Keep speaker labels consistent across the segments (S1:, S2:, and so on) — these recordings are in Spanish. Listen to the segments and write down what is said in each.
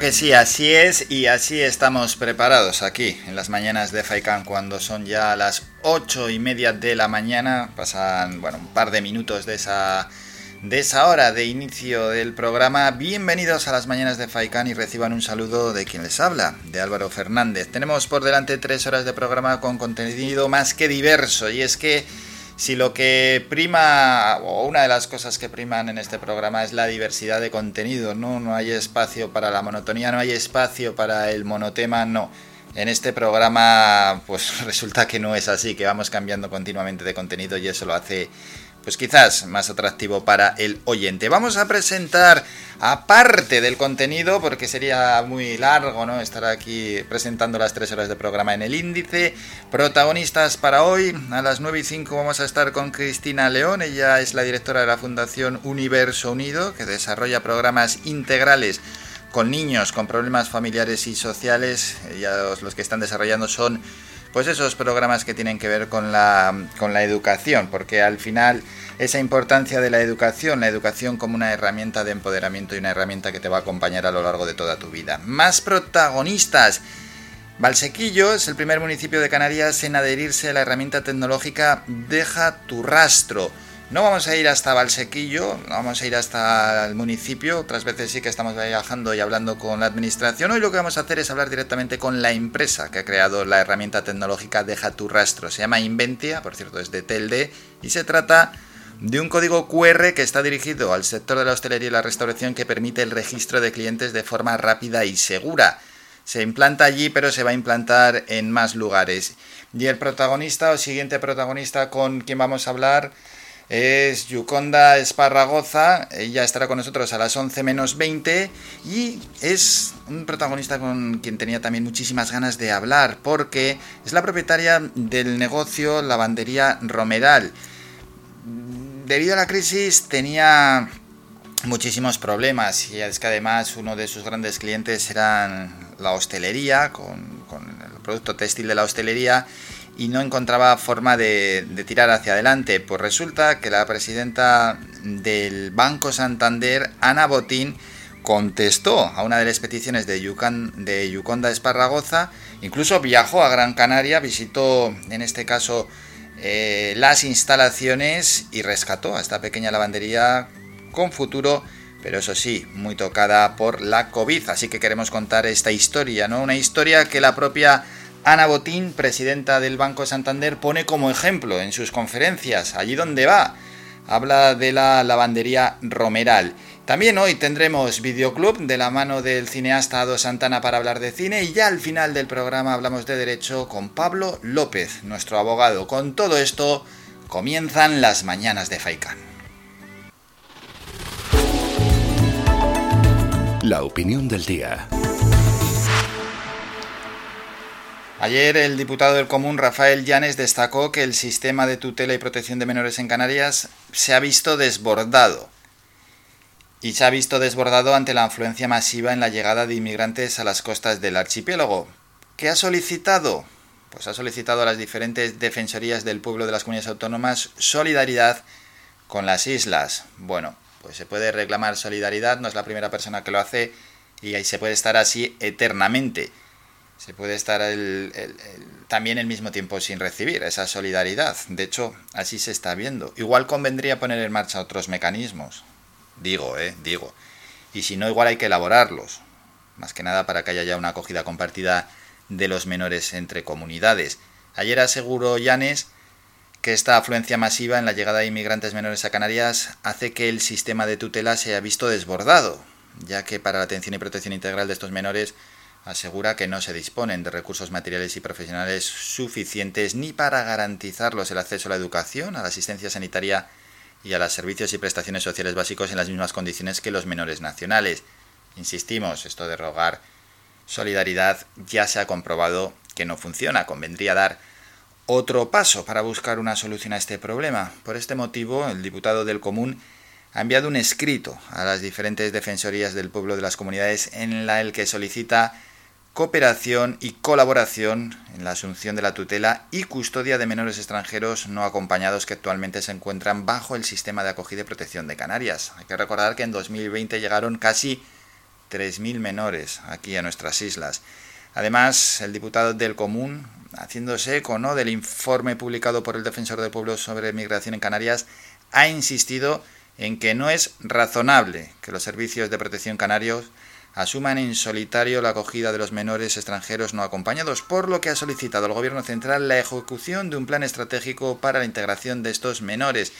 S1: Que sí, así es y así estamos preparados aquí en las mañanas de Faikan cuando son ya las ocho y media de la mañana, pasan bueno un par de minutos de esa de esa hora de inicio del programa. Bienvenidos a las mañanas de Faikan y reciban un saludo de quien les habla, de Álvaro Fernández. Tenemos por delante tres horas de programa con contenido más que diverso y es que si lo que prima, o una de las cosas que priman en este programa es la diversidad de contenido, ¿no? No hay espacio para la monotonía, no hay espacio para el monotema, no. En este programa, pues resulta que no es así, que vamos cambiando continuamente de contenido y eso lo hace pues quizás más atractivo para el oyente. Vamos a presentar, aparte del contenido, porque sería muy largo ¿no? estar aquí presentando las tres horas de programa en el índice, protagonistas para hoy, a las 9 y 5 vamos a estar con Cristina León, ella es la directora de la Fundación Universo Unido, que desarrolla programas integrales con niños con problemas familiares y sociales, ellos los que están desarrollando son pues esos programas que tienen que ver con la, con la educación, porque al final esa importancia de la educación, la educación como una herramienta de empoderamiento y una herramienta que te va a acompañar a lo largo de toda tu vida. Más protagonistas. Valsequillo es el primer municipio de Canarias en adherirse a la herramienta tecnológica Deja tu rastro no vamos a ir hasta Valsequillo, vamos a ir hasta el municipio. Otras veces sí que estamos viajando y hablando con la administración. Hoy lo que vamos a hacer es hablar directamente con la empresa que ha creado la herramienta tecnológica Deja tu rastro. Se llama Inventia, por cierto, es de Telde y se trata de un código QR que está dirigido al sector de la hostelería y la restauración que permite el registro de clientes de forma rápida y segura. Se implanta allí, pero se va a implantar en más lugares. Y el protagonista o siguiente protagonista con quien vamos a hablar es Yuconda Esparragoza, ella estará con nosotros a las 11 menos 20 y es un protagonista con quien tenía también muchísimas ganas de hablar porque es la propietaria del negocio Lavandería Romeral. Debido a la crisis tenía muchísimos problemas y es que además uno de sus grandes clientes eran la hostelería, con, con el producto textil de la hostelería y no encontraba forma de, tirar hacia adelante. Pues resulta que la presidenta del Banco Santander, Ana Botín, contestó a una de las peticiones de, Yucan, de Yuconda Esparragoza, incluso viajó a Gran Canaria, visitó en este caso eh, las instalaciones y rescató a esta pequeña lavandería con futuro, pero eso sí, muy tocada por la COVID. Así que queremos contar esta historia, ¿no? Una historia que la propia Ana Botín, presidenta del Banco Santander, pone como ejemplo en sus conferencias, allí donde va. Habla de la lavandería Romeral. También hoy tendremos videoclub de la mano del cineasta Ado Santana para hablar de cine y ya al final del programa hablamos de derecho con Pablo López, nuestro abogado. Con todo esto comienzan las mañanas de Faikán.
S2: La opinión del día.
S1: Ayer el diputado del Común Rafael Llanes destacó que el sistema de tutela y protección de menores en Canarias se ha visto desbordado. Y se ha visto desbordado ante la afluencia masiva en la llegada de inmigrantes a las costas del archipiélago. ¿Qué ha solicitado? Pues ha solicitado a las diferentes defensorías del pueblo de las comunidades autónomas solidaridad con las islas. Bueno, pues se puede reclamar solidaridad, no es la primera persona que lo hace y ahí se puede estar así eternamente se puede estar también el mismo tiempo sin recibir esa solidaridad. De hecho, así se está viendo. Igual convendría poner en marcha otros mecanismos. Digo, eh, digo. Y si no, igual hay que elaborarlos. Más que nada para que haya ya una acogida compartida de los menores entre comunidades. Ayer aseguró Llanes que esta afluencia masiva en la llegada de inmigrantes menores a Canarias hace que el sistema de tutela se haya visto desbordado, ya que para la atención y protección integral de estos menores asegura que no se disponen de recursos materiales y profesionales suficientes ni para garantizarlos el acceso a la educación, a la asistencia sanitaria y a los servicios y prestaciones sociales básicos en las mismas condiciones que los menores nacionales. Insistimos, esto de rogar solidaridad ya se ha comprobado que no funciona. Convendría dar otro paso para buscar una solución a este problema. Por este motivo, el diputado del Común ha enviado un escrito a las diferentes defensorías del pueblo de las comunidades en el que solicita cooperación y colaboración en la asunción de la tutela y custodia de menores extranjeros no acompañados que actualmente se encuentran bajo el sistema de acogida y protección de Canarias. Hay que recordar que en 2020 llegaron casi 3.000 menores aquí a nuestras islas. Además, el diputado del Común, haciéndose eco ¿no? del informe publicado por el Defensor del Pueblo sobre migración en Canarias, ha insistido en que no es razonable que los servicios de protección canarios asuman en solitario la acogida de los menores extranjeros no acompañados, por lo que ha solicitado al Gobierno central la ejecución de un plan estratégico para la integración de estos menores.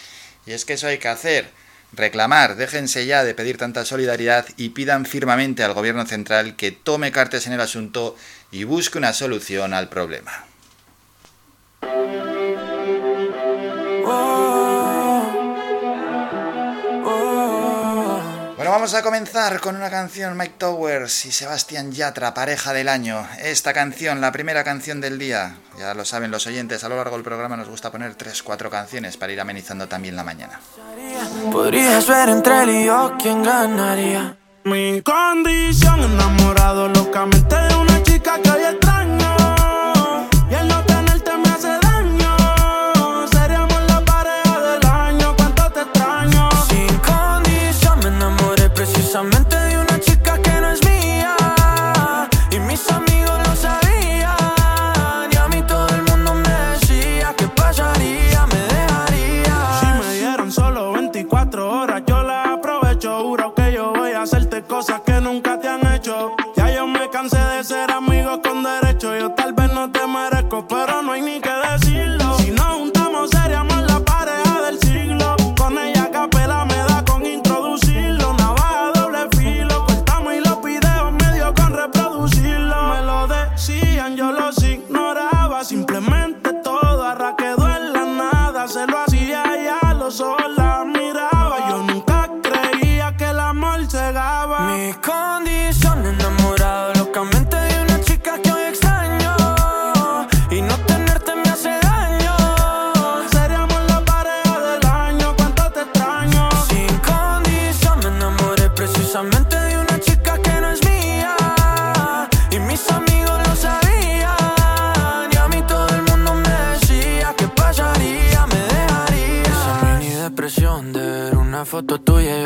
S1: Y es que eso hay que hacer, reclamar, déjense ya de pedir tanta solidaridad y pidan firmemente al Gobierno central que tome cartas en el asunto y busque una solución al problema. Vamos a comenzar con una canción Mike Towers y Sebastián Yatra, pareja del año. Esta canción, la primera canción del día. Ya lo saben los oyentes, a lo largo del programa nos gusta poner 3-4 canciones para ir amenizando también la mañana.
S3: Podrías ver entre él y yo quién ganaría. Mi condición enamorado locamente de una chica que hoy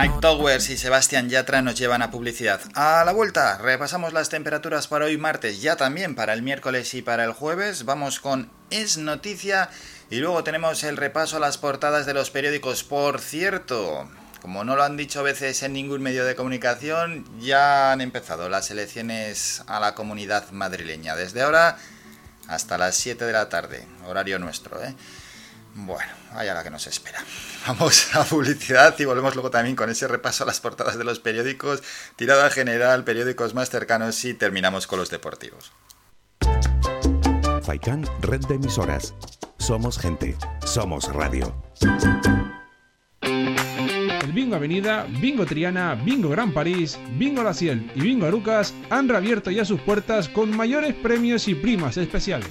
S1: Mike Towers y Sebastián Yatra nos llevan a publicidad. A la vuelta, repasamos las temperaturas para hoy martes, ya también para el miércoles y para el jueves. Vamos con Es Noticia y luego tenemos el repaso a las portadas de los periódicos. Por cierto, como no lo han dicho a veces en ningún medio de comunicación, ya han empezado las elecciones a la comunidad madrileña. Desde ahora hasta las 7 de la tarde, horario nuestro, ¿eh? Bueno, vaya la que nos espera. Vamos a publicidad y volvemos luego también con ese repaso a las portadas de los periódicos, tirada general, periódicos más cercanos y terminamos con los deportivos.
S2: Faikan, red de emisoras. Somos gente, somos radio.
S4: El Bingo Avenida, Bingo Triana, Bingo Gran París, Bingo La Ciel y Bingo Arucas han reabierto ya sus puertas con mayores premios y primas especiales.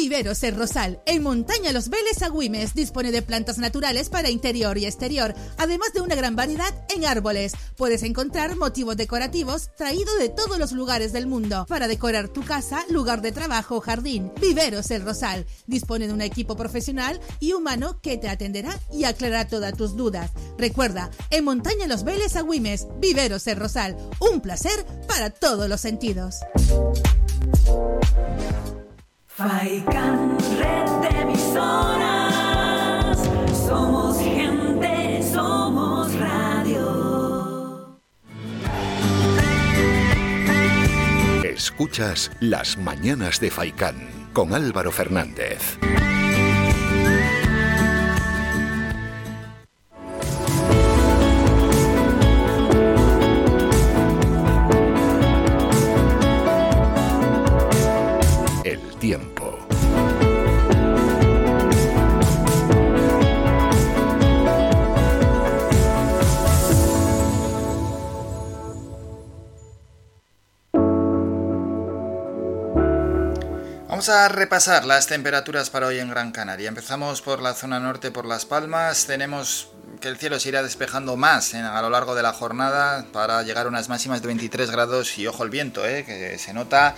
S5: Viveros El Rosal, en Montaña Los Vélez Agüimes, dispone de plantas naturales para interior y exterior, además de una gran variedad en árboles. Puedes encontrar motivos decorativos traídos de todos los lugares del mundo para decorar tu casa, lugar de trabajo o jardín. Viveros El Rosal dispone de un equipo profesional y humano que te atenderá y aclarará todas tus dudas. Recuerda, en Montaña Los Vélez Agüimes, Viveros El Rosal, un placer para todos los sentidos.
S6: Faikan, red de emisoras. Somos gente, somos radio.
S2: Escuchas Las Mañanas de Faikán con Álvaro Fernández.
S1: Vamos a repasar las temperaturas para hoy en Gran Canaria. Empezamos por la zona norte, por Las Palmas. Tenemos que el cielo se irá despejando más a lo largo de la jornada para llegar a unas máximas de 23 grados y ojo el viento, eh, que se nota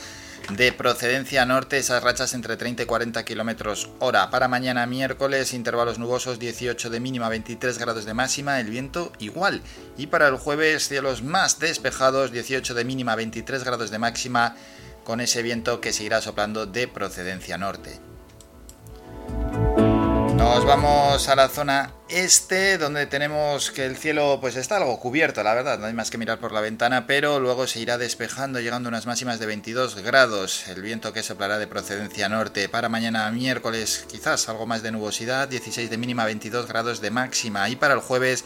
S1: de procedencia norte, esas rachas entre 30 y 40 kilómetros hora. Para mañana miércoles, intervalos nubosos, 18 de mínima, 23 grados de máxima, el viento igual. Y para el jueves, cielos más despejados, 18 de mínima, 23 grados de máxima, con ese viento que seguirá soplando de procedencia norte. Nos vamos a la zona este, donde tenemos que el cielo pues está algo cubierto, la verdad, no hay más que mirar por la ventana, pero luego se irá despejando, llegando a unas máximas de 22 grados. El viento que soplará de procedencia norte. Para mañana miércoles, quizás algo más de nubosidad, 16 de mínima, 22 grados de máxima. Y para el jueves,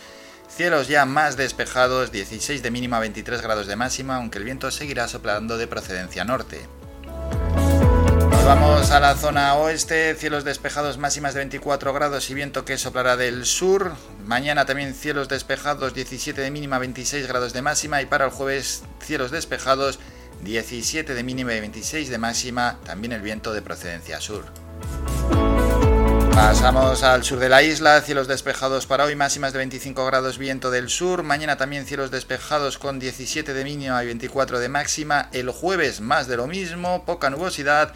S1: cielos ya más despejados, 16 de mínima, 23 grados de máxima, aunque el viento seguirá soplando de procedencia norte. Nos vamos a la zona oeste, cielos despejados máximas de 24 grados y viento que soplará del sur. Mañana también cielos despejados, 17 de mínima, 26 grados de máxima. Y para el jueves cielos despejados, 17 de mínima y 26 de máxima. También el viento de procedencia sur. Pasamos al sur de la isla, cielos despejados para hoy, máximas de 25 grados, viento del sur. Mañana también cielos despejados con 17 de mínima y 24 de máxima. El jueves más de lo mismo, poca nubosidad,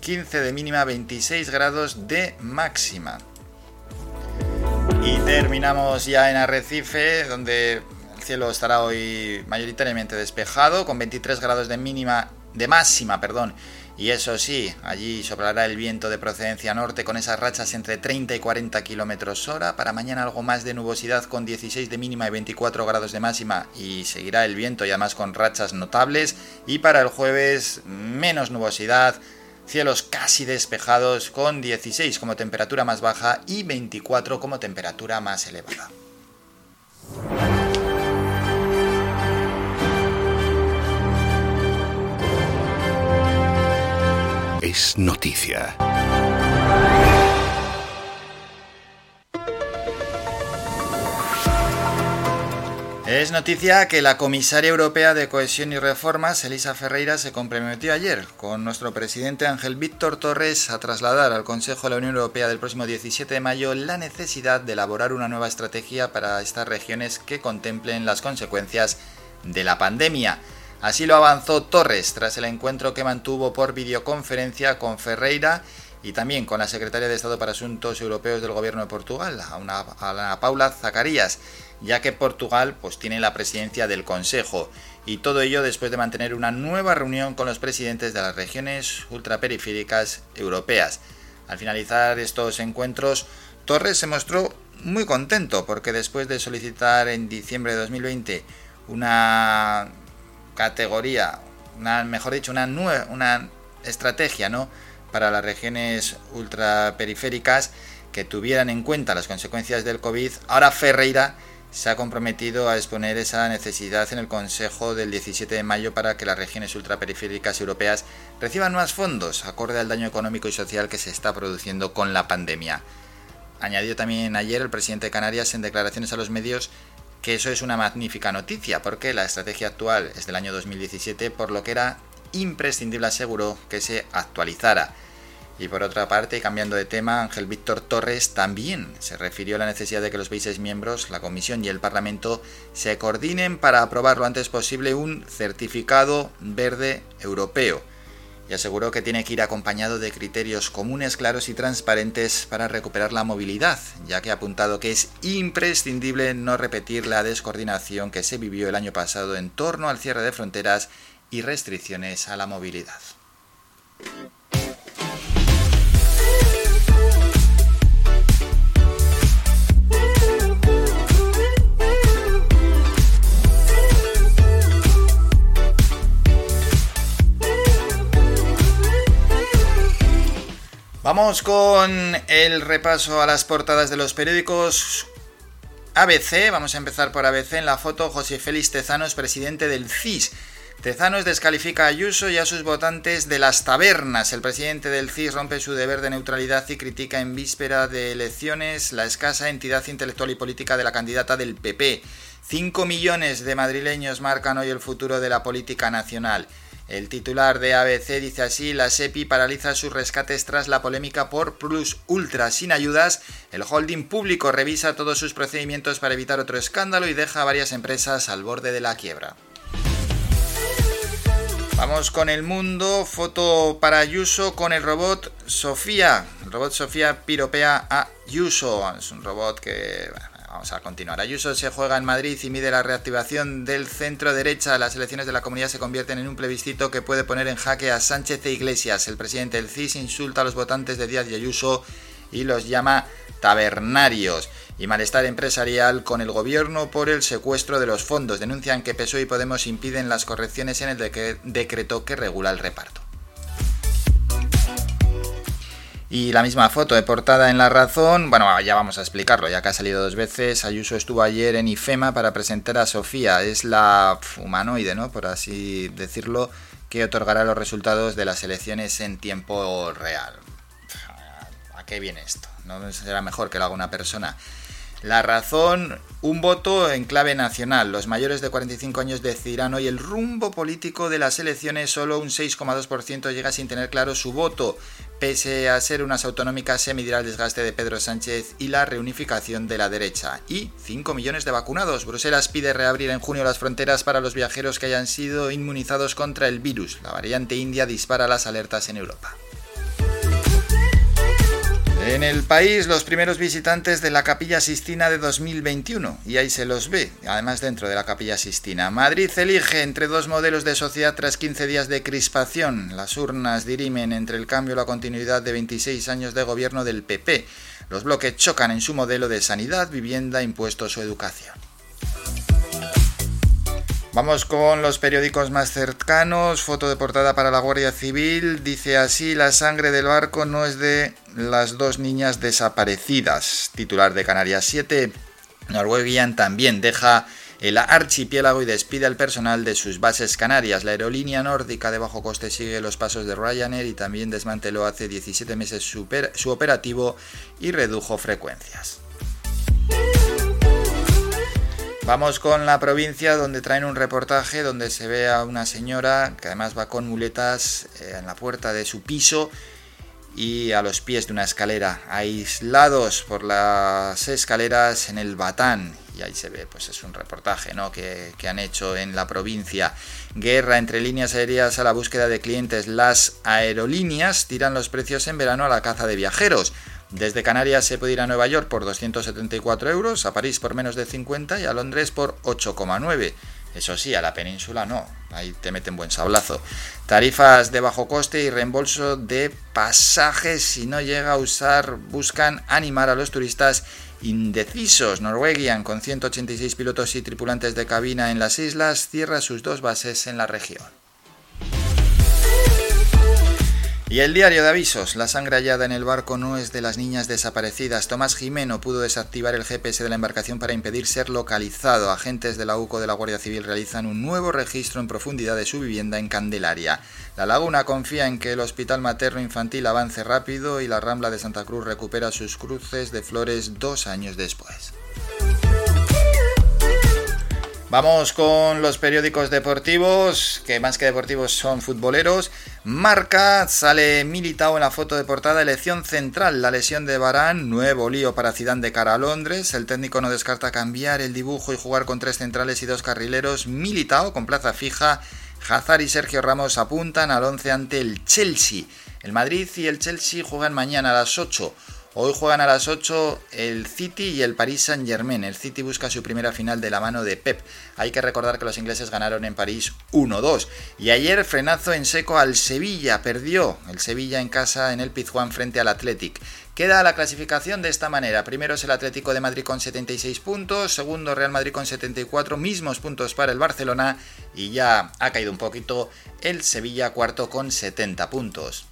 S1: 15 de mínima, 26 grados de máxima. Y terminamos ya en Arrecife, donde el cielo estará hoy mayoritariamente despejado, con 23 grados de mínima, de máxima, perdón. Y eso sí, allí soplará el viento de procedencia norte con esas rachas entre 30 y 40 kilómetros hora. Para mañana algo más de nubosidad con 16 de mínima y 24 grados de máxima. Y seguirá el viento y además con rachas notables. Y para el jueves menos nubosidad, cielos casi despejados con 16 como temperatura más baja y 24 como temperatura más elevada.
S2: Es noticia.
S1: Es noticia que la comisaria europea de Cohesión y Reformas, Elisa Ferreira, se comprometió ayer con nuestro presidente Ángel Víctor Torres a trasladar al Consejo de la Unión Europea del próximo 17 de mayo la necesidad de elaborar una nueva estrategia para estas regiones que contemplen las consecuencias de la pandemia. Así lo avanzó Torres tras el encuentro que mantuvo por videoconferencia con Ferreira y también con la secretaria de Estado para Asuntos Europeos del Gobierno de Portugal, a una, a Paula Zacarías, ya que Portugal pues, tiene la presidencia del Consejo. Y todo ello después de mantener una nueva reunión con los presidentes de las regiones ultraperiféricas europeas. Al finalizar estos encuentros, Torres se mostró muy contento porque después de solicitar en diciembre de 2020 una categoría, una, mejor dicho, una, nueva, una estrategia ¿no? para las regiones ultraperiféricas que tuvieran en cuenta las consecuencias del COVID, ahora Ferreira se ha comprometido a exponer esa necesidad en el Consejo del 17 de mayo para que las regiones ultraperiféricas europeas reciban más fondos, acorde al daño económico y social que se está produciendo con la pandemia. Añadió también ayer el presidente de Canarias en declaraciones a los medios que eso es una magnífica noticia, porque la estrategia actual es del año 2017, por lo que era imprescindible, aseguró, que se actualizara. Y por otra parte, cambiando de tema, Ángel Víctor Torres también se refirió a la necesidad de que los países miembros, la Comisión y el Parlamento se coordinen para aprobar lo antes posible un certificado verde europeo. Y aseguró que tiene que ir acompañado de criterios comunes, claros y transparentes para recuperar la movilidad, ya que ha apuntado que es imprescindible no repetir la descoordinación que se vivió el año pasado en torno al cierre de fronteras y restricciones a la movilidad. Vamos con el repaso a las portadas de los periódicos. ABC, vamos a empezar por ABC en la foto, José Félix Tezanos, presidente del CIS. Tezanos descalifica a Ayuso y a sus votantes de las tabernas. El presidente del CIS rompe su deber de neutralidad y critica en víspera de elecciones la escasa entidad intelectual y política de la candidata del PP. Cinco millones de madrileños marcan hoy el futuro de la política nacional. El titular de ABC dice así, la SEPI paraliza sus rescates tras la polémica por Plus Ultra sin ayudas. El holding público revisa todos sus procedimientos para evitar otro escándalo y deja a varias empresas al borde de la quiebra. Vamos con el mundo, foto para Ayuso con el robot Sofía. El robot Sofía piropea a Ayuso. Es un robot que Vamos a continuar. Ayuso se juega en Madrid y mide la reactivación del centro derecha. Las elecciones de la comunidad se convierten en un plebiscito que puede poner en jaque a Sánchez e Iglesias. El presidente del CIS insulta a los votantes de Díaz y Ayuso y los llama tabernarios. Y malestar empresarial con el gobierno por el secuestro de los fondos. Denuncian que PSOE y Podemos impiden las correcciones en el decreto que regula el reparto. Y la misma foto de portada en La Razón, bueno, ya vamos a explicarlo, ya que ha salido dos veces. Ayuso estuvo ayer en IFEMA para presentar a Sofía, es la humanoide, ¿no? Por así decirlo, que otorgará los resultados de las elecciones en tiempo real. ¿A qué viene esto? ¿No será mejor que lo haga una persona? La razón, un voto en clave nacional. Los mayores de 45 años decidirán hoy el rumbo político de las elecciones. Solo un 6,2% llega sin tener claro su voto. Pese a ser unas autonómicas, se medirá el desgaste de Pedro Sánchez y la reunificación de la derecha. Y 5 millones de vacunados. Bruselas pide reabrir en junio las fronteras para los viajeros que hayan sido inmunizados contra el virus. La variante india dispara las alertas en Europa. En el país, los primeros visitantes de la Capilla Sistina de 2021, y ahí se los ve, además dentro de la Capilla Sistina. Madrid elige entre dos modelos de sociedad tras 15 días de crispación. Las urnas dirimen entre el cambio y la continuidad de 26 años de gobierno del PP. Los bloques chocan en su modelo de sanidad, vivienda, impuestos o educación. Vamos con los periódicos más cercanos. Foto de portada para la Guardia Civil. Dice así, la sangre del barco no es de las dos niñas desaparecidas. Titular de Canarias 7. Norwegian también deja el archipiélago y despide al personal de sus bases canarias. La aerolínea nórdica de bajo coste sigue los pasos de Ryanair y también desmanteló hace 17 meses su, su operativo y redujo frecuencias. Vamos con la provincia donde traen un reportaje donde se ve a una señora que además va con muletas eh, en la puerta de su piso y a los pies de una escalera, aislados por las escaleras en el Batán. Y ahí se ve, pues es un reportaje ¿no? que, que han hecho en la provincia. Guerra entre líneas aéreas a la búsqueda de clientes. Las aerolíneas tiran los precios en verano a la caza de viajeros. Desde Canarias se puede ir a Nueva York por 274 euros, a París por menos de 50 y a Londres por 8,9. Eso sí, a la península no, ahí te meten buen sablazo. Tarifas de bajo coste y reembolso de pasajes si no llega a usar, buscan animar a los turistas indecisos. Norwegian, con 186 pilotos y tripulantes de cabina en las islas, cierra sus dos bases en la región. Y el diario de avisos, la sangre hallada en el barco no es de las niñas desaparecidas. Tomás Jimeno pudo desactivar el GPS de la embarcación para impedir ser localizado. Agentes de la UCO de la Guardia Civil realizan un nuevo registro en profundidad de su vivienda en Candelaria. La Laguna confía en que el Hospital Materno Infantil avance rápido y la Rambla de Santa Cruz recupera sus cruces de flores dos años después. Vamos con los periódicos deportivos, que más que deportivos son futboleros. Marca, sale militado en la foto de portada, elección central, la lesión de Barán, nuevo lío para Zidane de cara a Londres. El técnico no descarta cambiar el dibujo y jugar con tres centrales y dos carrileros. Militao con plaza fija. Hazard y Sergio Ramos apuntan al 11 ante el Chelsea. El Madrid y el Chelsea juegan mañana a las 8. Hoy juegan a las 8 el City y el Paris Saint Germain. El City busca su primera final de la mano de Pep. Hay que recordar que los ingleses ganaron en París 1-2. Y ayer frenazo en seco al Sevilla. Perdió el Sevilla en casa en el Pizjuán frente al Athletic. Queda la clasificación de esta manera. Primero es el Atlético de Madrid con 76 puntos, segundo Real Madrid con 74, mismos puntos para el Barcelona y ya ha caído un poquito el Sevilla cuarto con 70 puntos.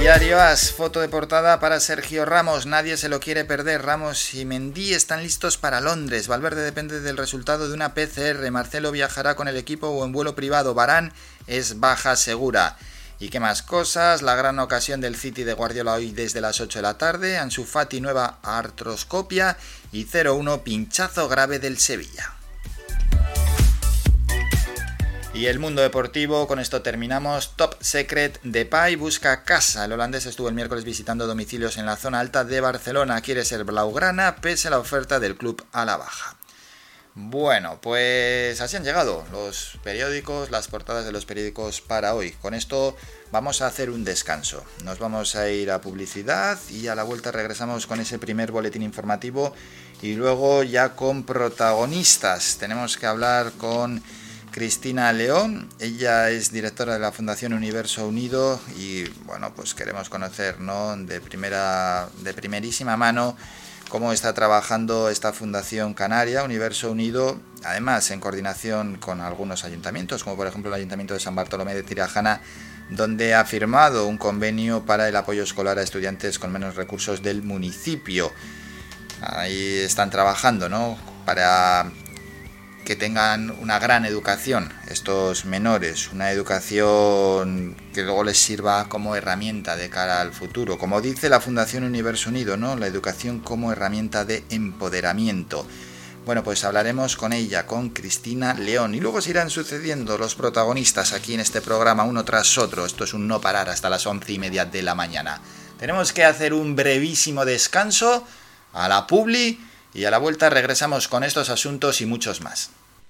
S1: Diario As, foto de portada para Sergio Ramos, nadie se lo quiere perder. Ramos y Mendy están listos para Londres. Valverde depende del resultado de una PCR. Marcelo viajará con el equipo o en vuelo privado. Barán es baja segura. ¿Y qué más cosas? La gran ocasión del City de Guardiola hoy desde las 8 de la tarde. Ansu Fati nueva artroscopia y 0-1 pinchazo grave del Sevilla. Y el mundo deportivo, con esto terminamos. Top Secret Depay busca casa. El holandés estuvo el miércoles visitando domicilios en la zona alta de Barcelona. Quiere ser blaugrana pese a la oferta del club a la baja. Bueno, pues así han llegado los periódicos, las portadas de los periódicos para hoy. Con esto vamos a hacer un descanso. Nos vamos a ir a publicidad y a la vuelta regresamos con ese primer boletín informativo y luego ya con protagonistas. Tenemos que hablar con Cristina León. Ella es directora de la Fundación Universo Unido y bueno, pues queremos conocer ¿no? de, primera, de primerísima mano cómo está trabajando esta Fundación Canaria, Universo Unido, además en coordinación con algunos ayuntamientos, como por ejemplo el Ayuntamiento de San Bartolomé de Tirajana, donde ha firmado un convenio para el apoyo escolar a estudiantes con menos recursos del municipio. Ahí están trabajando, ¿no? Para que tengan una gran educación estos menores, una educación que luego les sirva como herramienta de cara al futuro. Como dice la Fundación Universo Unido, ¿no? La educación como herramienta de empoderamiento. Bueno, pues hablaremos con ella, con Cristina León, y luego se irán sucediendo los protagonistas aquí en este programa uno tras otro. Esto es un no parar hasta las once y media de la mañana. Tenemos que hacer un brevísimo descanso a la publi y a la vuelta regresamos con estos asuntos y muchos más.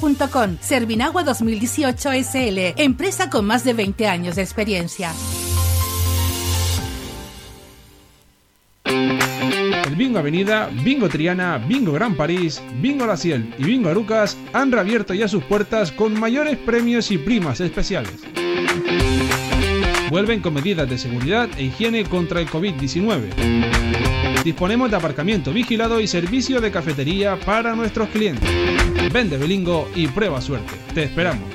S5: servinagua.com. Servinagua 2018 SL, empresa con más de 20 años de experiencia.
S4: El Bingo Avenida, Bingo Triana, Bingo Gran París, Bingo La Ciel y Bingo Arucas han reabierto ya sus puertas con mayores premios y primas especiales. Vuelven con medidas de seguridad e higiene contra el COVID-19. Disponemos de aparcamiento vigilado y servicio de cafetería para nuestros clientes. Vende Belingo y prueba suerte. Te esperamos.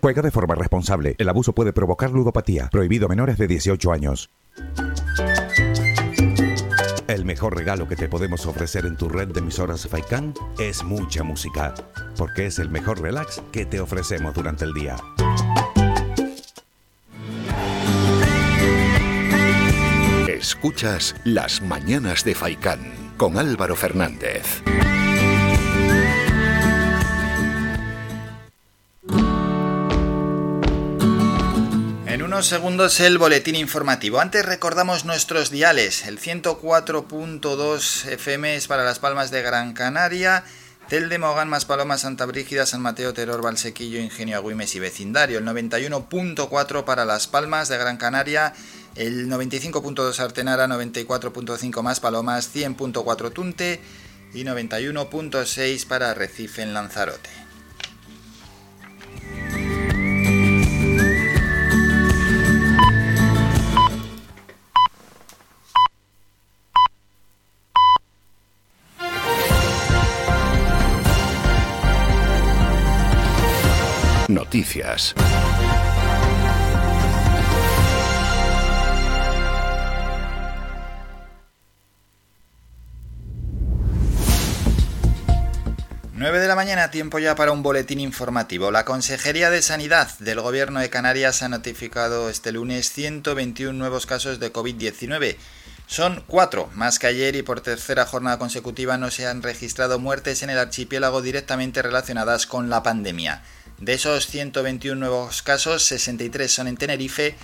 S7: Juega de forma responsable. El abuso puede provocar ludopatía. Prohibido a menores de 18 años. El mejor regalo que te podemos ofrecer en tu red de emisoras Faikan es mucha música, porque es el mejor relax que te ofrecemos durante el día.
S2: Escuchas Las Mañanas de Faicán con Álvaro Fernández.
S1: En unos segundos el boletín informativo. Antes recordamos nuestros diales. El 104.2 FM es para Las Palmas de Gran Canaria. Telde, Mogán, Maspalomas, Santa Brígida, San Mateo, Teror, Valsequillo, Ingenio, Agüimes y Vecindario. El 91.4 para Las Palmas de Gran Canaria. El 95.2 Artenara, 94.5 Maspalomas, 100.4 Tunte y 91.6 para Recife en Lanzarote.
S2: Noticias.
S1: Nueve de la mañana, tiempo ya para un boletín informativo. La Consejería de Sanidad del Gobierno de Canarias ha notificado este lunes 121 nuevos casos de COVID-19. Son cuatro, más que ayer y por tercera jornada consecutiva no se han registrado muertes en el archipiélago directamente relacionadas con la pandemia. De esos 121 nuevos casos, 63 son en Tenerife,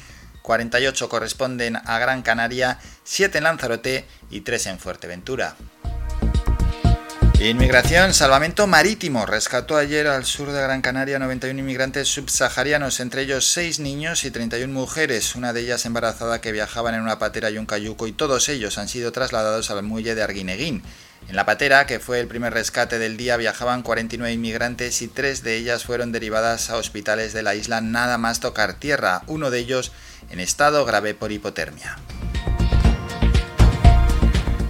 S1: 48 corresponden a Gran Canaria, 7 en Lanzarote y 3 en Fuerteventura. Inmigración, salvamento marítimo. Rescató ayer al sur de Gran Canaria 91 inmigrantes subsaharianos, entre ellos 6 niños y 31 mujeres, una de ellas embarazada que viajaban en una patera y un cayuco y todos ellos han sido trasladados al muelle de Arguineguín. En la patera, que fue el primer rescate del día, viajaban 49 inmigrantes y tres de ellas fueron derivadas a hospitales de la isla nada más tocar tierra, uno de ellos en estado grave por hipotermia.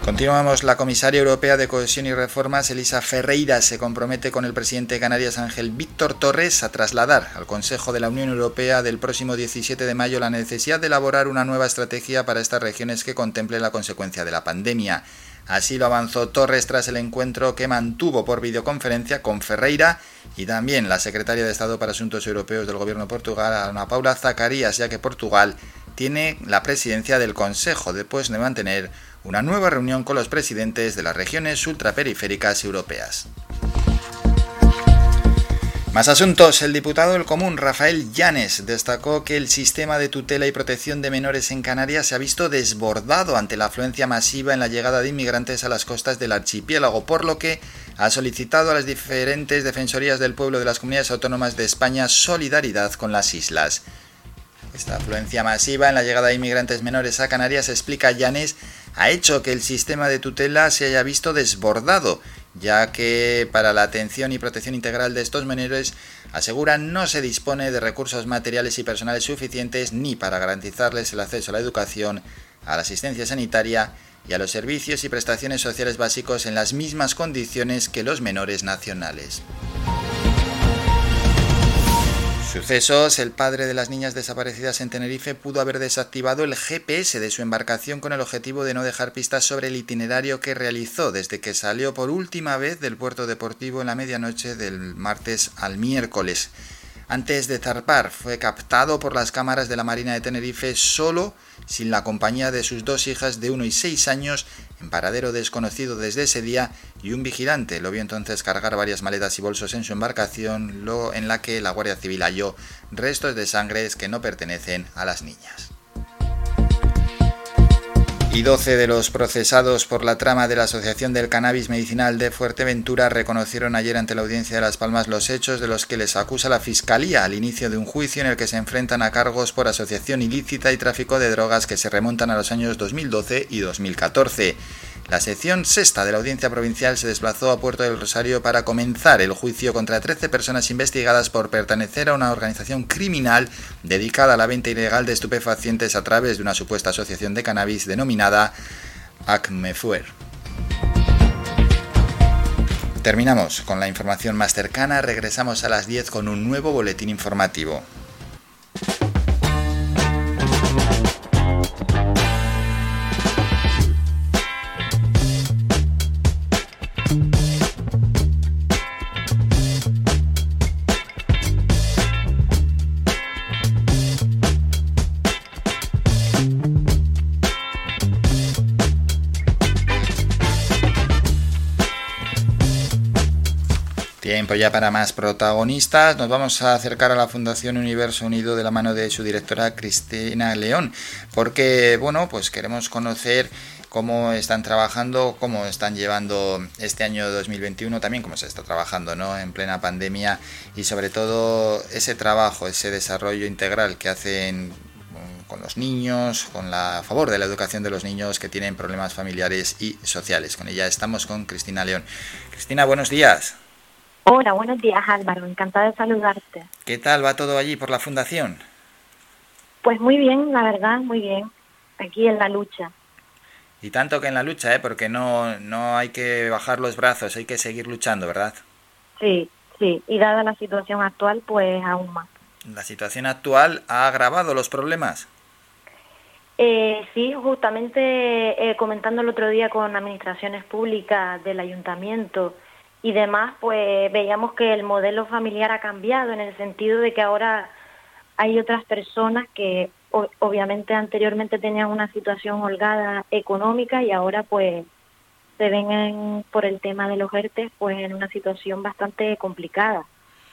S1: Continuamos. La comisaria europea de Cohesión y Reformas, Elisa Ferreira, se compromete con el presidente de Canarias, Ángel Víctor Torres, a trasladar al Consejo de la Unión Europea del próximo 17 de mayo la necesidad de elaborar una nueva estrategia para estas regiones que contemple la consecuencia de la pandemia. Así lo avanzó Torres tras el encuentro que mantuvo por videoconferencia con Ferreira y también la secretaria de Estado para Asuntos Europeos del Gobierno Portugal, Ana Paula Zacarías, ya que Portugal tiene la presidencia del Consejo después de mantener una nueva reunión con los presidentes de las regiones ultraperiféricas europeas. Más asuntos. El diputado del Común, Rafael Llanes, destacó que el sistema de tutela y protección de menores en Canarias se ha visto desbordado ante la afluencia masiva en la llegada de inmigrantes a las costas del archipiélago, por lo que ha solicitado a las diferentes defensorías del pueblo de las comunidades autónomas de España solidaridad con las islas. Esta afluencia masiva en la llegada de inmigrantes menores a Canarias, explica Llanes, ha hecho que el sistema de tutela se haya visto desbordado, ya que para la atención y protección integral de estos menores, aseguran, no se dispone de recursos materiales y personales suficientes ni para garantizarles el acceso a la educación, a la asistencia sanitaria y a los servicios y prestaciones sociales básicos en las mismas condiciones que los menores nacionales. Sucesos, el padre de las niñas desaparecidas en Tenerife pudo haber desactivado el GPS de su embarcación con el objetivo de no dejar pistas sobre el itinerario que realizó desde que salió por última vez del puerto deportivo en la medianoche del martes al miércoles. Antes de zarpar, fue captado por las cámaras de la Marina de Tenerife solo, sin la compañía de sus dos hijas de 1 y 6 años, en paradero desconocido desde ese día, y un vigilante. Lo vio entonces cargar varias maletas y bolsos en su embarcación, en la que la Guardia Civil halló restos de sangre que no pertenecen a las niñas y 12 de los procesados por la trama de la Asociación del Cannabis Medicinal de Fuerteventura reconocieron ayer ante la Audiencia de Las Palmas los hechos de los que les acusa la Fiscalía al inicio de un juicio en el que se enfrentan a cargos por asociación ilícita y tráfico de drogas que se remontan a los años 2012 y 2014. La sección sexta de la Audiencia Provincial se desplazó a Puerto del Rosario para comenzar el juicio contra 13 personas investigadas por pertenecer a una organización criminal dedicada a la venta ilegal de estupefacientes a través de una supuesta asociación de cannabis denominada ACMEFUER. Terminamos con la información más cercana, regresamos a las 10 con un nuevo boletín informativo. Ya para más protagonistas. Nos vamos a acercar a la Fundación Universo Unido de la mano de su directora Cristina León, porque bueno, pues queremos conocer cómo están trabajando, cómo están llevando este año 2021, también cómo se está trabajando ¿no? en plena pandemia y sobre todo ese trabajo, ese desarrollo integral que hacen mm, con los niños, con la a favor de la educación de los niños que tienen problemas familiares y sociales. Con ella estamos con Cristina León. Cristina, buenos días.
S8: Hola, buenos días Álvaro, encantada de saludarte.
S1: ¿Qué tal va todo allí por la fundación?
S8: Pues muy bien, la verdad, muy bien, aquí en la lucha.
S1: Y tanto que en la lucha, ¿eh? porque no, no hay que bajar los brazos, hay que seguir luchando, ¿verdad?
S8: Sí, sí, y dada la situación actual, pues aún más.
S1: ¿La situación actual ha agravado los problemas?
S8: Eh, sí, justamente eh, comentando el otro día con administraciones públicas del ayuntamiento y demás, pues veíamos que el modelo familiar ha cambiado en el sentido de que ahora hay otras personas que o- obviamente anteriormente tenían una situación holgada económica y ahora pues se ven en- por el tema de los ERTE pues en una situación bastante complicada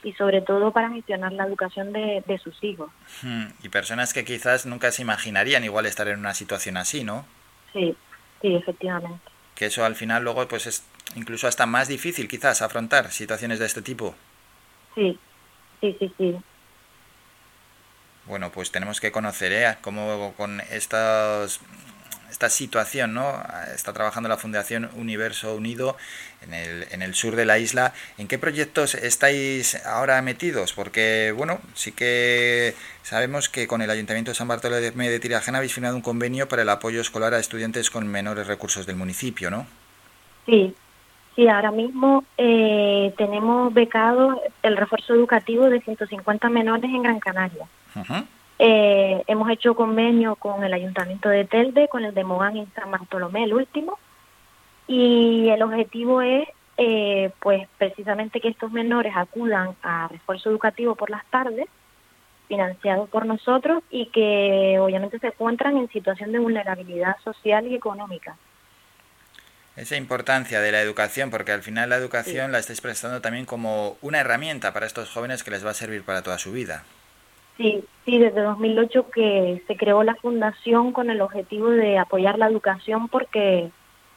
S8: y sobre todo para gestionar la educación de, de sus hijos.
S1: Hmm, Y personas que quizás nunca se imaginarían igual estar en una situación así, ¿no?
S8: Sí, sí, efectivamente.
S1: Que eso al final luego pues es incluso hasta más difícil quizás afrontar situaciones de este tipo.
S8: Sí, sí, sí, sí.
S1: Bueno, pues tenemos que conocer ¿eh? cómo con estos, esta situación, ¿no? Está trabajando la Fundación Universo Unido en el, en el sur de la isla. ¿En qué proyectos estáis ahora metidos? Porque, bueno, sí que sabemos que con el Ayuntamiento de San Bartolomé de Tirajana habéis firmado un convenio para el apoyo escolar a estudiantes con menores recursos del municipio, ¿no?
S8: Sí, sí, ahora mismo eh, tenemos becado el refuerzo educativo de 150 menores en Gran Canaria. Eh, hemos hecho convenio con el Ayuntamiento de Telde, con el de Mogán en San Bartolomé, el último, y el objetivo es, eh, pues, precisamente que estos menores acudan a refuerzo educativo por las tardes, financiado por nosotros, y que obviamente se encuentran en situación de vulnerabilidad social y económica.
S1: Esa importancia de la educación, porque al final la educación la estáis prestando también como una herramienta para estos jóvenes que les va a servir para toda su vida.
S8: Sí, sí, desde 2008 que se creó la fundación con el objetivo de apoyar la educación porque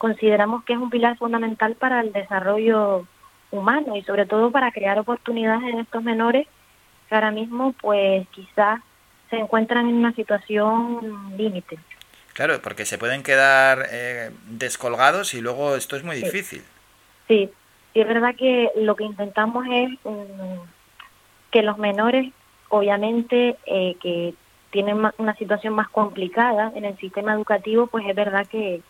S8: consideramos que es un pilar fundamental para el desarrollo humano y sobre todo para crear oportunidades en estos menores que ahora mismo pues quizás se encuentran en una situación límite.
S1: Claro, porque se pueden quedar eh, descolgados y luego esto es muy
S8: Sí.
S1: difícil.
S8: Sí, sí es verdad que lo que intentamos es mm, que los menores, obviamente, eh, que tienen una situación más complicada en el sistema educativo, pues es verdad que,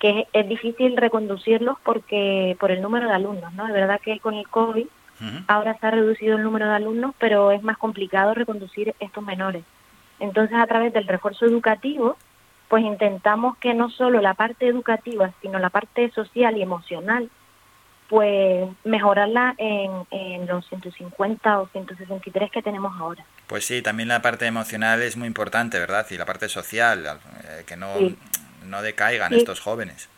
S8: que es, es difícil reconducirlos porque por el número de alumnos, ¿no? Es verdad que con el COVID ahora se ha reducido el número de alumnos, pero es más complicado reconducir estos menores. Entonces, a través del refuerzo educativo, pues intentamos que no solo la parte educativa, sino la parte social y emocional, pues mejorarla en, en los 150 o 163 que tenemos ahora.
S1: Pues sí, también la parte emocional es muy importante, ¿verdad? Y la parte social, eh, que no,
S8: Sí.
S1: No decaigan
S8: Sí.
S1: estos jóvenes.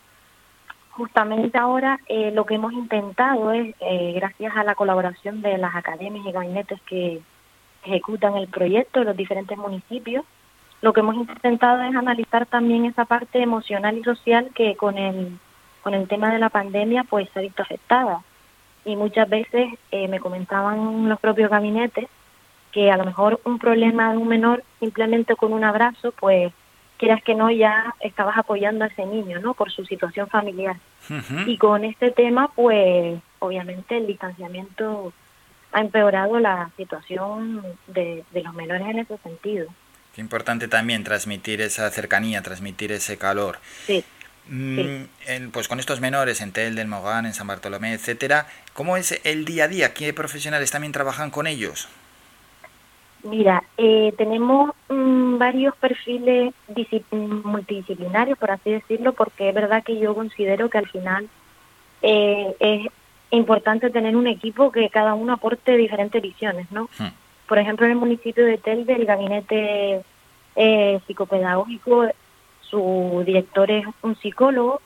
S8: Justamente ahora eh, lo que hemos intentado es, eh, gracias a la colaboración de las academias y gabinetes que ejecutan el proyecto de los diferentes municipios, lo que hemos intentado es analizar también esa parte emocional y social que con el, con el tema de la pandemia pues se ha visto afectada. Y muchas veces eh, me comentaban los propios gabinetes que a lo mejor un problema de un menor simplemente con un abrazo pues quieras que no, ya estabas apoyando a ese niño, ¿no? Por su situación familiar.
S1: Ujú.
S8: Y con este tema, pues obviamente el distanciamiento ha empeorado la situación de, de los menores en ese sentido.
S1: Qué importante también transmitir esa cercanía, transmitir ese calor.
S8: Sí.
S1: Mm, en- pues con estos menores en Tel del Mogán, en San Bartolomé, etcétera, ¿cómo es el día a día? ¿Qué profesionales también trabajan con ellos?
S8: Mira, eh, tenemos mm, varios perfiles disci- multidisciplinarios, por así decirlo, porque es verdad que yo considero que al final eh, es importante tener un equipo que cada uno aporte diferentes visiones, ¿no?
S1: Hmm.
S8: Por ejemplo, en el municipio de Telde, el gabinete eh, psicopedagógico, su director es un psicólogo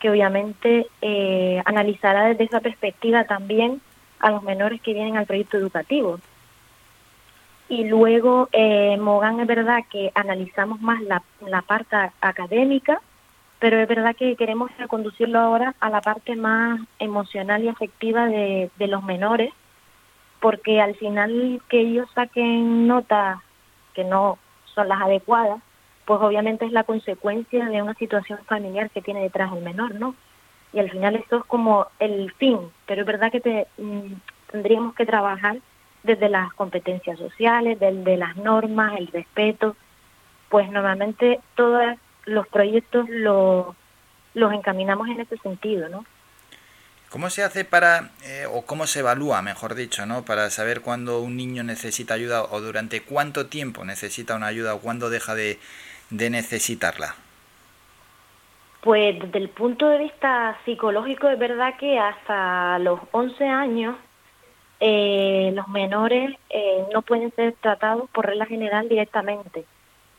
S8: que obviamente eh, analizará desde esa perspectiva también a los menores que vienen al proyecto educativo. Y luego, eh, Mogán es verdad que analizamos más la, la parte académica, pero es verdad que queremos reconducirlo ahora a la parte más emocional y afectiva de, de los menores, porque al final que ellos saquen notas que no son las adecuadas, pues obviamente es la consecuencia de una situación familiar que tiene detrás el menor, ¿no? Y al final eso es como el fin, pero es verdad que te, mm, tendríamos que trabajar desde las competencias sociales, desde las normas, el respeto, pues normalmente todos los proyectos lo- los encaminamos en ese sentido, ¿no?
S1: ¿Cómo se hace para, eh, o cómo se evalúa, mejor dicho, ¿no? para saber cuándo un niño necesita ayuda o durante cuánto tiempo necesita una ayuda o cuándo deja de, de necesitarla?
S8: Pues desde el punto de vista psicológico es verdad que hasta los 11 años eh, los menores eh, no pueden ser tratados por regla general directamente.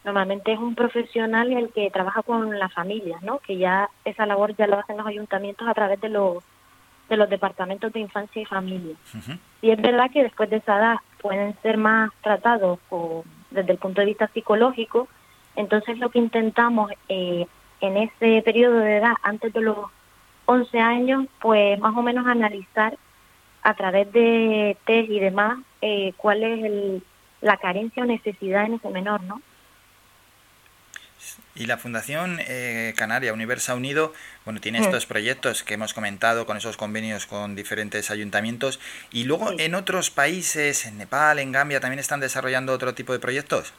S8: Normalmente es un profesional el que trabaja con las familias, ¿no? Que ya esa labor ya lo hacen los ayuntamientos a través de los de los departamentos de infancia y familia. Y es verdad que después de esa edad pueden ser más tratados desde el punto de vista psicológico. Entonces lo que intentamos eh, en ese periodo de edad, antes de los 11 años, pues más o menos analizar a través de test y demás eh, cuál es el- la carencia o necesidad en ese menor, ¿no?
S1: Y la Fundación eh, Canaria Universa Unido, bueno, tiene estos proyectos que hemos comentado con esos convenios con diferentes ayuntamientos y luego
S8: Sí.
S1: en otros países, en Nepal, en Gambia, también están desarrollando otro tipo de proyectos.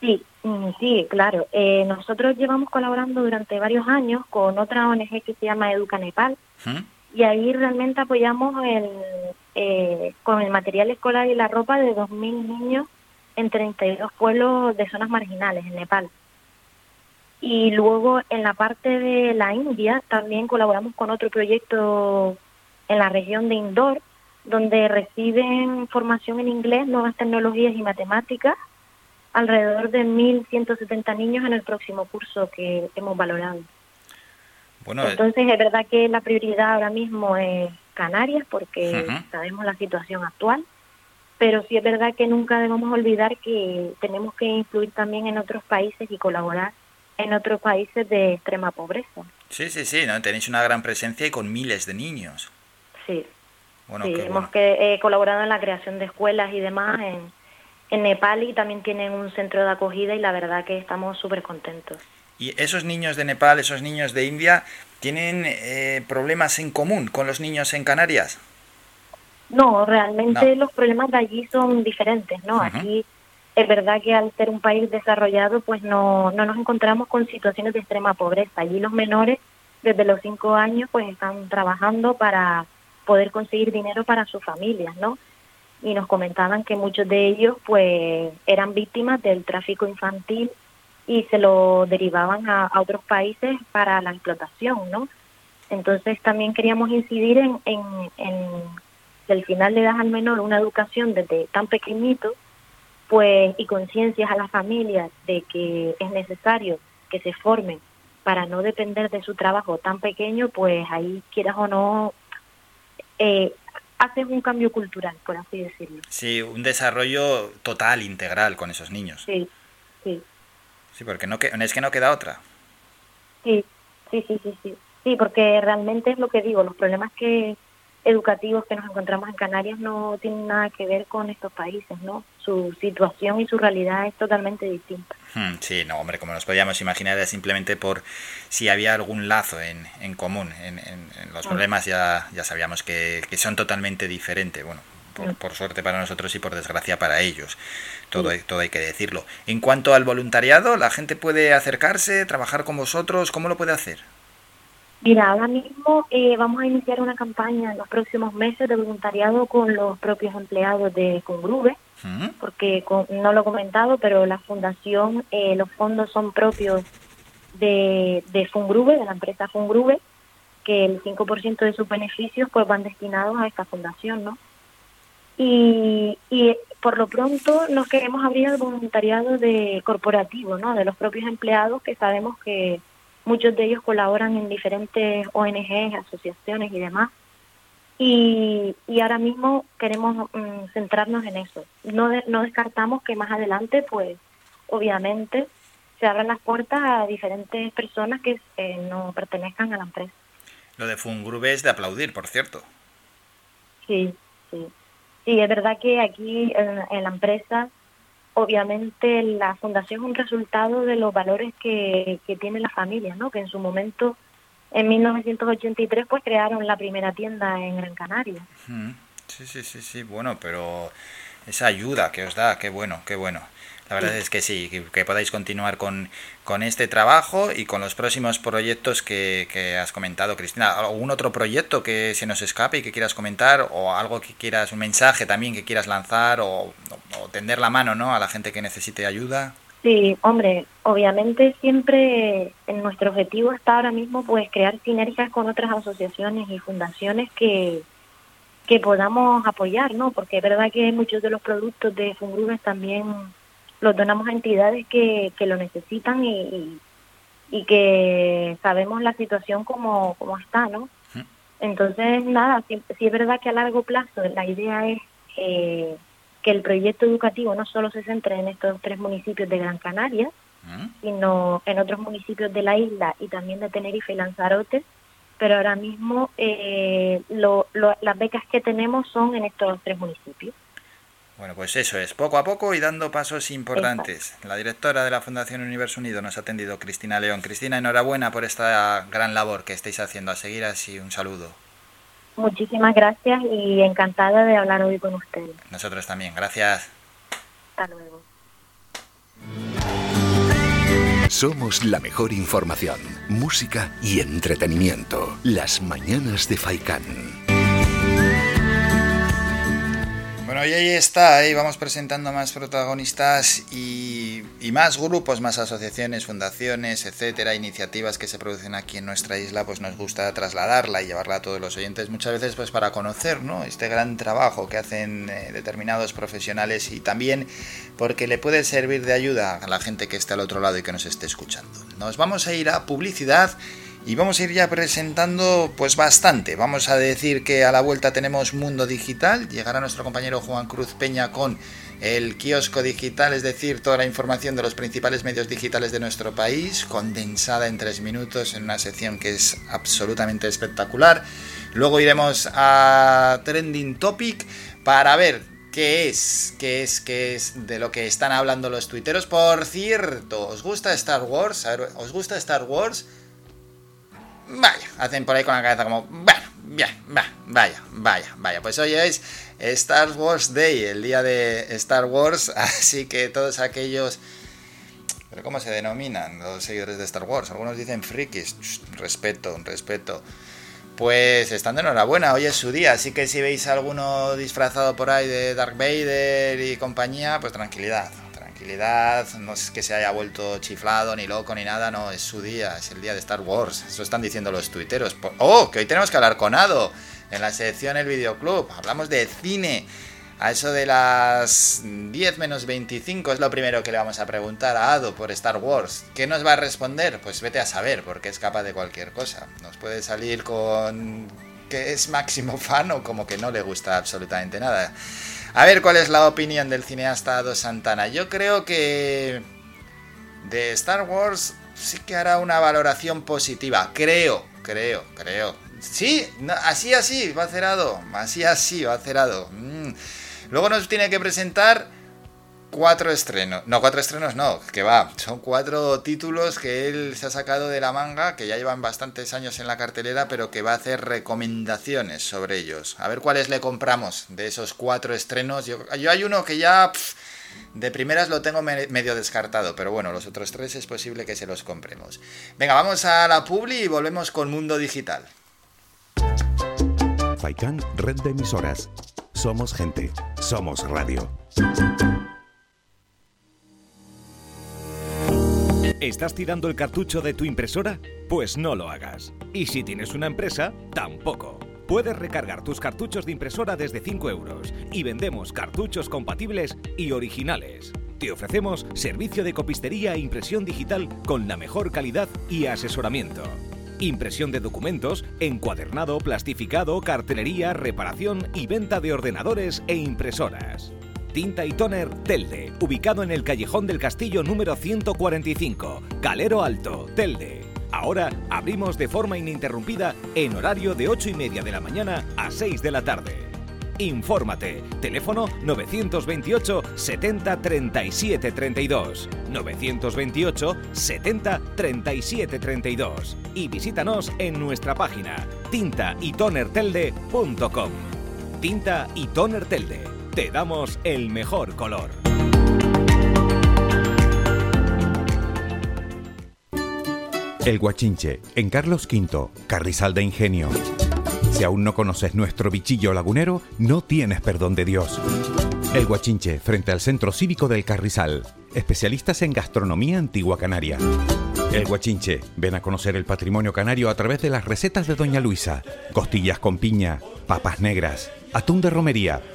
S8: Sí, mm, sí, claro. Eh, nosotros llevamos colaborando durante varios años con otra ONG que se llama Educa Nepal
S1: ¿Mm?
S8: Y ahí realmente apoyamos el, eh, con el material escolar y la ropa de 2.000 niños en 32 pueblos de zonas marginales en Nepal. Y luego en la parte de la India también colaboramos con otro proyecto en la región de Indore, donde reciben formación en inglés, nuevas tecnologías y matemáticas, alrededor de 1.170 niños en el próximo curso que hemos valorado.
S1: Bueno, eh,
S8: Entonces es verdad que la prioridad ahora mismo es Canarias porque sabemos la situación actual, pero sí es verdad que nunca debemos olvidar que tenemos que influir también en otros países y colaborar en otros países de extrema pobreza.
S1: sí, sí, sí, ¿no? tenéis una gran presencia y con miles de niños.
S8: Sí,
S1: Bueno,
S8: sí hemos
S1: bueno.
S8: que, eh, colaborado en la creación de escuelas y demás en, en Nepal y también tienen un centro de acogida y la verdad que estamos súper contentos.
S1: Y esos niños de Nepal, esos niños de India, ¿tienen eh, problemas en común con los niños en Canarias?
S8: No, realmente
S1: No.
S8: los problemas de allí son diferentes, ¿no?
S1: Ujú.
S8: Aquí es verdad que al ser un país desarrollado, pues no, no nos encontramos con situaciones de extrema pobreza. Allí los menores, desde los cinco años, pues están trabajando para poder conseguir dinero para sus familias, ¿no? Y nos comentaban que muchos de ellos, pues, eran víctimas del tráfico infantil y se lo derivaban a, a otros países para la explotación, ¿no? Entonces también queríamos incidir en, en, en que al final le das al menor una educación desde tan pequeñito, pues y conciencias a las familias de que es necesario que se formen para no depender de su trabajo tan pequeño, pues ahí quieras o no eh, haces un cambio cultural, por así decirlo.
S1: Sí, un desarrollo total, integral con esos niños.
S8: Sí, sí.
S1: Sí, porque no que, es que no queda otra.
S8: Sí, sí, sí, sí, sí. Sí, porque realmente es lo que digo, los problemas que educativos que nos encontramos en Canarias no tienen nada que ver con estos países, ¿no? Su situación y su realidad es totalmente distinta.
S1: Hmm, Sí, no, hombre, como nos podíamos imaginar, era simplemente por si había algún lazo en, en común. En, en- en los
S8: Ah.
S1: problemas ya, ya sabíamos que, que son totalmente diferentes. Bueno, por, por suerte para nosotros y por desgracia para ellos. Todo,
S8: Sí.
S1: todo hay que decirlo. En cuanto al voluntariado, ¿la gente puede acercarse, trabajar con vosotros? ¿Cómo lo puede hacer?
S8: Mira, ahora mismo eh, vamos a iniciar una campaña en los próximos meses de voluntariado con los propios empleados de Congrube,
S1: ¿Mm?
S8: porque con- no lo he comentado, pero la fundación, eh, los fondos son propios de, de Fungrube, de la empresa Fungrube, que el 5% de sus beneficios pues van destinados a esta fundación, ¿no? Y, y por lo pronto nos queremos abrir al voluntariado de corporativo, ¿no? De los propios empleados que sabemos que muchos de ellos colaboran en diferentes ONGs, asociaciones y demás. Y, y ahora mismo queremos mm, centrarnos en eso. No, de- no descartamos que más adelante, pues, obviamente, se abran las puertas a diferentes personas que eh, no pertenezcan a la empresa.
S1: Lo de Fungrube es de aplaudir, por cierto.
S8: Sí, sí. Sí, es verdad que aquí en, en la empresa, obviamente la fundación es un resultado de los valores que, que tiene la familia, ¿no? Que en su momento, en 1983, pues crearon la primera tienda en Gran Canaria.
S1: Sí, sí, sí, sí, bueno, pero esa ayuda que os da, qué bueno, qué bueno. La verdad es que sí, que, que podáis continuar con, con este trabajo y con los próximos proyectos que, que has comentado, Cristina. ¿Algún otro proyecto que se nos escape y que quieras comentar? ¿O algo que quieras, un mensaje también que quieras lanzar? ¿O, o- o tender la mano ¿no? a la gente que necesite ayuda?
S8: Sí, hombre, obviamente siempre en nuestro objetivo está ahora mismo pues crear sinergias con otras asociaciones y fundaciones que, que podamos apoyar, ¿no? Porque es verdad que muchos de los productos de Fungrubes también los donamos a entidades que, que lo necesitan y, y, y que sabemos la situación como, como está, ¿no? Entonces, nada, sí, sí es verdad que a largo plazo la idea es eh, que el proyecto educativo no solo se centre en estos tres municipios de Gran Canaria, sino en otros municipios de la isla y también de Tenerife y Lanzarote, pero ahora mismo eh, lo- lo- las becas que tenemos son en estos tres municipios.
S1: Bueno, pues eso es, poco a poco y dando pasos importantes. La directora de la Fundación Universo Unido nos ha atendido, Cristina León. Cristina, enhorabuena por esta gran labor que estáis haciendo. A seguir así, un saludo.
S8: Muchísimas gracias y encantada de hablar hoy con ustedes.
S1: Nosotros también, gracias.
S8: Hasta luego.
S2: Somos la mejor información, música y entretenimiento. Las mañanas de Faikán.
S1: Bueno, y ahí está, vamos presentando más protagonistas y, y más grupos, más asociaciones, fundaciones, etcétera, iniciativas que se producen aquí en nuestra isla, pues nos gusta trasladarla y llevarla a todos los oyentes muchas veces pues para conocer, ¿no? Este gran trabajo que hacen eh, determinados profesionales y también porque le puede servir de ayuda a la gente que esté al otro lado y que nos esté escuchando. Nos vamos a ir a publicidad y vamos a ir ya presentando pues bastante. Vamos a decir que a la vuelta tenemos Mundo Digital. Llegará nuestro compañero Juan Cruz Peña con el kiosco digital, es decir, toda la información de los principales medios digitales de nuestro país, condensada en tres minutos en una sección que es absolutamente espectacular. Luego iremos a Trending Topic para ver qué es, qué es, qué es de lo que están hablando los tuiteros. Por cierto, ¿os gusta Star Wars? ¿os gusta Star Wars? Vaya, hacen por ahí con la cabeza como, bueno, bien, va, vaya, vaya, vaya. Pues hoy es Star Wars Day, el día de Star Wars, así que todos aquellos... ¿Pero cómo se denominan los seguidores de Star Wars? Algunos dicen frikis, Ch, respeto, respeto. Pues están de enhorabuena, hoy es su día, así que si veis alguno disfrazado por ahí de Dark Vader y compañía, pues tranquilidad, tranquilidad, no es que se haya vuelto chiflado, ni loco, ni nada, no, es su día, es el día de Star Wars, eso están diciendo los tuiteros. ¡Oh! Que hoy tenemos que hablar con Ado, en la sección El Videoclub, hablamos de cine. A eso de las 10 menos 25 es lo primero que le vamos a preguntar a Ado por Star Wars. ¿Qué nos va a responder? Pues vete a saber, porque es capaz de cualquier cosa. Nos puede salir con que es máximo fan o como que no le gusta absolutamente nada. A ver cuál es la opinión del cineasta Ado Santana. Yo creo que de Star Wars sí que hará una valoración positiva. Creo, creo, creo. Sí, así, así, va cerrado. Así, así, va cerrado. Mm. Luego nos tiene que presentar cuatro estrenos. No, cuatro estrenos no, que va. Son cuatro títulos que él se ha sacado de la manga, que ya llevan bastantes años en la cartelera, pero que va a hacer recomendaciones sobre ellos. A ver cuáles le compramos de esos cuatro estrenos. Yo, yo hay uno que ya de primeras lo tengo me- medio descartado, pero bueno, los otros tres es posible que se los compremos. Venga, vamos a la publi y volvemos con Mundo Digital.
S7: Faikan, red de emisoras. Somos gente, somos radio.
S9: ¿Estás tirando el cartucho de tu impresora? Pues no lo hagas. Y si tienes una empresa, tampoco. Puedes recargar tus cartuchos de impresora desde 5 euros y vendemos cartuchos compatibles y originales. Te ofrecemos servicio de copistería e impresión digital con la mejor calidad y asesoramiento. Impresión de documentos, encuadernado, plastificado, cartelería, reparación y venta de ordenadores e impresoras. Tinta y Toner Telde, ubicado en el Callejón del Castillo número 145, Calero Alto, Telde. Ahora abrimos de forma ininterrumpida en horario de 8 y media de la mañana a 6 de la tarde. Infórmate. Teléfono 928 70 37 32. 928 70 37 32. Y visítanos en nuestra página tintaytonertelde.com. Tinta y Toner Telde. Te damos el mejor color.
S7: El Guachinche, en Carlos V, Carrizal de Ingenio. Si aún no conoces nuestro bichillo lagunero, no tienes perdón de Dios. El Guachinche, frente al Centro Cívico del Carrizal. Especialistas en gastronomía antigua canaria. El Guachinche, ven a conocer el patrimonio canario a través de las recetas de Doña Luisa. Costillas con piña, papas negras, atún de romería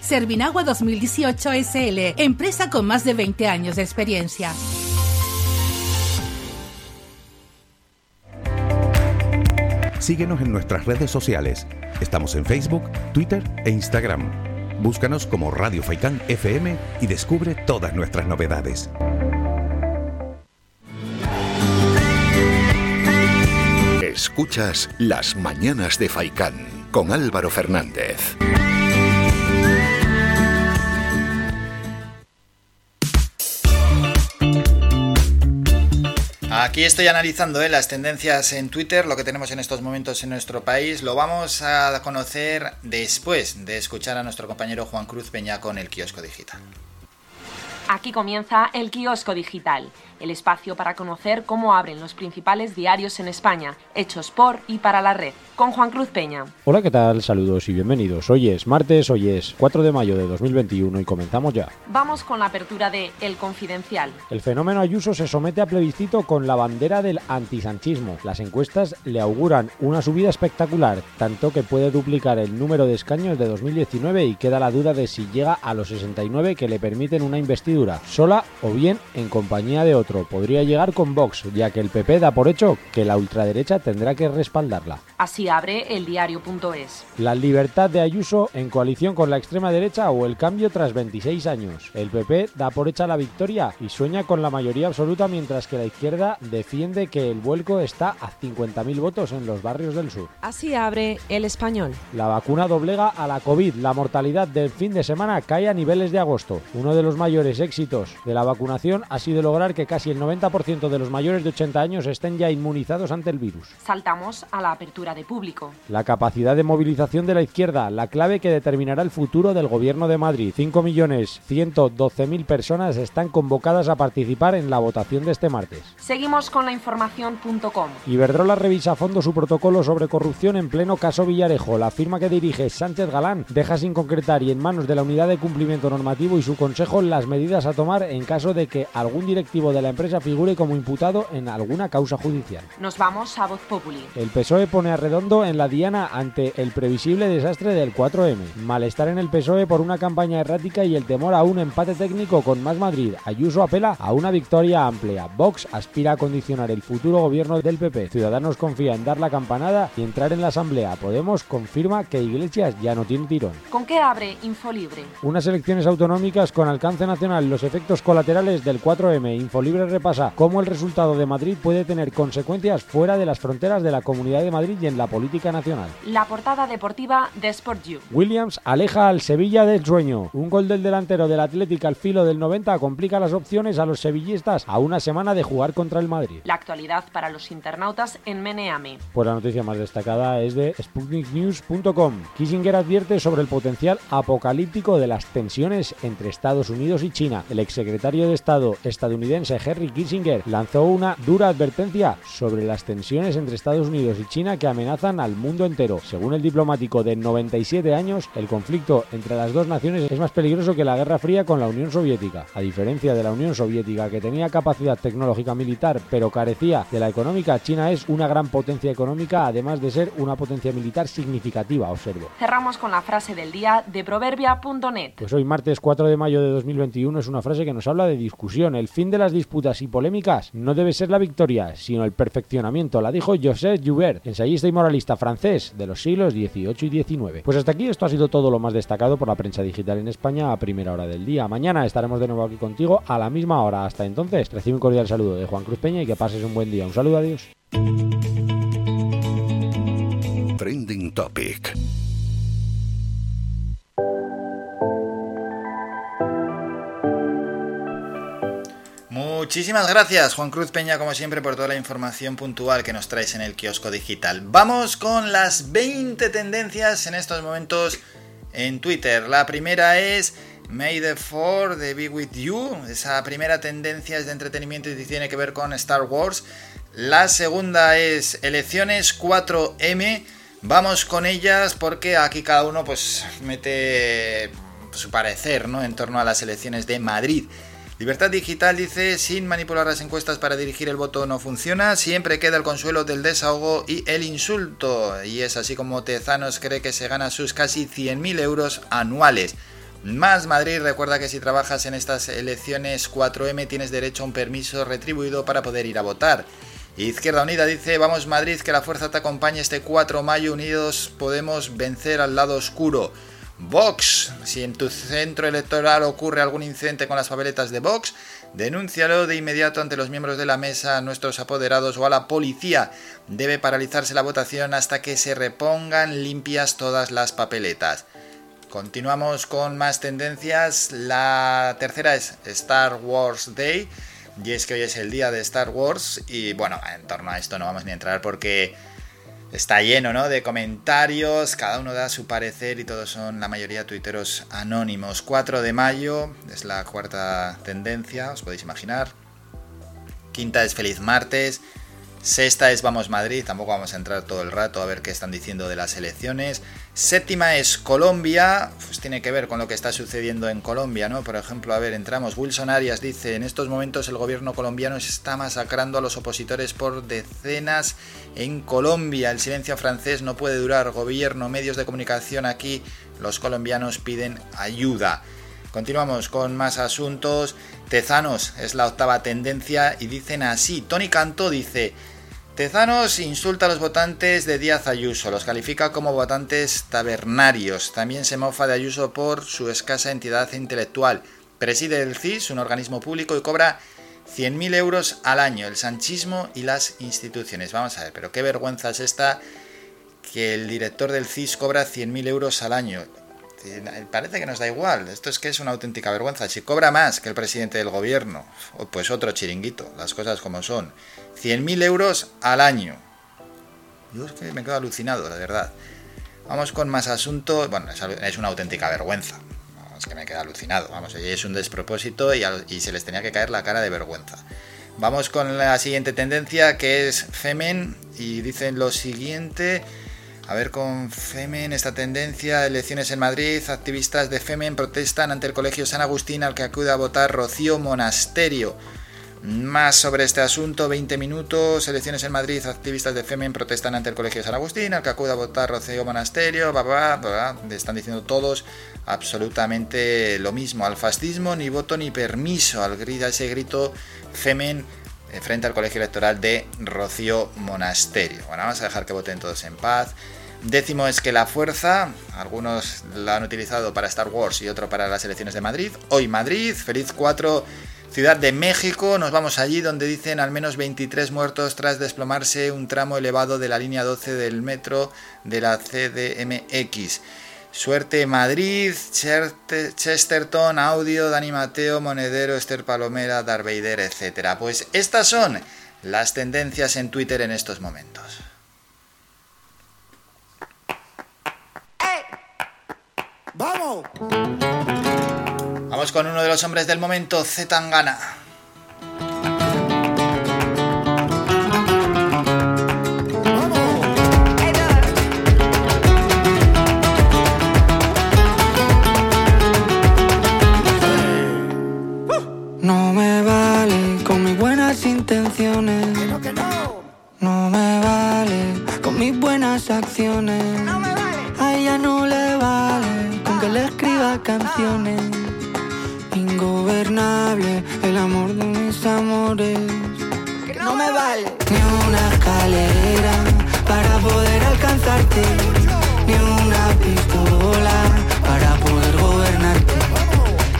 S5: Servinagua 2018 SL, empresa con más de 20 años de experiencia.
S7: Síguenos en nuestras redes sociales. Estamos en Facebook, Twitter e Instagram. Búscanos como Radio Faikán FM y descubre todas nuestras novedades.
S2: Escuchas Las Mañanas de Faicán con Álvaro Fernández.
S1: Aquí estoy analizando eh, las tendencias en Twitter, lo que tenemos en estos momentos en nuestro país. Lo vamos a conocer después de escuchar a nuestro compañero Juan Cruz Peña con el kiosco digital.
S10: Aquí comienza el kiosco digital, el espacio para conocer cómo abren los principales diarios en España, hechos por y para la red, con Juan Cruz Peña.
S11: Hola, ¿qué tal? Saludos y bienvenidos. Hoy es martes, hoy es 4 de mayo de 2021 y comenzamos ya.
S10: Vamos con la apertura de El Confidencial.
S11: El fenómeno Ayuso se somete a plebiscito con la bandera del antisanchismo. Las encuestas le auguran una subida espectacular, tanto que puede duplicar el número de escaños de 2019 y queda la duda de si llega a los 69 que le permiten una investidura, sola o bien en compañía de Podría llegar con Vox, ya que el PP da por hecho que la ultraderecha tendrá que respaldarla.
S10: Así abre el diario.es.
S11: La libertad de Ayuso en coalición con la extrema derecha o el cambio tras 26 años. El PP da por hecha la victoria y sueña con la mayoría absoluta mientras que la izquierda defiende que el vuelco está a 50.000 votos en los barrios del sur.
S10: Así abre el español.
S11: La vacuna doblega a la COVID. La mortalidad del fin de semana cae a niveles de agosto. Uno de los mayores éxitos de la vacunación ha sido lograr que casi casi el 90% de los mayores de 80 años estén ya inmunizados ante el virus.
S10: Saltamos a la apertura de público.
S11: La capacidad de movilización de la izquierda, la clave que determinará el futuro del Gobierno de Madrid. 5.112.000 personas están convocadas a participar en la votación de este martes.
S10: Seguimos con la información.com.
S11: Iberdrola revisa a fondo su protocolo sobre corrupción en pleno caso Villarejo. La firma que dirige Sánchez Galán deja sin concretar y en manos de la Unidad de Cumplimiento Normativo y su Consejo las medidas a tomar en caso de que algún directivo de la empresa figure como imputado en alguna causa judicial.
S10: Nos vamos a Voz Populi.
S11: El PSOE pone a redondo en la diana ante el previsible desastre del 4M. Malestar en el PSOE por una campaña errática y el temor a un empate técnico con Más Madrid. Ayuso apela a una victoria amplia. Vox aspira a condicionar el futuro gobierno del PP. Ciudadanos confía en dar la campanada y entrar en la Asamblea. Podemos confirma que Iglesias ya no tiene tirón.
S10: ¿Con qué abre Infolibre?
S11: Unas elecciones autonómicas con alcance nacional, los efectos colaterales del 4M. Infolibre repasa cómo el resultado de Madrid puede tener consecuencias fuera de las fronteras de la Comunidad de Madrid y en la política nacional.
S10: La portada deportiva de Sport.
S11: Williams aleja al Sevilla del sueño. Un gol del delantero del Atlético al filo del 90 complica las opciones a los sevillistas a una semana de jugar contra el Madrid.
S10: La actualidad para los internautas en Meneame.
S11: Pues la noticia más destacada es de SputnikNews.com. Kissinger advierte sobre el potencial apocalíptico de las tensiones entre Estados Unidos y China. El exsecretario de Estado estadounidense Henry Kissinger lanzó una dura advertencia sobre las tensiones entre Estados Unidos y China que amenazan al mundo entero. Según el diplomático de 97 años, el conflicto entre las dos naciones es más peligroso que la Guerra Fría con la Unión Soviética. A diferencia de la Unión Soviética, que tenía capacidad tecnológica militar pero carecía de la económica, China es una gran potencia económica, además de ser una potencia militar significativa, observo.
S10: Cerramos con la frase del día de proverbia.net.
S11: Pues hoy, martes 4 de mayo de 2021, es una frase que nos habla de discusión. El fin de las disputas y polémicas no debe ser la victoria, sino el perfeccionamiento. La dijo Joseph Joubert, ensayista y moralista francés de los siglos XVIII y XIX. Pues hasta aquí esto ha sido todo lo más destacado por la prensa digital en España a primera hora del día. Mañana estaremos de nuevo aquí contigo a la misma hora. Hasta entonces, recibe un cordial saludo de Juan Cruz Peña y que pases un buen día. Un saludo, adiós.
S2: Trending Topic.
S1: Muchísimas gracias Juan Cruz Peña como siempre por toda la información puntual que nos traes en el kiosco digital. Vamos con las 20 tendencias en estos momentos en Twitter. La primera es May the Four de Be With You. Esa primera tendencia es de entretenimiento y tiene que ver con Star Wars. La segunda es Elecciones 4M. Vamos con ellas porque aquí cada uno pues mete su parecer ¿no? en torno a las elecciones de Madrid. Libertad Digital dice, sin manipular las encuestas para dirigir el voto no funciona, siempre queda el consuelo del desahogo y el insulto. Y es así como Tezanos cree que se gana sus casi 100.000 euros anuales. Más Madrid recuerda que si trabajas en estas elecciones 4M tienes derecho a un permiso retribuido para poder ir a votar. Izquierda Unida dice, vamos Madrid, que la fuerza te acompañe este 4 de mayo, unidos podemos vencer al lado oscuro. Vox, si en tu centro electoral ocurre algún incidente con las papeletas de Vox, denúncialo de inmediato ante los miembros de la mesa, a nuestros apoderados o a la policía. Debe paralizarse la votación hasta que se repongan limpias todas las papeletas. Continuamos con más tendencias. La tercera es Star Wars Day. Y es que hoy es el día de Star Wars. Y bueno, en torno a esto no vamos ni a entrar porque está lleno ¿no? de comentarios. Cada uno da su parecer y todos son la mayoría tuiteros anónimos. 4 de mayo es la cuarta tendencia, os podéis imaginar. Quinta es Feliz Martes. Sexta es Vamos Madrid, tampoco vamos a entrar todo el rato a ver qué están diciendo de las elecciones. Séptima es Colombia, pues tiene que ver con lo que está sucediendo en Colombia, ¿no? Por ejemplo, a ver, entramos. Wilson Arias dice, en estos momentos el gobierno colombiano está masacrando a los opositores por decenas en Colombia. El silencio francés no puede durar. Gobierno, medios de comunicación aquí, los colombianos piden ayuda. Continuamos con más asuntos. Tezanos es la octava tendencia y dicen así. Tony Cantó dice, Tezanos insulta a los votantes de Díaz Ayuso, los califica como votantes tabernarios. También se mofa de Ayuso por su escasa entidad intelectual. Preside el CIS, un organismo público, y cobra 100.000 euros al año, el sanchismo y las instituciones. Vamos a ver, pero qué vergüenza es esta que el director del CIS cobra 100.000 euros al año. Parece que nos da igual. Esto es que es una auténtica vergüenza. Si cobra más que el presidente del gobierno, pues otro chiringuito, las cosas como son. 100.000 euros al año. Yo es que me quedo alucinado, la verdad. Vamos con más asuntos. Bueno, es una auténtica vergüenza. Es que me quedo alucinado. Vamos, es un despropósito y se les tenía que caer la cara de vergüenza. Vamos con la siguiente tendencia que es Femen y dicen lo siguiente. A ver, con Femen, esta tendencia, elecciones en Madrid, activistas de Femen protestan ante el Colegio San Agustín al que acude a votar Rocío Monasterio. Más sobre este asunto, 20 minutos, elecciones en Madrid, activistas de Femen protestan ante el Colegio San Agustín, al que acude a votar Rocío Monasterio, bla, están diciendo todos absolutamente lo mismo, al fascismo ni voto ni permiso, al grita ese grito Femen frente al colegio electoral de Rocío Monasterio. Bueno, vamos a dejar que voten todos en paz. Décimo es que la fuerza, algunos la han utilizado para Star Wars y otro para las elecciones de Madrid. Hoy Madrid, feliz 4, Ciudad de México, nos vamos allí donde dicen al menos 23 muertos tras desplomarse un tramo elevado de la línea 12 del metro de la CDMX. Suerte Madrid, Chesterton, Audio, Dani Mateo, Monedero, Esther Palomera, Darveider, etc. Pues estas son las tendencias en Twitter en estos momentos.
S12: ¡Vamos!
S1: Vamos con uno de los hombres del momento, Zetangana.
S13: Buenas acciones. A ella no le vale con que le escriba canciones. Ingobernable el amor de mis amores. No me vale ni una escalera para poder alcanzarte. Ni una pistola para poder gobernarte.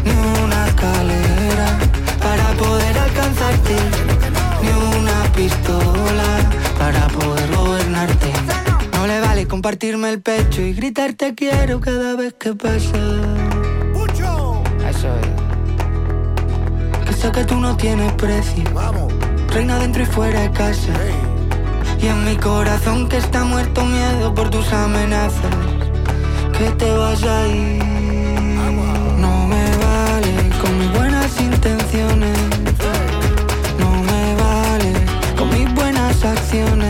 S13: Ni una escalera para poder alcanzarte. Ni una pistola para poder gobernarte. Compartirme el pecho y gritarte quiero cada vez que pasa. Eso es. Que sé que tú no tienes precio. Reina dentro y fuera de casa. Y en mi corazón que está muerto miedo por tus amenazas. Que te vas a ir. No me vale con mis buenas intenciones. No me vale con mis buenas acciones.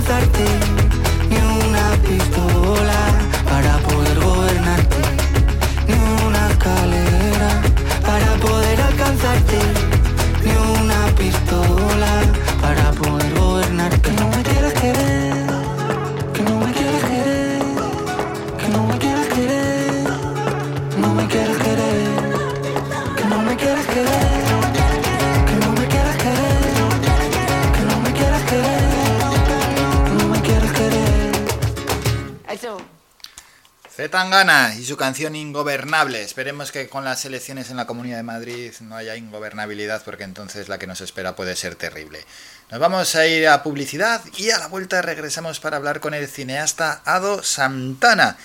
S13: Ni una pistola para poder gobernarte. Ni una escalera para poder alcanzarte.
S1: Zetangana y su canción Ingobernable. Esperemos que con las elecciones en la Comunidad de Madrid no haya ingobernabilidad porque entonces la que nos espera puede ser terrible. Nos vamos a ir a publicidad y a la vuelta regresamos para hablar con el cineasta Ado Santana.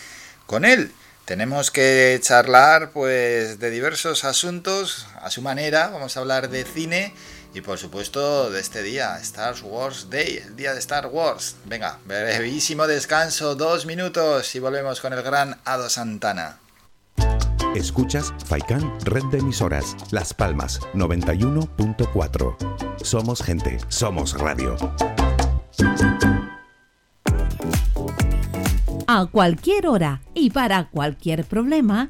S1: Con él Tenemos que charlar pues de diversos asuntos a su manera. Vamos a hablar de cine y por supuesto de este día, Star Wars Day, el día de Star Wars. Venga, brevísimo descanso, dos minutos y volvemos con el gran Ado Santana.
S7: Escuchas Faikan Red de Emisoras, Las Palmas 91.4. Somos gente, somos radio.
S14: A cualquier hora y para cualquier problema,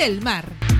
S5: del mar.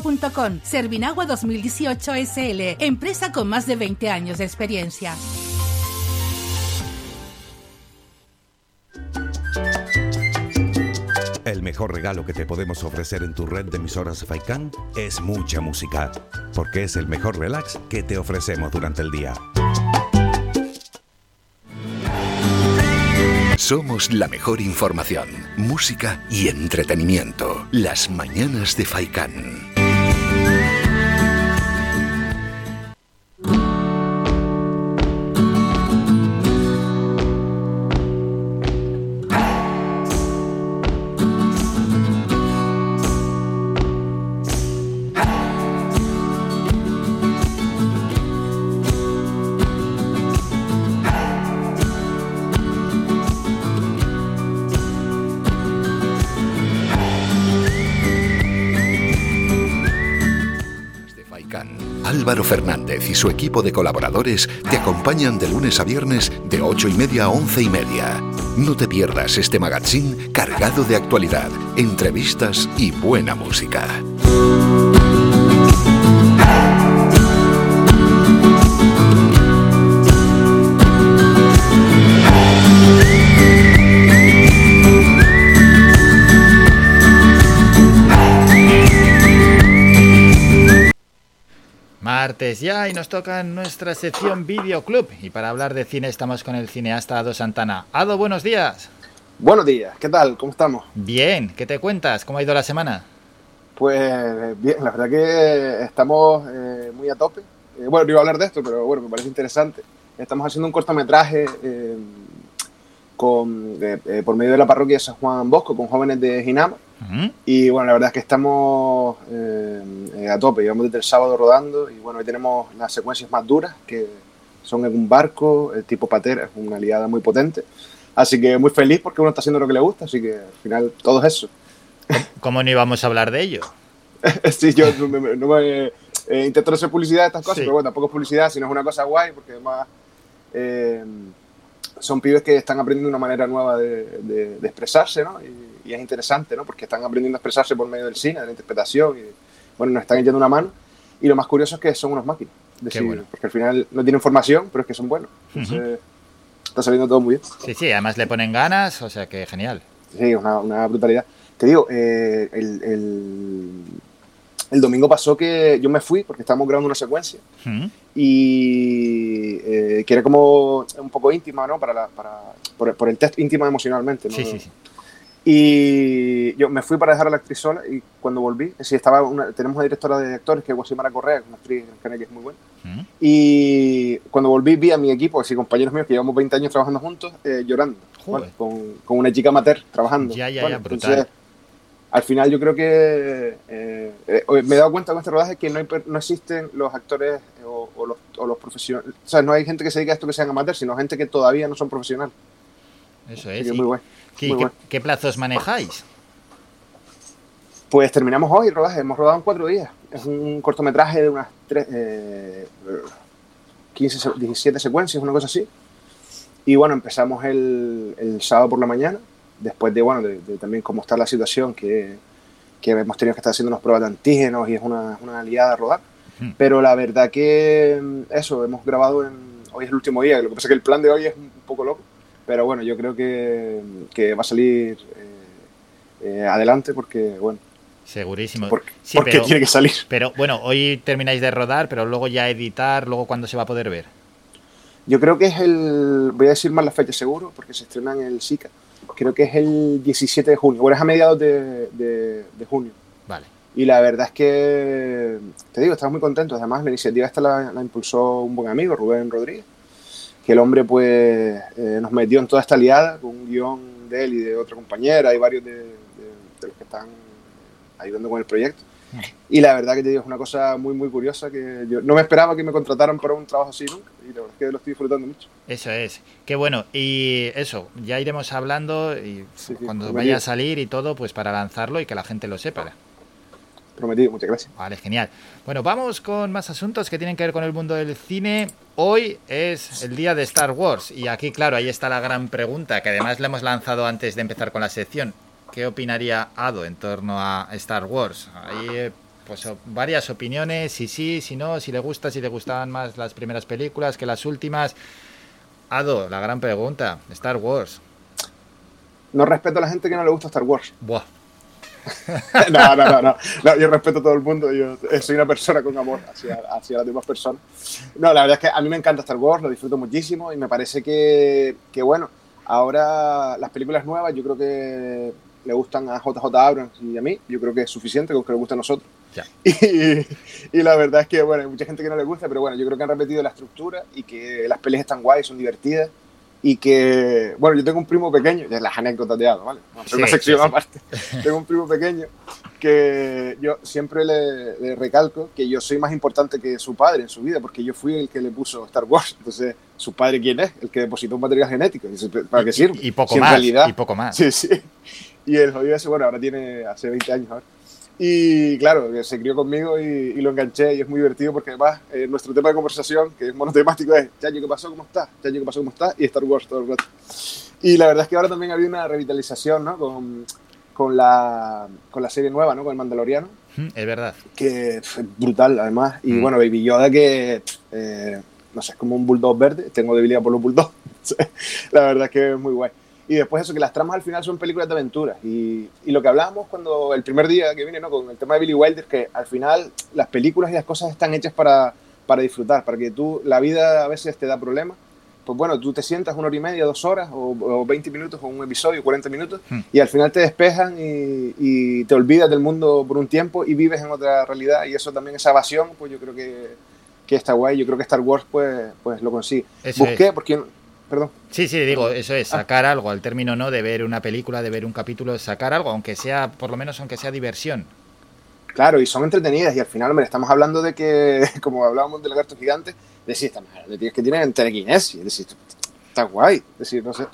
S5: servinagua.com. Servinagua 2018 SL, empresa con más de 20 años de experiencia.
S7: El mejor regalo que te podemos ofrecer en tu red de emisoras Faikan es mucha música, porque es el mejor relax que te ofrecemos durante el día.
S2: Somos la mejor información, música y entretenimiento. Las mañanas de Faikan. Y su equipo de colaboradores te acompañan de lunes a viernes de 8 y media a 11 y media. No te pierdas este magazine cargado de actualidad, entrevistas y buena música.
S1: Martes ya y nos toca nuestra sección Videoclub. Y para hablar de cine estamos con el cineasta Ado Santana. Ado, buenos días.
S15: Buenos días, ¿qué tal? ¿Cómo estamos?
S1: Bien, ¿qué te cuentas? ¿Cómo ha ido la semana?
S15: Pues bien, la verdad que estamos eh, muy a tope. Eh, bueno, no iba a hablar de esto, pero bueno, me parece interesante. Estamos haciendo un cortometraje eh, con, eh, eh, por medio de la parroquia de San Juan Bosco con jóvenes de Ginama. Y bueno, la verdad es que estamos eh, eh, a tope. Llevamos desde el sábado rodando y bueno, hoy tenemos las secuencias más duras que son en un barco, el tipo patera, es una aliada muy potente. Así que muy feliz porque uno está haciendo lo que le gusta, así que al final todo es eso.
S1: ¿Cómo no íbamos a hablar de ello?
S15: sí, yo no me, no me- eh, intento hacer publicidad de estas cosas,
S1: Sí.
S15: pero bueno, tampoco es publicidad, sino es una cosa guay, porque además eh, son pibes que están aprendiendo una manera nueva de, de- de expresarse, ¿no? Y, y es interesante, ¿no? Porque están aprendiendo a expresarse por medio del cine, de la interpretación, y bueno, nos están echando una mano. Y lo más curioso es que son unos máquinas. Decir,
S1: bueno.
S15: Porque al final no tienen formación, pero es que son buenos. Entonces, está saliendo todo muy bien.
S1: Sí, sí, además le ponen ganas, o sea que genial.
S15: Sí, una, una brutalidad. Te digo, eh, el, el, el domingo pasó que yo me fui porque estábamos grabando una secuencia
S1: Mm.
S15: y eh, que era como un poco íntima, ¿no? Para la- para, por, por el test íntima emocionalmente, ¿no?
S1: Sí, sí, sí.
S15: Y yo me fui para dejar a la actriz sola y cuando volví, sí, estaba una- tenemos una directora de actores que es Guasimara Correa, una actriz en que es muy buena.
S1: Mm.
S15: Y cuando volví vi a mi equipo, así compañeros míos que llevamos 20 años trabajando juntos, eh, llorando, con, con una chica amateur trabajando.
S1: Ya, ya,
S15: ¿vale?
S1: ya, brutal.
S15: Entonces, al final yo creo que eh, eh, me he dado cuenta con este rodaje que no, hay no existen los actores eh, o, o los, o los profesionales. O sea, no hay gente que se dedica a esto que sean amateurs, sino gente que todavía no son profesionales.
S1: Eso es. ¿Y
S15: muy guay.
S1: Qué, plazos manejáis?
S15: Pues terminamos hoy el rodaje, hemos rodado en cuatro días. Es un cortometraje de unas tres, eh, 15, se- 17 secuencias, una cosa así. Y bueno, empezamos el, el sábado por la mañana, después de, bueno, de, de también cómo está la situación, que, que hemos tenido que estar haciendo unas pruebas de antígenos y es una, una liada a rodar.
S1: Hmm.
S15: Pero la verdad que mm, eso, hemos grabado en, hoy es el último día, lo que pasa es que el plan de hoy es un poco loco, pero bueno, yo creo que, que va a salir eh, eh, adelante porque, bueno,
S1: Segurísimo.
S15: Porque-
S1: Sí,
S15: porque
S1: pero-
S15: tiene que salir.
S1: Pero bueno, hoy termináis de rodar, pero luego ya editar, luego cuándo se va a poder ver.
S15: Yo creo que es el, voy a decir más la fecha seguro, porque se estrena en el SICA, creo que es el 17 de junio, bueno, es a mediados de, de- de junio.
S1: Vale.
S15: Y la verdad es que, te digo, estamos muy contentos. Además, la iniciativa esta la, la impulsó un buen amigo, Rubén Rodríguez, que el hombre pues eh, nos metió en toda esta liada con un guion de él y de otra compañera y varios de, de- de los que están ayudando con el proyecto. Y la verdad que te digo, es una cosa muy, muy curiosa que yo no me esperaba que me contrataran para un trabajo así nunca y la verdad es que lo estoy disfrutando mucho.
S1: Eso es. Qué bueno. Y eso, ya iremos hablando y cuando vaya a salir y todo, pues para lanzarlo y que la gente lo sepa.
S15: Prometido, muchas gracias.
S1: Vale, genial. Bueno, vamos con más asuntos que tienen que ver con el mundo del cine. Hoy es el día de Star Wars y aquí, claro, ahí está la gran pregunta que además le hemos lanzado antes de empezar con la sección. ¿Qué opinaría Ado en torno a Star Wars? Hay eh, pues varias opiniones, si sí, si no, si le gusta, si le gustaban más las primeras películas que las últimas. Ado, la gran pregunta, Star Wars.
S15: No respeto a la gente que no le gusta Star Wars.
S1: Buah.
S15: no, no, no, no, no, Yo respeto a todo el mundo. Yo soy una persona con amor hacia, hacia las demás personas. No, la verdad es que a mí me encanta Star Wars, lo disfruto muchísimo y me parece que, que bueno, ahora las películas nuevas yo creo que le gustan a JJ Abrams y a mí. Yo creo que es suficiente con que le guste a nosotros.
S1: Ya.
S15: Y, y la verdad es que, bueno, hay mucha gente que no le gusta, pero bueno, yo creo que han repetido la estructura y que las peleas están guays, son divertidas. Y que, bueno, yo tengo un primo pequeño, ya las anécdotas de Ado, ¿vale?
S1: Sí,
S15: una sección
S1: sí, sí.
S15: aparte. Tengo un primo pequeño que yo siempre le, le recalco que yo soy más importante que su padre en su vida, porque yo fui el que le puso Star Wars. Entonces, ¿su padre quién es? El que depositó un material genético. Y ¿Para qué sirve?
S1: Y poco
S15: Si en
S1: más,
S15: realidad-
S1: y poco más.
S15: Sí, sí. Y el jodido ese, bueno, ahora tiene hace 20 años ahora. Y claro, que se crió conmigo y, y lo enganché y es muy divertido porque además eh, nuestro tema de conversación, que es monotemático, es Chayo, ¿qué pasó? ¿Cómo estás? Chayo, ¿qué pasó? ¿Cómo estás? Y Star Wars todo el rato. Y la verdad es que ahora también había una revitalización, ¿no? Con, con, la, con la serie nueva, ¿no? Con el Mandaloriano,
S1: Es verdad.
S15: que pf, brutal además. Y
S1: Mm.
S15: bueno, Baby Yoda que, eh, no sé, es como un bulldog verde. Tengo debilidad por los bulldogs. la verdad es que es muy guay. Y después eso, que las tramas al final son películas de aventuras. Y, y lo que hablábamos cuando el primer día que vine, ¿no? Con el tema de Billy Wilder, que al final las películas y las cosas están hechas para, para disfrutar, para que tú, la vida a veces te da problemas. Pues bueno, tú te sientas una hora y media, dos horas, o, o 20 minutos, o un episodio, 40 minutos,
S1: Hmm.
S15: y al final te despejan y, y te olvidas del mundo por un tiempo y vives en otra realidad. Y eso también, esa evasión, pues yo creo que, que está guay. Yo creo que Star Wars, pues, pues lo consigue. Busqué,
S1: es.
S15: porque. Perdón.
S1: Sí, sí, digo, eso es, sacar algo, al término no de ver una película, de ver un capítulo, sacar algo, aunque sea, por lo menos aunque sea diversión.
S15: Claro, y son entretenidas. Y al final, hombre, estamos hablando de que, como hablábamos del gato gigante, esta madre, tienes que tienen telequinesis. Es decir, está guay. Es decir, no sé.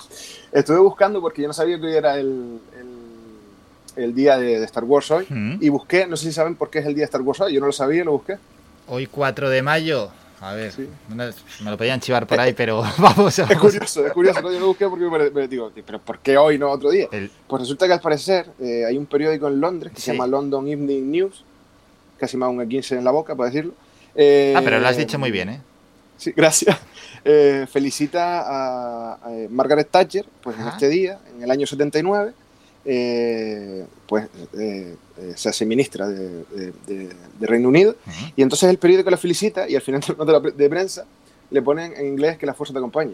S15: Estuve buscando porque yo no sabía que hoy era el, el, el día de, de Star Wars hoy.
S1: Mm.
S15: Y busqué, no sé si saben por qué es el día de Star Wars hoy. Yo no lo sabía, lo busqué.
S1: Hoy 4 de mayo, A ver, me lo podían chivar por ahí, pero vamos a...
S15: Es curioso, es curioso. ¿no? Yo lo busqué porque me, me digo, pero ¿por qué hoy no otro día? Pues resulta que al parecer eh, hay un periódico en Londres que se llama London Evening News, casi hago un 15 en la boca, para decirlo. Eh,
S1: Ah, pero lo has dicho muy bien, ¿eh?
S15: Sí, gracias. Eh, felicita a, a Margaret Thatcher pues, en este día, en el año 79, eh, pues eh, eh, se hace ministra de, de- de- de Reino Unido. Y entonces el periódico la felicita y al final de la nota prensa le ponen en inglés que la fuerza te acompaña.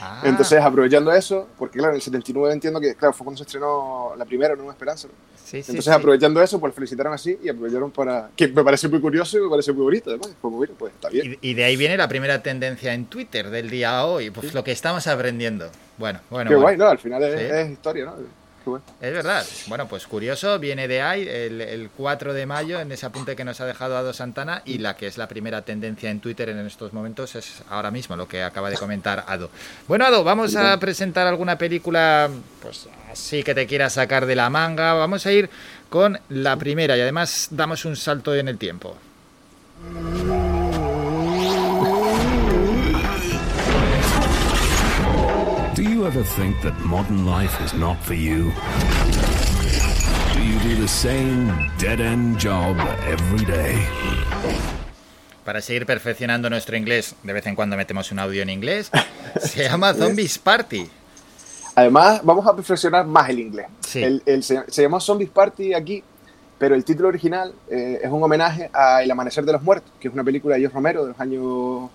S1: Ah.
S15: Entonces, aprovechando eso, porque claro, en el 79 entiendo que claro, fue cuando se estrenó la primera, Nueva Esperanza. ¿no?
S1: Sí,
S15: Entonces,
S1: sí.
S15: aprovechando eso, pues felicitaron así y aprovecharon para. que me parece muy curioso y me parece muy bonito, además. Pues, pues está bien.
S1: Y, y de ahí viene la primera tendencia en Twitter del día hoy, pues lo que estamos aprendiendo. Bueno, bueno.
S15: Qué
S1: bueno.
S15: guay, ¿no? Al final es historia, ¿no?
S1: Es verdad. Bueno, pues curioso, viene de ahí el, el 4 de mayo en ese apunte que nos ha dejado Ado Santana y la que es la primera tendencia en Twitter en estos momentos es ahora mismo lo que acaba de comentar Ado. Bueno, Ado, vamos a presentar alguna película pues así que te quieras sacar de la manga. Vamos a ir con la primera y además damos un salto en el tiempo.
S16: You ever think that modern life is not for you? Do you do the same dead end job every day?
S1: Para seguir perfeccionando nuestro inglés, de vez en cuando metemos un audio en inglés. Se llama Zombies Party.
S15: Además, vamos a perfeccionar más el inglés.
S1: Sí.
S15: El, el- se, se llama Zombies Party aquí, pero el título original eh, es un homenaje a El Amanecer de los Muertos, que es una película de George Romero de los años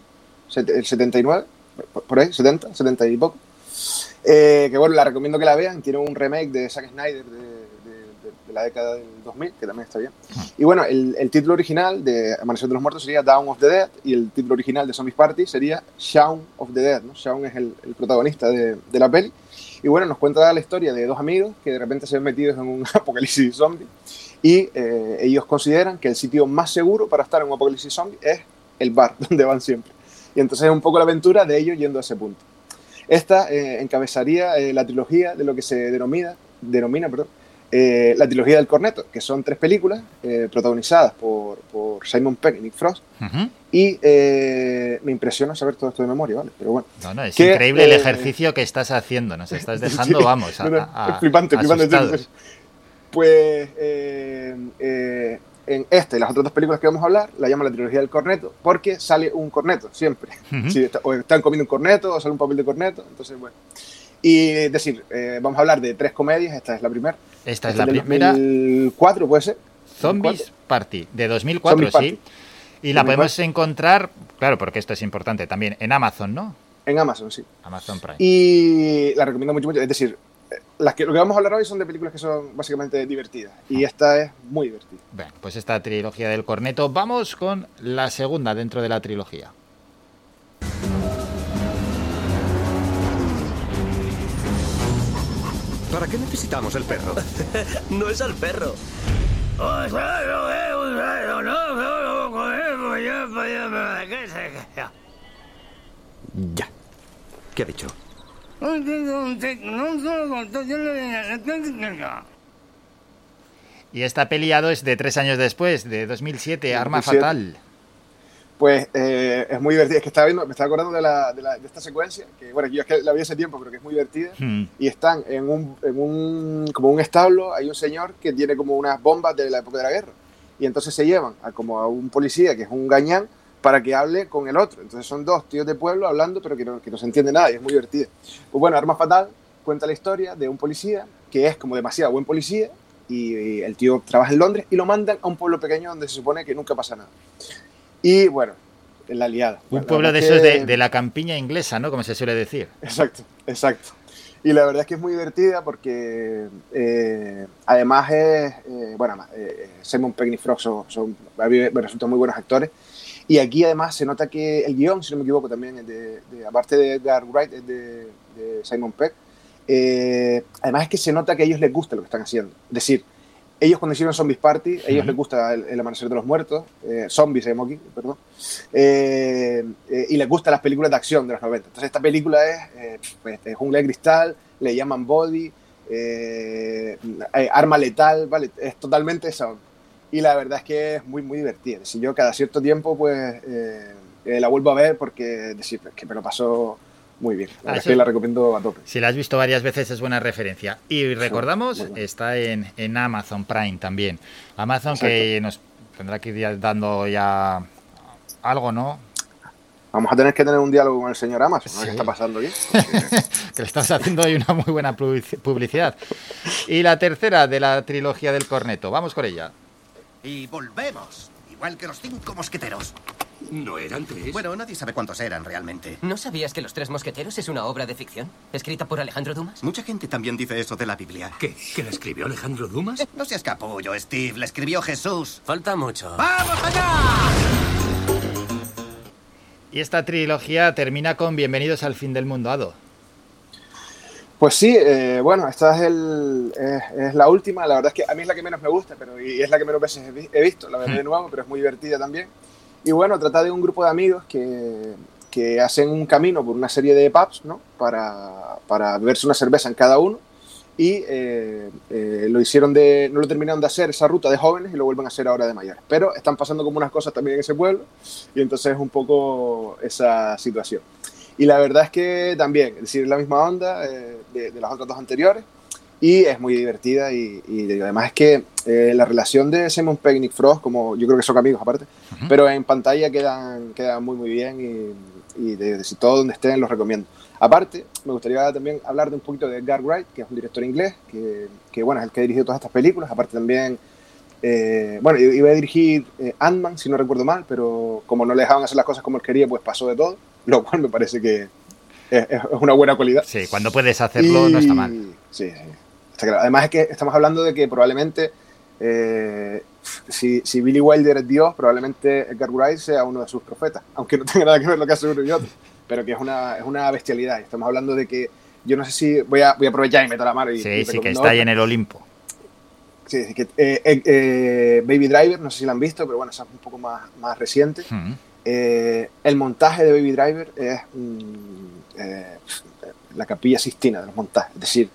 S15: set- el 79, por- por ahí, 70, 70 y poco. Eh, que bueno, la recomiendo que la vean. Tiene un remake de Zack Snyder de, de- de- de la década del 2000, que también está bien. Y bueno, el, el título original de Amanecer de los Muertos sería Dawn of the Dead y el título original de Zombies Party sería Shaun of the Dead. ¿no? Shaun es el, el protagonista de, la peli. Y bueno, nos cuenta la historia de dos amigos que de repente se ven metidos en un apocalipsis zombie y eh, ellos consideran que el sitio más seguro para estar en un apocalipsis zombie es el bar donde van siempre. Y entonces es un poco la aventura de ellos yendo a ese punto. Esta eh, encabezaría eh, la trilogía de lo que se denomina, denomina perdón, eh, la trilogía del corneto, que son tres películas protagonizadas por, por Simon Pegg y Nick Frost. Y me impresiona saber todo esto de memoria, ¿vale? Pero bueno.
S1: No, no, es
S15: Que,
S1: increíble el ejercicio que estás haciendo. Nos estás dejando,
S15: Sí,
S1: vamos, a,
S15: no, no,
S1: a- a-
S15: es flipante, flipante. Pues en esta y las otras dos películas que vamos a hablar la llaman la trilogía del corneto porque sale un corneto siempre.
S1: Ujú.
S15: Sí, está- o están comiendo un corneto o sale un papel de corneto. Entonces, bueno. Y es decir, eh, vamos a hablar de tres comedias. Esta es la primera.
S1: Esta es la primera.
S15: 2004 puede ser.
S1: Zombies Party, de 2004,
S15: Zombies
S1: sí.
S15: Party.
S1: Y la
S15: 2004.
S1: podemos encontrar, claro, porque esto es importante también, en Amazon, ¿no?
S15: En Amazon, sí.
S1: Amazon Prime.
S15: Y la recomiendo mucho, mucho. Es decir, las que, lo que vamos a hablar hoy son de películas que son básicamente divertidas. Y esta es muy divertida.
S1: Bueno, pues esta trilogía del corneto. Vamos con la segunda dentro de la trilogía.
S17: ¿Para qué necesitamos el perro?
S18: no es al perro.
S17: Ya. ¿Qué ha dicho?
S1: Y esta peleado es de tres años después, de 2007, Arma
S15: 2007.
S1: Fatal.
S15: Pues eh, es muy divertida. Es que estaba viendo, me estaba acordando de, la, de, la- de esta secuencia, que bueno, yo es que la vi hace tiempo, pero que es muy divertida.
S1: Hmm.
S15: Y están en un, en un, como un establo, hay un señor que tiene como unas bombas de la época de la guerra. Y entonces se llevan a como a un policía, que es un gañán, para que hable con el otro. Entonces son dos tíos de pueblo hablando, pero que no, que no se entiende nada, y es muy divertida. Pues bueno, Arma Fatal cuenta la historia de un policía que es como demasiado buen policía, y, y el tío trabaja en Londres, y lo mandan a un pueblo pequeño donde se supone que nunca pasa nada. Y bueno, en la liada.
S1: Un
S15: La
S1: pueblo de esos
S15: es
S1: de, de la campiña inglesa, ¿no? Como se suele decir.
S15: Exacto, exacto. Y la verdad es que es muy divertida porque eh, además es, eh, bueno, eh, Simon Pegg y Frog son, son- resultan muy buenos actores. Y aquí además se nota que el guion, si no me equivoco, también es de, de- aparte de Edgar Wright, es de, de Simon Pegg. Eh, además es que se nota que a ellos les gusta lo que están haciendo. Es decir, ellos cuando hicieron Zombies Party, a ellos
S1: Ujú.
S15: les gusta el, el Amanecer de los Muertos, eh, Zombies aquí, perdón, eh, eh, y les gustan las películas de acción de los 90. Entonces esta película es eh, pues, de Jungla de Cristal, le llaman Body, eh, eh, Arma Letal, ¿vale? Es totalmente esa. Y la verdad es que es muy, muy divertida. Si yo cada cierto tiempo, pues eh, eh, la vuelvo a ver porque decir, es que me lo pasó muy bien. La
S1: Ah,
S15: que la recomiendo a tope.
S1: Si la has visto varias veces es buena referencia. Y recordamos, está en, en Amazon Prime también. Amazon que nos tendrá que ir dando ya algo, ¿no?
S15: Vamos a tener que tener un diálogo con el señor Amazon, ¿no?
S1: Sí.
S15: ¿Qué está pasando aquí?
S1: que le estamos haciendo hoy una muy buena publici- publicidad. Y la tercera de la trilogía del corneto. Vamos con ella.
S12: Y volvemos, igual que los cinco mosqueteros.
S17: ¿No eran tres?
S12: Bueno, nadie sabe cuántos eran realmente.
S19: ¿No sabías que Los Tres Mosqueteros es una obra de ficción? ¿Escrita por Alejandro Dumas?
S12: Mucha gente también dice eso de la Biblia.
S17: ¿Qué? ¿Que la escribió Alejandro Dumas?
S12: No seas capullo, Steve. La escribió Jesús.
S19: Falta mucho.
S12: ¡Vamos allá!
S1: Y esta trilogía termina con Bienvenidos al fin del mundo, Ado.
S15: Pues sí, eh, bueno, esta es, el, es, es la última. La verdad es que a mí es la que menos me gusta, pero y es la que menos veces he, vi- he visto, la verdad de nuevo, pero es muy divertida también. Y bueno, trata de un grupo de amigos que, que hacen un camino por una serie de pubs, ¿no? Para, para beberse una cerveza en cada uno. Y eh, eh, lo hicieron de, no lo terminaron de hacer esa ruta de jóvenes y lo vuelven a hacer ahora de mayores. Pero están pasando como unas cosas también en ese pueblo y entonces es un poco esa situación. Y la verdad es que también, es decir, la misma onda eh, de, de las otras dos anteriores. Y es muy divertida y, y además es que eh, la relación de Simon Pegg y Nick Frost, como yo creo que son amigos aparte, pero en pantalla quedan, quedan muy muy bien y, y de, de si todo donde estén los recomiendo. Aparte, me gustaría también hablar de un poquito de Edgar Wright, que es un director inglés, que, que bueno, es el que ha dirigido todas estas películas, aparte también eh, bueno, iba a dirigir eh, Ant-Man, si no recuerdo mal, pero como no le dejaban hacer las cosas como él quería, pues pasó de todo, lo cual me parece que es, es una buena cualidad.
S1: Sí, cuando puedes hacerlo no está mal.
S15: Sí, sí. Está claro. Además es que estamos hablando de que probablemente eh, si, si Billy Wilder es Dios, probablemente Edgar Wright sea uno de sus profetas, aunque no tenga nada que ver lo que hace uno y otro, pero que es una, es una bestialidad. Estamos hablando de que yo no sé si voy a, voy a aprovechar y meto la mano y,
S1: Sí,
S15: y
S1: sí, que está ahí en el Olimpo.
S15: Sí, sí, que, eh, eh, eh, Baby Driver, no sé si la han visto, pero bueno, esa es un poco más, más reciente.
S1: Mm.
S15: Eh, el montaje de Baby Driver es mm, eh, la capilla sistina de los montajes, es decir,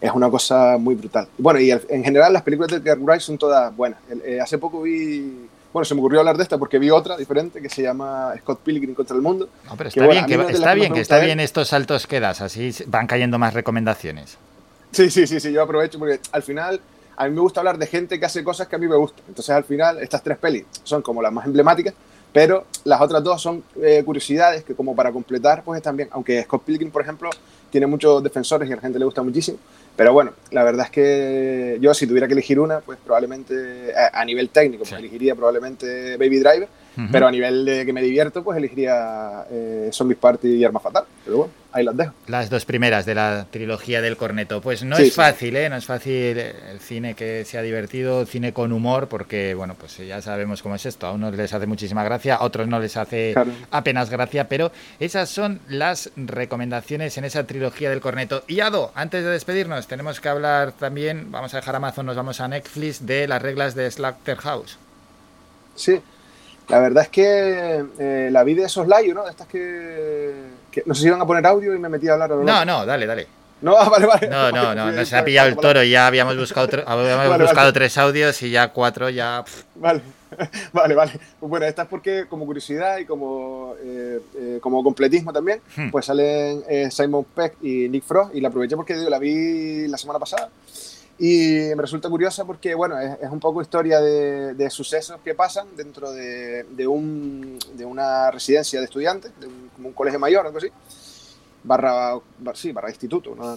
S15: es una cosa muy brutal. Bueno, y en general las películas de Edgar Wright son todas buenas. El- eh, hace poco vi, bueno, se me ocurrió hablar de esta porque vi otra diferente que se llama Scott Pilgrim contra el mundo.
S1: No, pero está bien, que, está bien, que está bien estos saltos que das, así van cayendo más recomendaciones.
S15: Sí, sí, sí, sí, yo aprovecho porque al final a mí me gusta hablar de gente que hace cosas que a mí me gustan. Entonces al final estas tres pelis son como las más emblemáticas, pero las otras dos son eh, curiosidades que como para completar pues están bien. Aunque Scott Pilgrim, por ejemplo, tiene muchos defensores y a la gente le gusta muchísimo. Pero bueno, la verdad es que yo si tuviera que elegir una, pues probablemente a, a nivel técnico, pues elegiría probablemente Baby Driver. Pero a nivel de que me divierto, pues elegiría eh, Zombies Party y Arma Fatal. Pero bueno, ahí las dejo.
S1: Las dos primeras de la trilogía del corneto. Pues no
S15: Sí,
S1: es
S15: sí.
S1: fácil, ¿eh? No es fácil el cine que sea divertido, el cine con humor, porque, bueno, pues ya sabemos cómo es esto. A unos les hace muchísima gracia, a otros no les hace
S15: Claro.
S1: apenas gracia, pero esas son las recomendaciones en esa trilogía del corneto. Y Ado, antes de despedirnos, tenemos que hablar también, vamos a dejar Amazon, nos vamos a Netflix, de las reglas de Slaughterhouse.
S15: Sí, la verdad es que eh, la vi de esos layos, ¿no? De estas que, que no sé si iban a poner audio y me metí a hablar. a
S1: No, no, dale, dale.
S15: No, vale, vale.
S1: No, no, no,
S15: Sí,
S1: nos ha pillado el toro, ya habíamos buscado, habíamos
S15: Vale,
S1: buscado
S15: vale.
S1: tres audios y ya cuatro, ya... pff,
S15: Vale, vale, vale. Pues bueno, esta es porque como curiosidad y como, eh, eh, como completismo también,
S1: Hmm.
S15: pues salen eh, Simon Peck y Nick Frost y la aproveché porque digo, la vi la semana pasada y me resulta curiosa porque, bueno, es, es un poco historia de, de sucesos que pasan dentro de, de, un, de una residencia de estudiantes, de un, como un colegio mayor, algo así, barra, bar- sí, barra instituto, ¿no?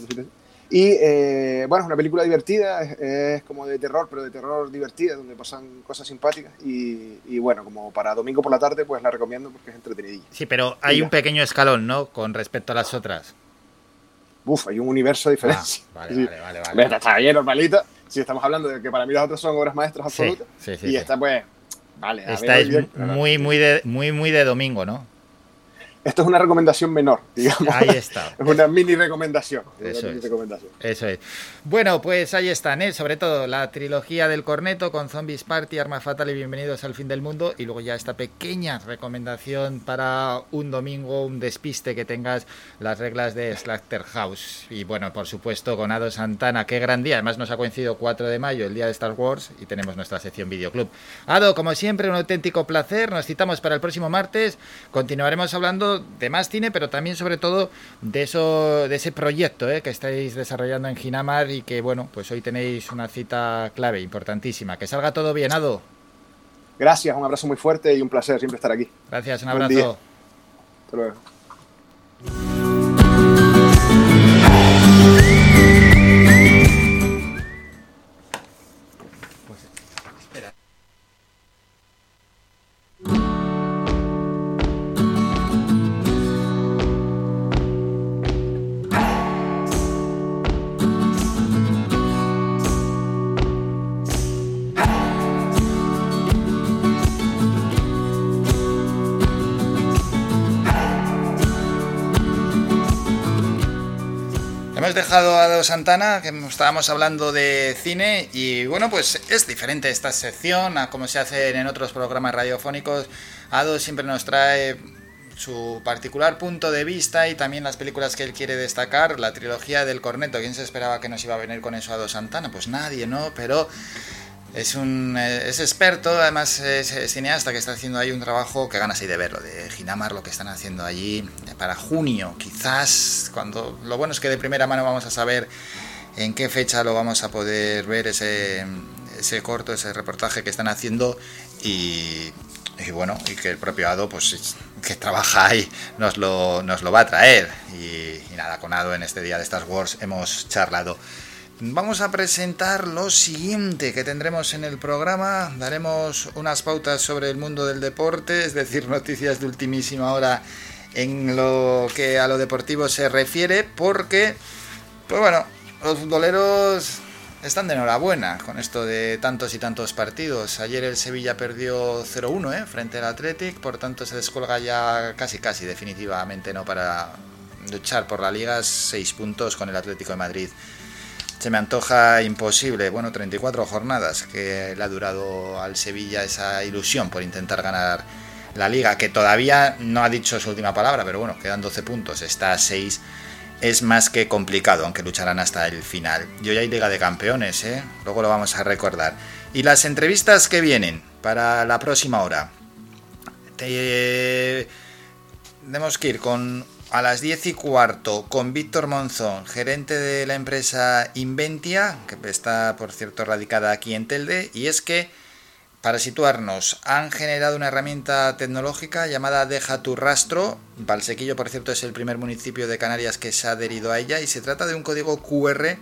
S15: Y eh, bueno, es una película divertida, es, es como de terror, pero de terror divertida, donde pasan cosas simpáticas. Y, y bueno, como para domingo por la tarde, pues la recomiendo porque es entretenidilla.
S1: Sí, pero hay un pequeño escalón, ¿no? Con respecto a las otras.
S15: Uf, hay un universo de diferencia.
S1: Ah, vale,
S15: Sí.
S1: vale, vale, vale.
S15: Esta está bien normalita. Si estamos hablando de que para mí las otras son obras maestras absolutas.
S1: sí, sí,
S15: y esta, pues, vale.
S1: Esta es muy, muy de, muy, muy de domingo, ¿no?
S15: Esto es una recomendación menor, digamos.
S1: Ahí está.
S15: es una mini recomendación. es
S1: Eso
S15: una mini
S1: es.
S15: recomendación.
S1: Eso es. Bueno, pues ahí están, ¿eh? sobre todo la trilogía del corneto con Zombies Party, Arma Fatal y Bienvenidos al Fin del Mundo. Y luego ya esta pequeña recomendación para un domingo, un despiste que tengas las reglas de House Y bueno, por supuesto, con Ado Santana, qué gran día. Además, nos ha coincidido 4 de mayo, el día de Star Wars, y tenemos nuestra sección Videoclub. Ado, como siempre, un auténtico placer. Nos citamos para el próximo martes. Continuaremos hablando de más cine, pero también, sobre todo, de, eso, de ese proyecto ¿eh? que estáis desarrollando en Ginamar y que, bueno, pues hoy tenéis una cita clave, importantísima. Que salga todo bien, Ado.
S15: Gracias, un abrazo muy fuerte y un placer siempre estar aquí.
S1: Gracias, un
S15: Buen
S1: abrazo.
S15: día. Hasta luego.
S1: Dejado a Ado Santana, que estábamos hablando de cine, y bueno, pues es diferente esta sección a como se hace en otros programas radiofónicos. Ado siempre nos trae su particular punto de vista y también las películas que él quiere destacar. La trilogía del corneto, ¿quién se esperaba que nos iba a venir con eso Ado Santana? Pues nadie, ¿no? Pero es un eh, es experto, además es, cineasta que está haciendo ahí un trabajo que ganas ahí de verlo, de Ginamar, lo que están haciendo allí para junio, quizás cuando lo bueno es que de primera mano vamos a saber en qué fecha lo vamos a poder ver ese, ese corto, ese reportaje que están haciendo y, bueno, y que el propio Ado pues es- que trabaja ahí nos lo, nos lo va a traer y, y nada, con Ado en este día de Star Wars hemos charlado. Vamos a presentar lo siguiente que tendremos en el programa. Daremos unas pautas sobre el mundo del deporte, es decir, noticias de ultimísima hora en lo que a lo deportivo se refiere, porque, pues bueno, los futboleros están de enhorabuena con esto de tantos y tantos partidos. Ayer el Sevilla perdió 0-1 ¿eh? frente al Athletic, por tanto se descolga ya casi casi definitivamente no para luchar por la liga, seis puntos con el Atlético de Madrid. Se me antoja imposible, bueno, 34 jornadas que le ha durado al Sevilla esa ilusión por intentar ganar la liga, que todavía no ha dicho su última palabra, pero bueno, quedan 12 puntos, está a 6, es más que complicado, aunque lucharán hasta el final. Y hoy hay Liga de Campeones, ¿eh? luego lo vamos a recordar. Y las entrevistas que vienen para la próxima hora. Te- Tenemos que ir con a las 10 y cuarto con Víctor Monzón, gerente de la empresa Inventia, que está por cierto radicada aquí en Telde, y es que para situarnos, han generado una herramienta tecnológica llamada Deja tu rastro. Valsequillo, por cierto, es el primer municipio de Canarias que se ha adherido a ella y se trata de un código QR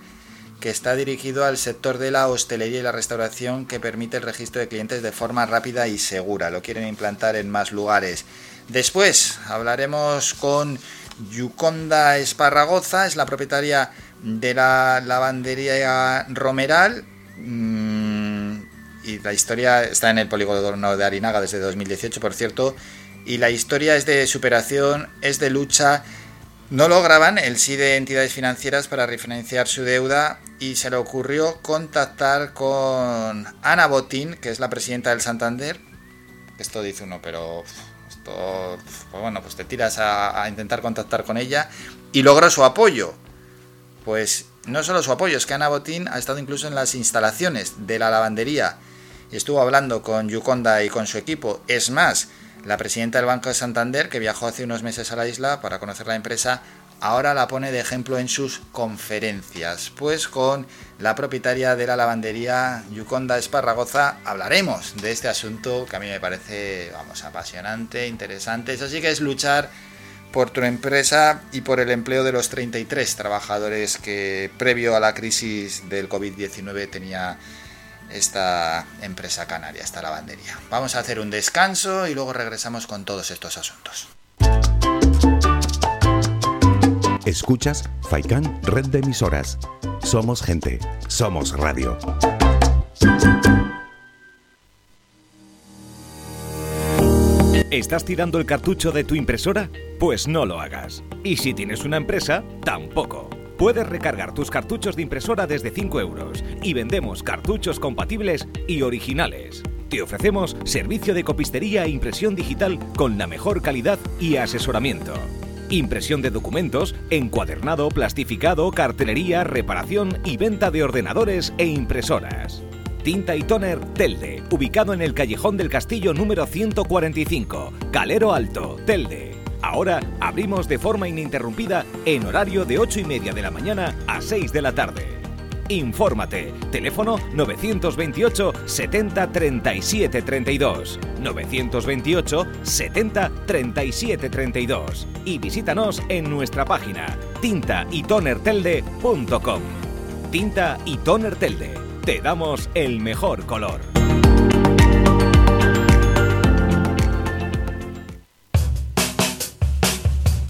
S1: que está dirigido al sector de la hostelería y la restauración que permite el registro de clientes de forma rápida y segura. Lo quieren implantar en más lugares. Después hablaremos con Yuconda Esparragoza, es la propietaria de la lavandería Romeral. Mm, y la historia está en el polígono de Arinaga desde 2018, por cierto. Y la historia es de superación, es de lucha. No lograban el sí de entidades financieras para refinanciar su deuda y se le ocurrió contactar con Ana Botín, que es la presidenta del Santander. Esto dice uno, pero pues bueno, pues te tiras a, intentar contactar con ella y logró su apoyo. Pues no solo su apoyo, es que Ana Botín ha estado incluso en las instalaciones de la lavandería estuvo hablando con Yuconda y con su equipo. Es más, la presidenta del Banco de Santander, que viajó hace unos meses a la isla para conocer la empresa, ahora la pone de ejemplo en sus conferencias. Pues con la propietaria de la lavandería, Yuconda Esparragoza, hablaremos de este asunto que a mí me parece, vamos, apasionante, interesante. Eso sí que es luchar por tu empresa y por el empleo de los 33 trabajadores que previo a la crisis del COVID-19 tenía esta empresa canaria, esta lavandería. Vamos a hacer un descanso y luego regresamos con todos estos asuntos.
S7: Escuchas Faikan Red de Emisoras. Somos gente, somos radio.
S9: ¿Estás tirando el cartucho de tu impresora? Pues no lo hagas. Y si tienes una empresa, tampoco. Puedes recargar tus cartuchos de impresora desde 5 euros y vendemos cartuchos compatibles y originales. Te ofrecemos servicio de copistería e impresión digital con la mejor calidad y asesoramiento. Impresión de documentos, encuadernado, plastificado, cartelería, reparación y venta de ordenadores e impresoras. Tinta y Toner Telde, ubicado en el Callejón del Castillo número 145, Calero Alto, Telde. Ahora abrimos de forma ininterrumpida en horario de 8 y media de la mañana a 6 de la tarde. Infórmate. Teléfono 928 70 37 32. 928 70 37 32. Y visítanos en nuestra página tinta y tintaytonertelde.com. Tinta y Toner Telde. Te damos el mejor color.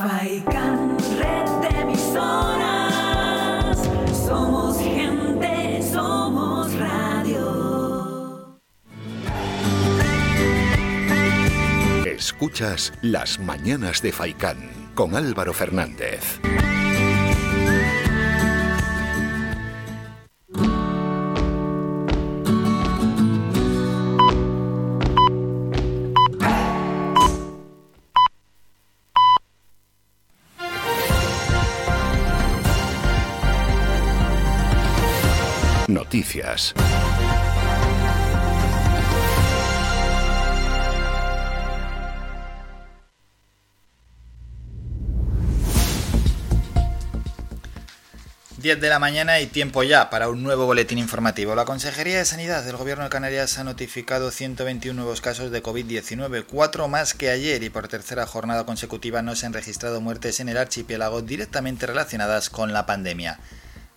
S6: Faikan, red de emisoras. Somos gente, somos radio.
S2: Escuchas Las Mañanas de Faicán con Álvaro Fernández. Noticias.
S1: Diez de la mañana y tiempo ya para un nuevo boletín informativo. La Consejería de Sanidad del Gobierno de Canarias ha notificado 121 nuevos casos de COVID-19, cuatro más que ayer y por tercera jornada consecutiva no se han registrado muertes en el archipiélago directamente relacionadas con la pandemia.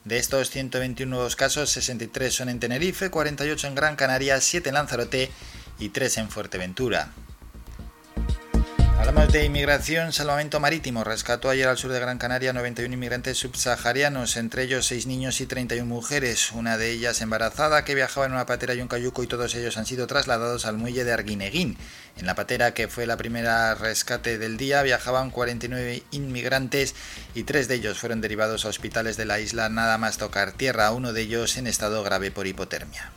S1: De estos 121 nuevos casos, 63 son en Tenerife, 48 en Gran Canaria, 7 en Lanzarote y 3 en Fuerteventura. Hablamos de inmigración, salvamento marítimo. Rescató ayer al sur de Gran Canaria 91 inmigrantes subsaharianos, entre ellos 6 niños y 31 mujeres, una de ellas embarazada que viajaba en una patera y un cayuco y todos ellos han sido trasladados al muelle de Arguineguín. En la patera, que fue la primera rescate del día, viajaban 49 inmigrantes y tres de ellos fueron derivados a hospitales de la isla nada más tocar tierra, uno de ellos en estado grave por hipotermia.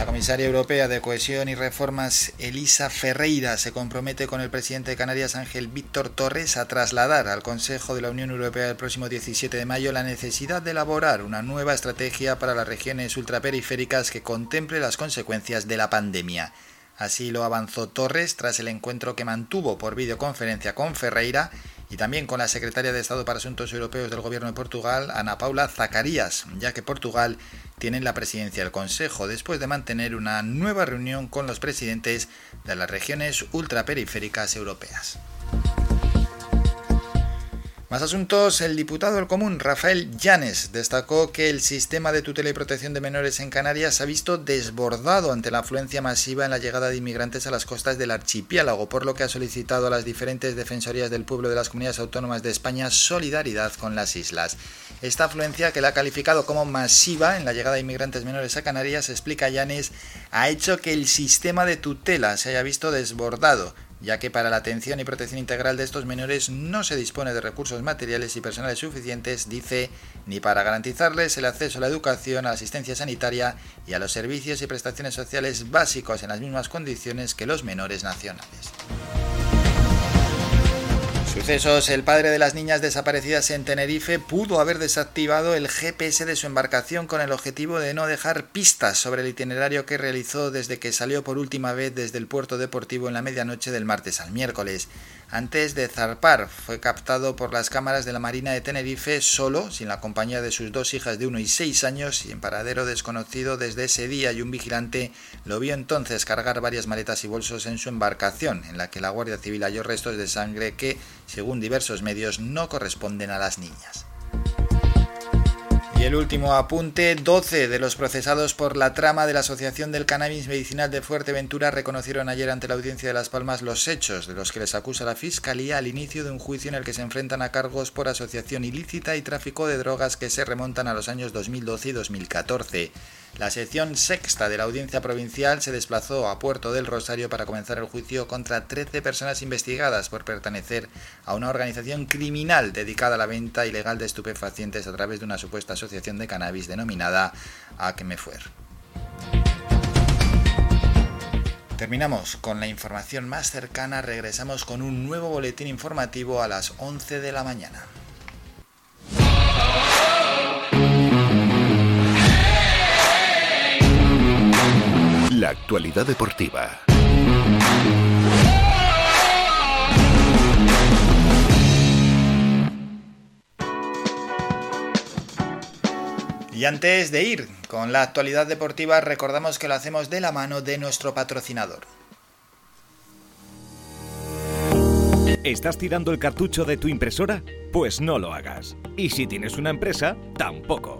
S1: La comisaria europea de Cohesión y Reformas, Elisa Ferreira, se compromete con el presidente de Canarias, Ángel Víctor Torres, a trasladar al Consejo de la Unión Europea el próximo 17 de mayo la necesidad de elaborar una nueva estrategia para las regiones ultraperiféricas que contemple las consecuencias de la pandemia. Así lo avanzó Torres tras el encuentro que mantuvo por videoconferencia con Ferreira y también con la secretaria de Estado para Asuntos Europeos del Gobierno de Portugal, Ana Paula Zacarías, ya que Portugal tiene la presidencia del Consejo después de mantener una nueva reunión con los presidentes de las regiones ultraperiféricas europeas. Más asuntos, el diputado del Común, Rafael Llanes, destacó que el sistema de tutela y protección de menores en Canarias se ha visto desbordado ante la afluencia masiva en la llegada de inmigrantes a las costas del archipiélago, por lo que ha solicitado a las diferentes defensorías del pueblo de las comunidades autónomas de España solidaridad con las islas. Esta afluencia, que la ha calificado como masiva en la llegada de inmigrantes menores a Canarias, explica Llanes, ha hecho que el sistema de tutela se haya visto desbordado ya que para la atención y protección integral de estos menores no se dispone de recursos materiales y personales suficientes, dice, ni para garantizarles el acceso a la educación, a la asistencia sanitaria y a los servicios y prestaciones sociales básicos en las mismas condiciones que los menores nacionales. Sucesos. El padre de las niñas desaparecidas en Tenerife pudo haber desactivado el GPS de su embarcación con el objetivo de no dejar pistas sobre el itinerario que realizó desde que salió por última vez desde el puerto deportivo en la medianoche del martes al miércoles. Antes de zarpar, fue captado por las cámaras de la Marina de Tenerife solo, sin la compañía de sus dos hijas de 1 y 6 años y en paradero desconocido desde ese día y un vigilante lo vio entonces cargar varias maletas y bolsos en su embarcación, en la que la Guardia Civil halló restos de sangre que, según diversos medios, no corresponden a las niñas. Y el último apunte, 12 de los procesados por la trama de la Asociación del Cannabis Medicinal de Fuerteventura reconocieron ayer ante la Audiencia de Las Palmas los hechos de los que les acusa la Fiscalía al inicio de un juicio en el que se enfrentan a cargos por asociación ilícita y tráfico de drogas que se remontan a los años 2012 y 2014. La sección sexta de la Audiencia Provincial se desplazó a Puerto del Rosario para comenzar el juicio contra 13 personas investigadas por pertenecer a una organización criminal dedicada a la venta ilegal de estupefacientes a través de una supuesta asociación de cannabis denominada Acmefuer. Terminamos con la información más cercana, regresamos con un nuevo boletín informativo a las 11 de la mañana.
S2: La actualidad deportiva.
S1: Y antes de ir con la actualidad deportiva, recordamos que lo hacemos de la mano de nuestro patrocinador.
S9: ¿Estás tirando el cartucho de tu impresora? Pues no lo hagas. Y si tienes una empresa, tampoco.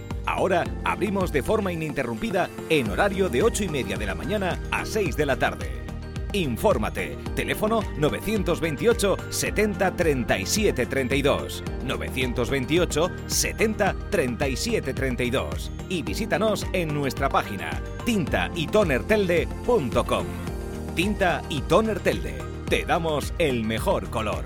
S9: Ahora abrimos de forma ininterrumpida en horario de 8 y media de la mañana a 6 de la tarde. Infórmate. Teléfono 928 70 37 32. 928 70 37 32. Y visítanos en nuestra página tintaytonertelde.com. Tinta y Toner Telde. Te damos el mejor color.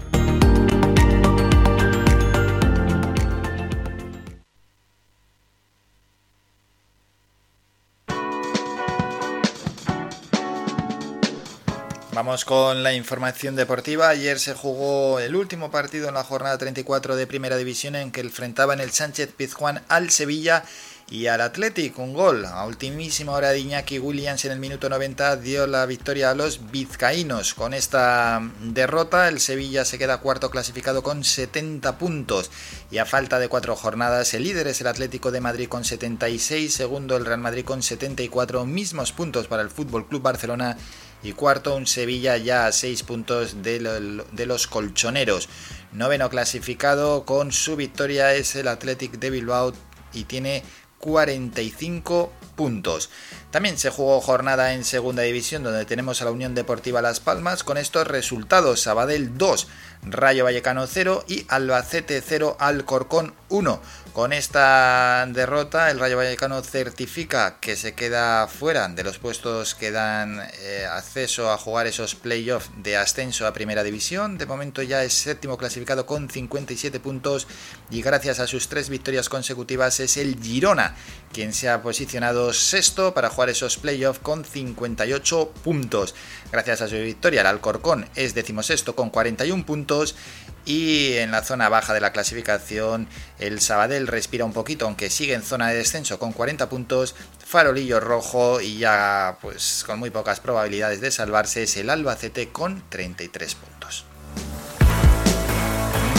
S1: Vamos con la información deportiva. Ayer se jugó el último partido en la jornada 34 de Primera División en que enfrentaban el Sánchez Pizjuán al Sevilla y al Athletic. Un gol a ultimísima hora de Iñaki Williams en el minuto 90 dio la victoria a los vizcaínos. Con esta derrota el Sevilla se queda cuarto clasificado con 70 puntos y a falta de cuatro jornadas el líder es el Atlético de Madrid con 76, segundo el Real Madrid con 74, mismos puntos para el Fútbol Club Barcelona y cuarto un Sevilla ya a 6 puntos de, lo- de los colchoneros. Noveno clasificado con su victoria es el Athletic de Bilbao y tiene 45 puntos. También se jugó jornada en segunda división donde tenemos a la Unión Deportiva Las Palmas con estos resultados. Sabadell 2, Rayo Vallecano 0 y Albacete 0, Alcorcón 1. Con esta derrota el Rayo Vallecano certifica que se queda fuera de los puestos que dan eh, acceso a jugar esos playoffs de ascenso a primera división. De momento ya es séptimo clasificado con 57 puntos y gracias a sus tres victorias consecutivas es el Girona quien se ha posicionado sexto para jugar esos playoffs con 58 puntos. Gracias a su victoria, el Alcorcón es decimosexto con 41 puntos y en la zona baja de la clasificación el Sabadell respira un poquito, aunque sigue en zona de descenso con 40 puntos. Farolillo rojo y ya pues con muy pocas probabilidades de salvarse es el Albacete con 33 puntos.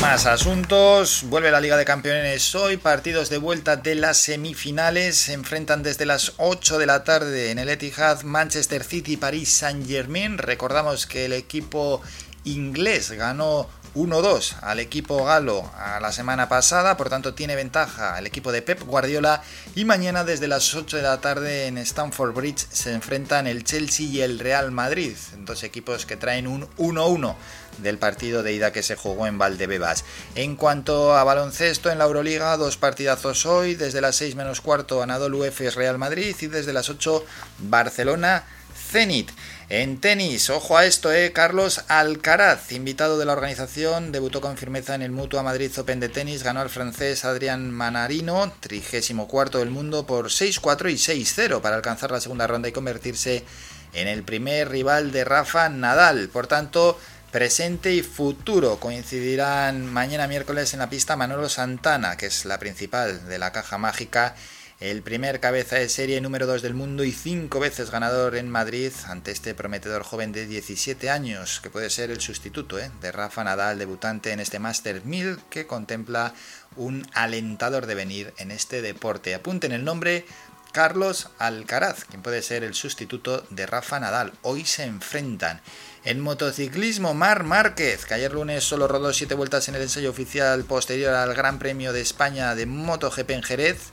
S1: Más asuntos, vuelve la Liga de Campeones hoy, partidos de vuelta de las semifinales, se enfrentan desde las 8 de la tarde en el Etihad Manchester City París Saint Germain. Recordamos que el equipo inglés ganó 1-2 al equipo galo a la semana pasada, por tanto tiene ventaja el equipo de Pep Guardiola. Y mañana desde las 8 de la tarde en Stamford Bridge se enfrentan el Chelsea y el Real Madrid, dos equipos que traen un 1-1 del partido de ida que se jugó en Valdebebas. En cuanto a baloncesto en la Euroliga, dos partidazos hoy, desde las 6 menos cuarto Anadolu Efes Real Madrid y desde las 8 Barcelona Zenit. En tenis, ojo a esto, eh, Carlos Alcaraz, invitado de la organización, debutó con firmeza en el Mutua Madrid Open de tenis, ganó al francés Adrián Manarino, 34 del mundo, por 6-4 y 6-0 para alcanzar la segunda ronda y convertirse en el primer rival de Rafa Nadal. Por tanto, presente y futuro coincidirán mañana miércoles en la pista Manolo Santana, que es la principal de la caja mágica el primer cabeza de serie número 2 del mundo y cinco veces ganador en Madrid ante este prometedor joven de 17 años, que puede ser el sustituto ¿eh? de Rafa Nadal, debutante en este Master 1000, que contempla un alentador devenir en este deporte. Apunten el nombre Carlos Alcaraz, quien puede ser el sustituto de Rafa Nadal. Hoy se enfrentan. En motociclismo, Mar Márquez, que ayer lunes solo rodó 7 vueltas en el ensayo oficial posterior al Gran Premio de España de MotoGP en Jerez,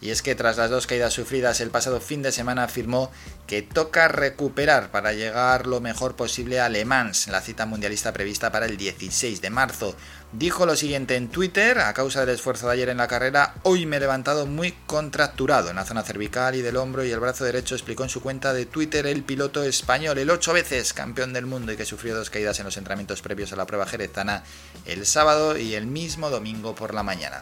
S1: y es que tras las dos caídas sufridas el pasado fin de semana afirmó que toca recuperar para llegar lo mejor posible a Le Mans, la cita mundialista prevista para el 16 de marzo. Dijo lo siguiente en Twitter, a causa del esfuerzo de ayer en la carrera, hoy me he levantado muy contracturado en la zona cervical y del hombro y el brazo derecho, explicó en su cuenta de Twitter el piloto español, el ocho veces campeón del mundo y que sufrió dos caídas en los entrenamientos previos a la prueba jerezana el sábado y el mismo domingo por la mañana.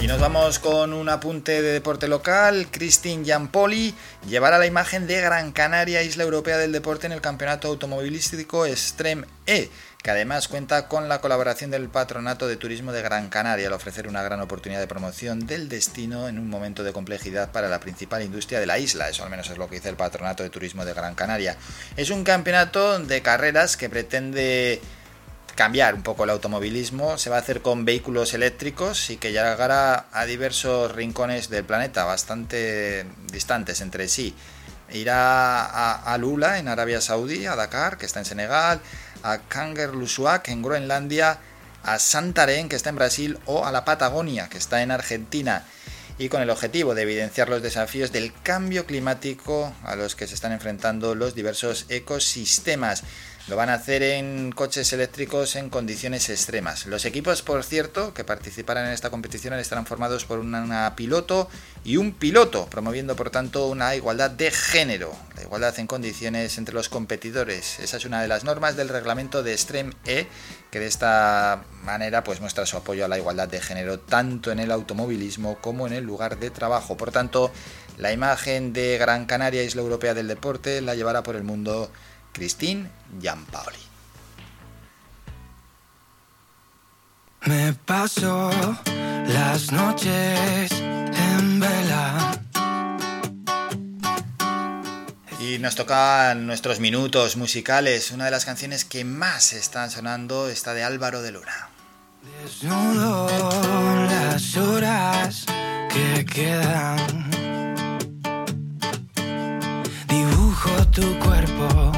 S1: Y nos vamos con un apunte de deporte local. Christine Giampoli llevará la imagen de Gran Canaria, isla europea del deporte, en el campeonato automovilístico Extreme E, que además cuenta con la colaboración del Patronato de Turismo de Gran Canaria al ofrecer una gran oportunidad de promoción del destino en un momento de complejidad para la principal industria de la isla. Eso al menos es lo que dice el Patronato de Turismo de Gran Canaria. Es un campeonato de carreras que pretende cambiar un poco el automovilismo, se va a hacer con vehículos eléctricos y que llegará a diversos rincones del planeta, bastante distantes entre sí. Irá a, a Lula, en Arabia Saudí, a Dakar, que está en Senegal, a Kangerlussuaq, en Groenlandia, a Santarém, que está en Brasil, o a la Patagonia, que está en Argentina y con el objetivo de evidenciar los desafíos del cambio climático a los que se están enfrentando los diversos ecosistemas. Lo van a hacer en coches eléctricos en condiciones extremas. Los equipos, por cierto, que participarán en esta competición estarán formados por una piloto y un piloto, promoviendo por tanto una igualdad de género, la igualdad en condiciones entre los competidores. Esa es una de las normas del reglamento de Extreme E, que de esta manera pues muestra su apoyo a la igualdad de género tanto en el automovilismo como en el lugar de trabajo. Por tanto, la imagen de Gran Canaria, isla europea del deporte, la llevará por el mundo Christine Giampaoli.
S20: Me paso las noches en vela.
S1: Y nos tocan nuestros minutos musicales. Una de las canciones que más están sonando está de Álvaro de Luna.
S20: Desnudo las horas que quedan. Dibujo tu cuerpo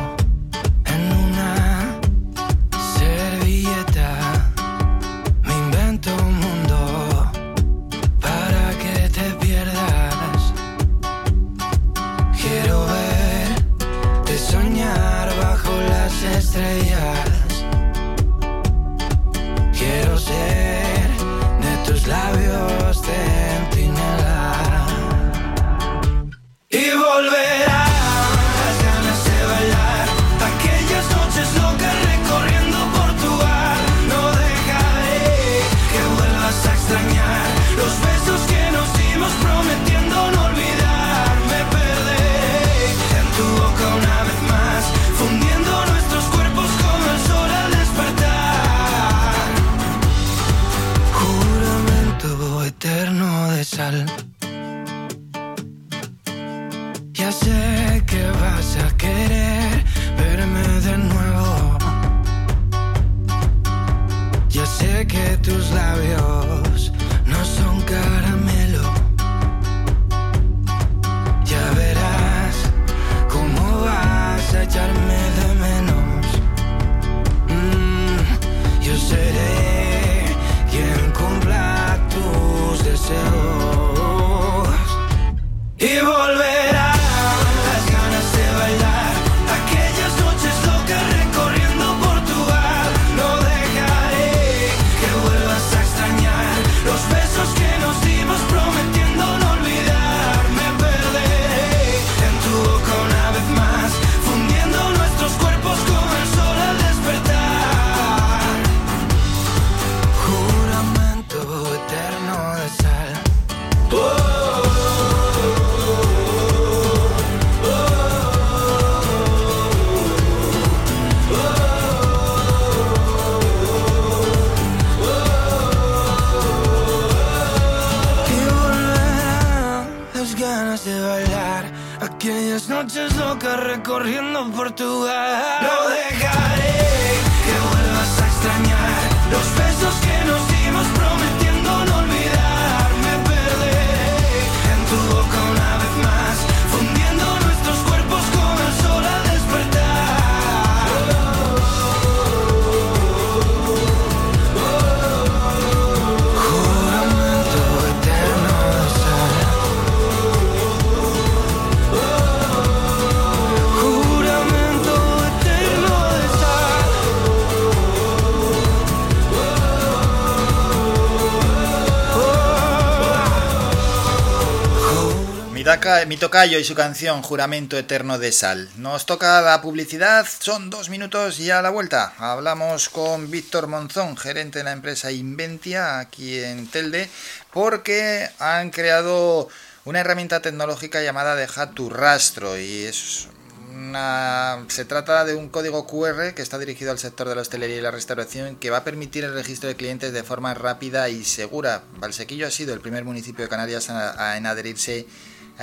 S1: Mi, tocayo y su canción Juramento Eterno de Sal. Nos toca la publicidad, son dos minutos y a la vuelta. Hablamos con Víctor Monzón, gerente de la empresa Inventia aquí en Telde, porque han creado una herramienta tecnológica llamada Deja tu rastro y es una- se trata de un código QR que está dirigido al sector de la hostelería y la restauración que va a permitir el registro de clientes de forma rápida y segura. Valsequillo ha sido el primer municipio de Canarias en adherirse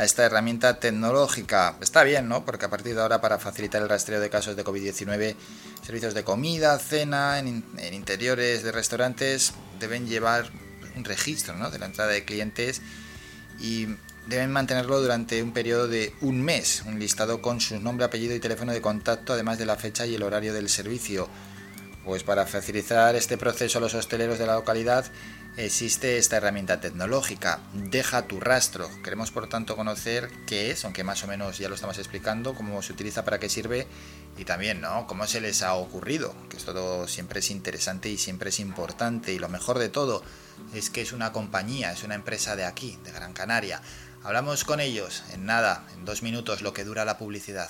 S1: esta herramienta tecnológica. Está bien, ¿no? Porque a partir de ahora, para facilitar el rastreo de casos de COVID-19, servicios de comida, cena, en, en interiores de restaurantes deben llevar un registro, ¿no? De la entrada de clientes y deben mantenerlo durante un periodo de un mes, un listado con su nombre, apellido y teléfono de contacto, además de la fecha y el horario del servicio. Pues para facilitar este proceso a los hosteleros de la localidad existe esta herramienta tecnológica, Deja tu rastro. Queremos por tanto conocer qué es, aunque más o menos ya lo estamos explicando, cómo se utiliza, para qué sirve y también, ¿no? Cómo se les ha ocurrido, que esto siempre es interesante y siempre es importante y lo mejor de todo es que es una compañía, es una empresa de aquí, de Gran Canaria. Hablamos con ellos en nada, en dos minutos, lo que dura la publicidad.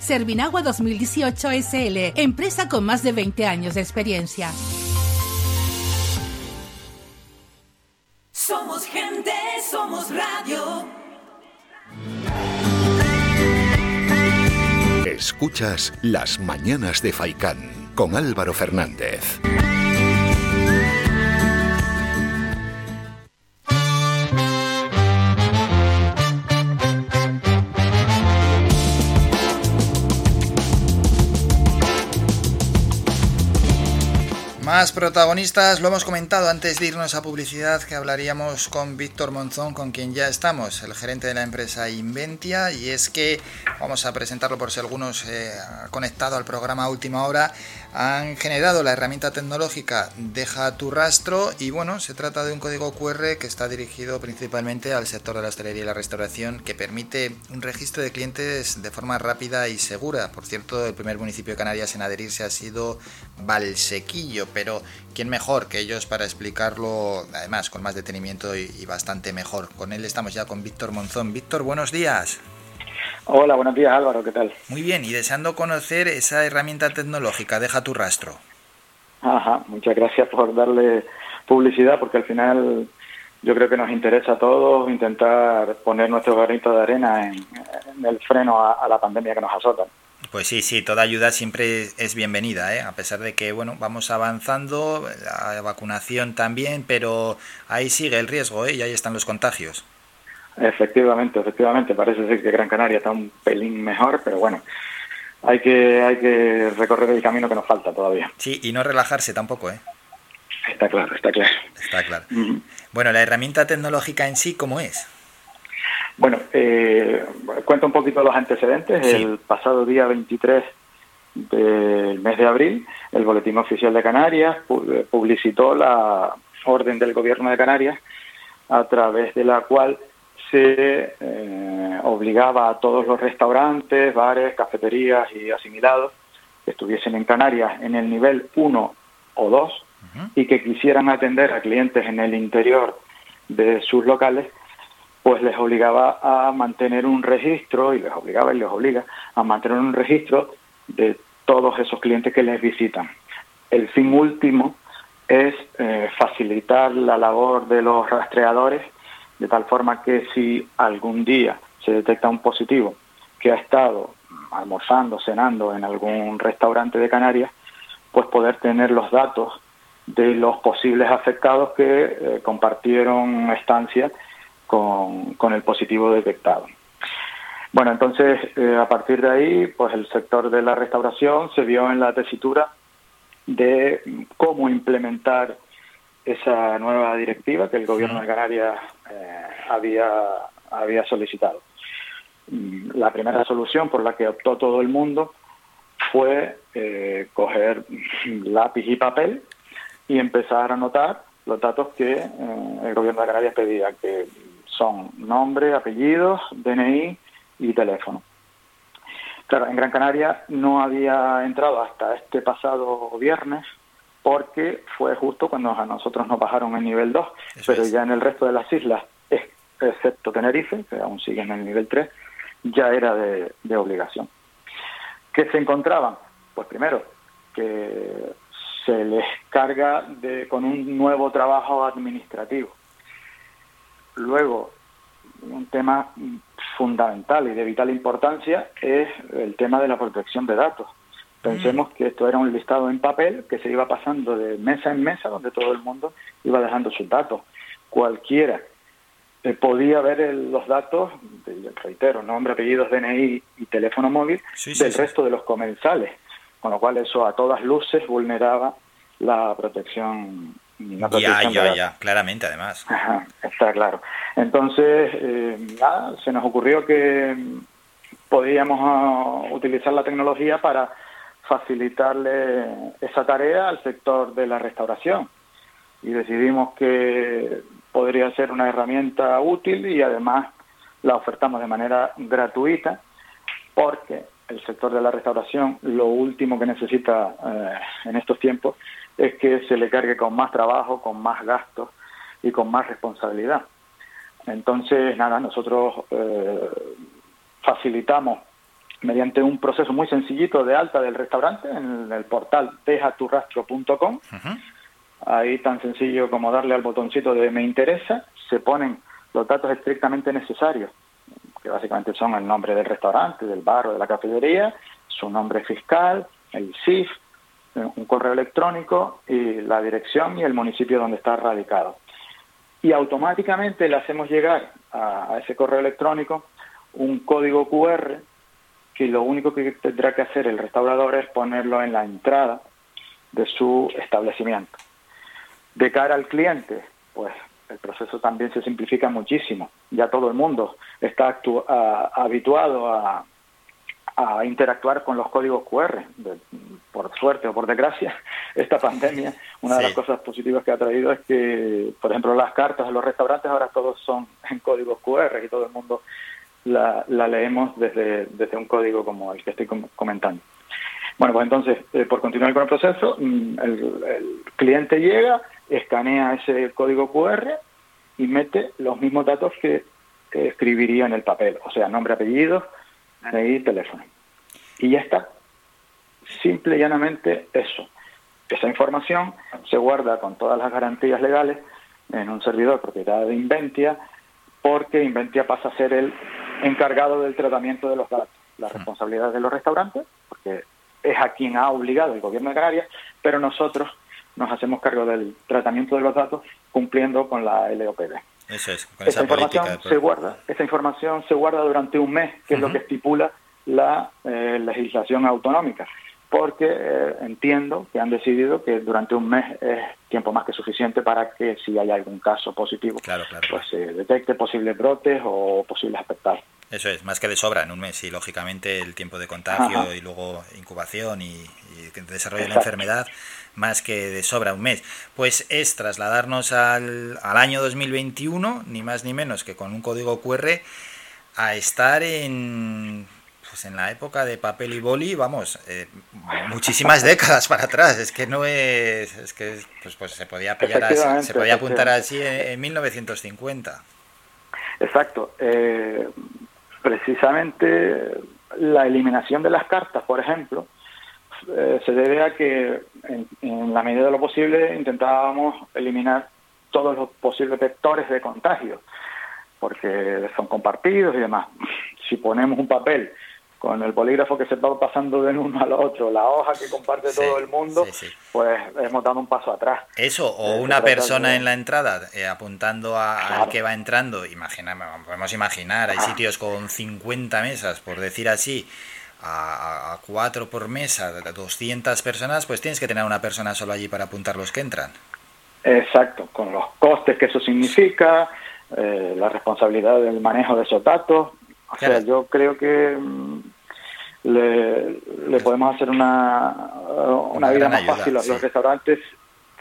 S5: Servinagua 2018 SL, empresa con más de 20 años de experiencia.
S6: Somos gente, somos radio.
S2: Escuchas Las Mañanas de Faicán con Álvaro Fernández.
S1: Más protagonistas, lo hemos comentado antes de irnos a publicidad que hablaríamos con Víctor Monzón, con quien ya estamos, el gerente de la empresa Inventia, y es que vamos a presentarlo por si algunos eh, conectado al programa última hora, han generado la herramienta tecnológica Deja tu rastro y bueno, se trata de un código QR que está dirigido principalmente al sector de la hostelería y la restauración que permite un registro de clientes de forma rápida y segura. Por cierto, el primer municipio de Canarias en adherirse ha sido Valsequillo, pero ¿quién mejor que ellos para explicarlo además con más detenimiento y, bastante mejor? Con él estamos ya con Víctor Monzón. Víctor, buenos días.
S21: Hola, buenos días Álvaro, ¿qué tal?
S1: Muy bien, y deseando conocer esa herramienta tecnológica, deja tu rastro.
S21: Ajá, muchas gracias por darle publicidad porque al final yo creo que nos interesa a todos intentar poner nuestro granito de arena en, en el freno a, a la pandemia que nos azota.
S1: Pues sí, sí, toda ayuda siempre es bienvenida, ¿eh? a pesar de que bueno, vamos avanzando, la vacunación también, pero ahí sigue el riesgo ¿eh? y ahí están los contagios.
S21: Efectivamente, efectivamente, parece ser que Gran Canaria está un pelín mejor, pero bueno, hay que, hay que recorrer el camino que nos falta todavía.
S1: Sí, y no relajarse tampoco, ¿eh?
S21: Está claro, está claro.
S1: Está claro. Bueno, la herramienta tecnológica en sí, ¿cómo es?
S21: Bueno, eh, cuento un poquito los antecedentes.
S1: Sí.
S21: El pasado día 23 del mes de abril, el Boletín Oficial de Canarias pu- publicitó la orden del Gobierno de Canarias a través de la cual se eh, obligaba a todos los restaurantes, bares, cafeterías y asimilados que estuviesen en Canarias en el nivel 1 o 2 y que quisieran atender a clientes en el interior de sus locales, pues les obligaba a mantener un registro, y les obligaba y les obliga a mantener un registro de todos esos clientes que les visitan. El fin último es eh, facilitar la labor de los rastreadores de tal forma que si algún día se detecta un positivo que ha estado almorzando, cenando en algún restaurante de Canarias, pues poder tener los datos de los posibles afectados que eh, compartieron estancia con, con el positivo detectado. Bueno, entonces eh, a partir de ahí, pues el sector de la restauración se vio en la tesitura de cómo implementar esa nueva directiva que el gobierno de Canarias eh, había, había solicitado. Mm, La primera solución por la que optó todo el mundo fue eh, coger lápiz y papel y empezar a anotar los datos que eh, el gobierno de Canarias pedía, que son nombre, apellidos, DNI y teléfono. Claro, en Gran Canaria no había entrado hasta este pasado viernes porque fue justo cuando a nosotros nos bajaron el nivel 2, pero ya en el resto de las islas, ex- excepto Tenerife, que aún sigue en el nivel 3, ya era de, de obligación. ¿Qué se encontraban? Pues primero, que se les carga de, con un nuevo trabajo administrativo. Luego, un tema fundamental y de vital importancia es el tema de la protección de datos. Pensemos que esto era un listado en papel que se iba pasando de mesa en mesa, donde todo el mundo iba dejando sus datos. Cualquiera eh, podía ver el- los datos, de- reitero, nombre, apellidos, DNI y teléfono móvil
S1: Sí,
S21: del
S1: sí.
S21: resto de los comensales, con lo cual eso a todas luces vulneraba la protección. La
S1: Ya,
S21: protección
S1: ya,
S21: datos.
S1: ya, claramente además.
S21: Ajá, está claro. Entonces, eh, nada, se nos ocurrió que, podríamos ah, utilizar la tecnología para facilitarle esa tarea al sector de la restauración. Y decidimos que podría ser una herramienta útil y además la ofertamos de manera gratuita porque el sector de la restauración lo último que necesita eh, en estos tiempos es que se le cargue con más trabajo, con más gastos y con más responsabilidad. Entonces, nada, nosotros eh, facilitamos mediante un proceso muy sencillito de alta del restaurante en el portal dejaturrastro.com. Ahí tan sencillo como darle al botoncito de me interesa, se ponen los datos estrictamente necesarios, que básicamente son el nombre del restaurante, del bar o de la cafetería, su nombre fiscal, el CIF, un correo electrónico y la dirección y el municipio donde está radicado. Y automáticamente le hacemos llegar a, a ese correo electrónico un código QR que lo único que tendrá que hacer el restaurador es ponerlo en la entrada de su establecimiento. De cara al cliente, pues el proceso también se simplifica muchísimo. Ya todo el mundo está habituado a, a, interactuar con los códigos QR. por suerte o por desgracia, esta pandemia, una de las cosas positivas que ha traído es que, por ejemplo, las cartas de los restaurantes ahora todos son en códigos QR y todo el mundo la, leemos desde, desde un código como el que estoy comentando. Bueno, pues entonces, eh, por continuar con el proceso, mm, el, cliente llega, escanea ese código QR y mete los mismos datos que escribiría en el papel, o sea, nombre, apellido y teléfono. Y ya está. Simple y llanamente eso. Esa información se guarda con todas las garantías legales en un servidor propiedad de Inventia, porque Inventia pasa a ser el encargado del tratamiento de los datos. La responsabilidad de los restaurantes, porque es a quien ha obligado el gobierno de Canarias, pero nosotros nos hacemos cargo del tratamiento de los datos cumpliendo con la LOPD.
S1: Eso es,
S21: con esa, información se guarda, esa información se guarda durante un mes, que es lo que estipula la eh, legislación autonómica porque eh, entiendo que han decidido que durante un mes es tiempo más que suficiente para que si hay algún caso positivo, pues se detecte posibles brotes o posibles afectados.
S1: Eso es, más que de sobra en un mes y lógicamente el tiempo de contagio y luego incubación y, desarrollo de la enfermedad, más que de sobra un mes. Pues es trasladarnos al, al año 2021, ni más ni menos que con un código QR, a estar en pues en la época de papel y boli, vamos, eh, muchísimas décadas para atrás. Es que no es, es que pues, pues se podía se podía apuntar así en, 1950.
S21: Exacto. Eh, precisamente la eliminación de las cartas, por ejemplo, eh, se debe a que en, en, la medida de lo posible intentábamos eliminar todos los posibles vectores de contagio, porque son compartidos y demás. Si ponemos un papel con el polígrafo que se va pasando de uno al otro, la hoja que comparte todo el mundo, pues hemos dado un paso atrás.
S1: Eso, o una persona en la entrada eh, apuntando a, al que va entrando, imagina, podemos imaginar, hay sitios con 50 mesas, por decir así, a, a, cuatro por mesa, 200 personas, pues tienes que tener una persona solo allí para apuntar los que entran.
S21: Exacto, con los costes que eso significa, eh, la responsabilidad del manejo de esos datos. O sea, yo creo que mm, le, podemos hacer una, una, vida más fácil a los restaurantes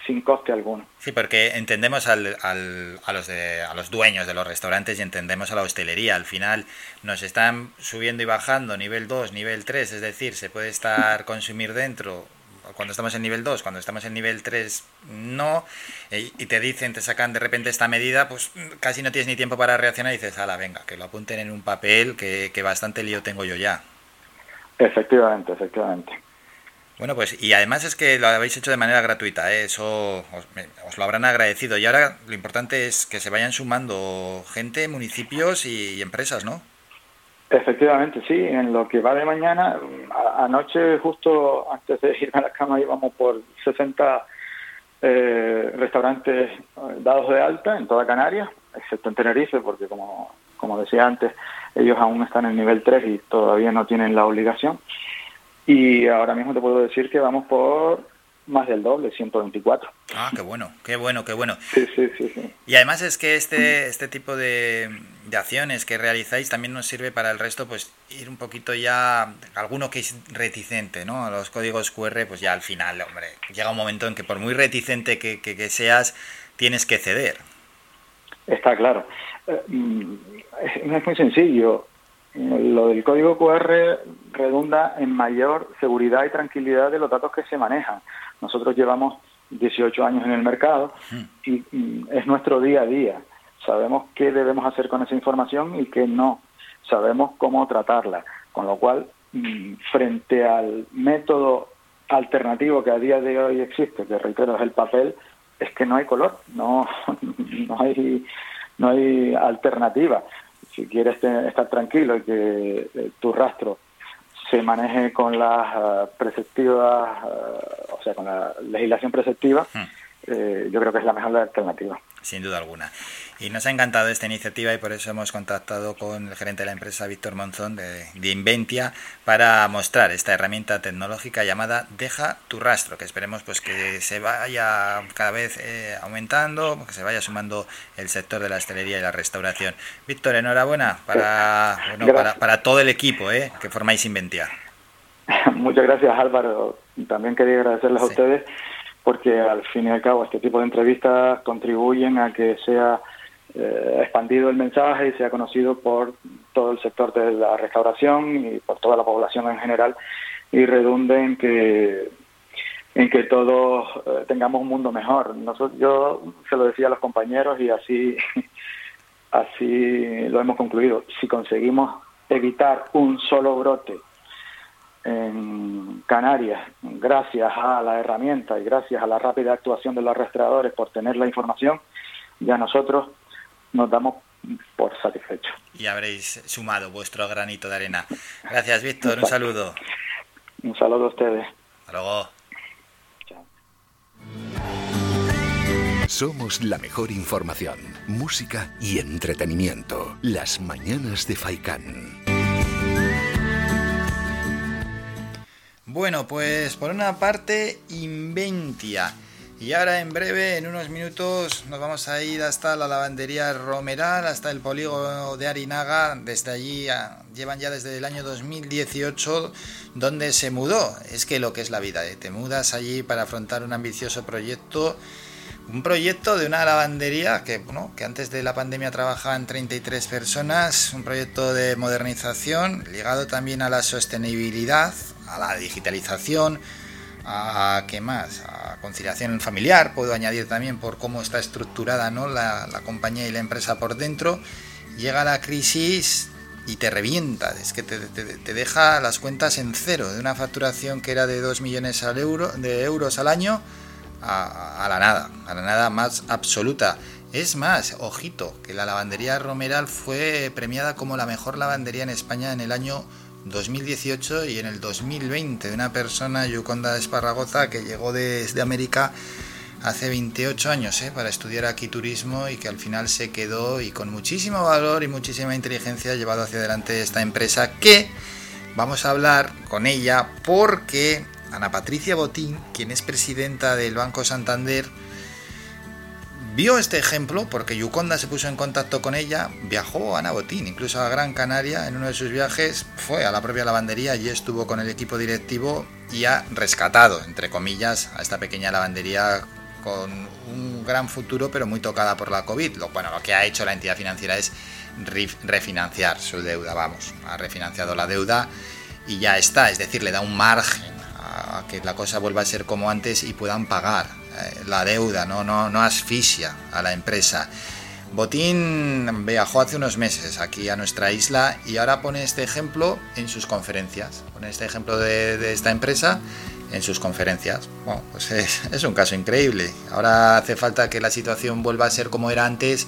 S21: sin coste alguno.
S1: Sí, porque entendemos al, al, a, los de, a los dueños de los restaurantes y entendemos a la hostelería. Al final nos están subiendo y bajando nivel 2, nivel 3, es decir, se puede estar consumir dentro cuando estamos en nivel 2, cuando estamos en nivel 3 no, eh, y te dicen, te sacan de repente esta medida, pues casi no tienes ni tiempo para reaccionar y dices, ala, venga, que lo apunten en un papel, que, que bastante lío tengo yo ya.
S21: Efectivamente, efectivamente.
S1: Bueno, pues y además es que lo habéis hecho de manera gratuita, ¿eh? eso os, lo habrán agradecido. Y ahora lo importante es que se vayan sumando gente, municipios y, empresas, ¿no?
S21: Efectivamente, sí. En lo que va de mañana, anoche justo antes de irme a la cama íbamos por 60 eh, restaurantes eh, dados de alta en toda Canarias, excepto en Tenerife, porque como, como decía antes, ellos aún están en nivel 3 y todavía no tienen la obligación. Y ahora mismo te puedo decir que vamos por más del doble, 124.
S1: Ah, qué bueno, qué bueno, qué bueno.
S21: Sí, sí, sí.
S1: Y además es que este, este tipo de, de acciones que realizáis también nos sirve para el resto, pues ir un poquito ya, alguno que es reticente, ¿no? A los códigos QR, pues ya al final, hombre, llega un momento en que por muy reticente que, que, que seas, tienes que ceder.
S21: Está claro. Eh, mm, es muy sencillo. Lo del código QR redunda en mayor seguridad y tranquilidad de los datos que se manejan. Nosotros llevamos 18 años en el mercado y mm, es nuestro día a día. Sabemos qué debemos hacer con esa información y qué no. Sabemos cómo tratarla. Con lo cual, mm, frente al método alternativo que a día de hoy existe, que reitero es el papel, es que no hay color, no, no hay no hay alternativa. Si quieres estar tranquilo y que eh, tu rastro se maneje con las eh, preceptivas, eh, o sea, con la legislación preceptiva, eh, yo creo que es la mejor alternativa.
S1: Sin duda alguna. Y nos ha encantado esta iniciativa y por eso hemos contactado con el gerente de la empresa, Víctor Monzón, de, de Inventia, para mostrar esta herramienta tecnológica llamada Deja tu rastro, que esperemos pues que se vaya cada vez eh, aumentando, que se vaya sumando el sector de la hostelería y la restauración. Víctor, enhorabuena para, bueno, para todo el equipo eh, que formáis Inventia.
S21: Muchas gracias Álvaro. También quería agradecerles a ustedes porque al fin y al cabo este tipo de entrevistas contribuyen a que sea eh, expandido el mensaje y sea conocido por todo el sector de la restauración y por toda la población en general y redunde en que en que todos eh, tengamos un mundo mejor. Nosotros, yo se lo decía a los compañeros y así así lo hemos concluido. Si conseguimos evitar un solo brote en Canarias, gracias a la herramienta y gracias a la rápida actuación de los rastreadores por tener la información, ya nosotros nos damos por satisfechos.
S1: Y habréis sumado vuestro granito de arena. Gracias, Víctor. Un saludo.
S21: Un saludo a ustedes.
S1: Hasta luego.
S2: Somos la mejor información, música y entretenimiento. Las mañanas de Faikán.
S1: Bueno, pues por una parte, Inventia. Y ahora en breve, en unos minutos, nos vamos a ir hasta la lavandería Romeral, hasta el polígono de Arinaga. Desde allí llevan ya desde el año 2018, donde se mudó. Es que lo que es la vida, ¿eh? te mudas allí para afrontar un ambicioso proyecto. Un proyecto de una lavandería que, bueno, que antes de la pandemia trabajaban 33 personas, un proyecto de modernización ligado también a la sostenibilidad, a la digitalización, a qué más, a conciliación familiar, puedo añadir también por cómo está estructurada ¿no? la, compañía y la empresa por dentro. Llega la crisis y te revienta, es que te deja las cuentas en cero, de una facturación que era de 2 millones al euro, de euros al año a, la nada, a la nada más absoluta. Es más, ojito, que la lavandería Romeral fue premiada como la mejor lavandería en España en el año 2018 y en el 2020 de una persona, Yuconda Esparragoza, que llegó desde América hace 28 años ¿eh? para estudiar aquí turismo y que al final se quedó y con muchísimo valor y muchísima inteligencia ha llevado hacia adelante esta empresa que vamos a hablar con ella porque Ana Patricia Botín, quien es presidenta del Banco Santander, vio este ejemplo porque Yuconda se puso en contacto con ella, viajó Ana Botín, incluso a Gran Canaria en uno de sus viajes, fue a la propia lavandería, allí estuvo con el equipo directivo y ha rescatado, entre comillas, a esta pequeña lavandería con un gran futuro pero muy tocada por la COVID. Bueno, lo que ha hecho la entidad financiera es ref- refinanciar su deuda, vamos, ha refinanciado la deuda y ya está, es decir, le da un margen que la cosa vuelva a ser como antes y puedan pagar eh, la deuda, ¿no? No, no asfixia a la empresa. Botín viajó hace unos meses aquí a nuestra isla y ahora pone este ejemplo en sus conferencias. Pone este ejemplo de, esta empresa en sus conferencias. Bueno, pues es, es un caso increíble. Ahora hace falta que la situación vuelva a ser como era antes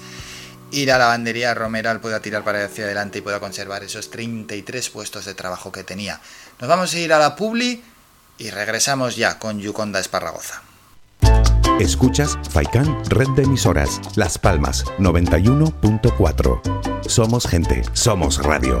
S1: y la lavandería Romeral pueda tirar para hacia adelante y pueda conservar esos 33 puestos de trabajo que tenía. Nos vamos a ir a la Publi y regresamos ya con Yuconda Esparragoza.
S7: Escuchas Faikan Red de Emisoras, Las Palmas 91.4. Somos gente, somos radio.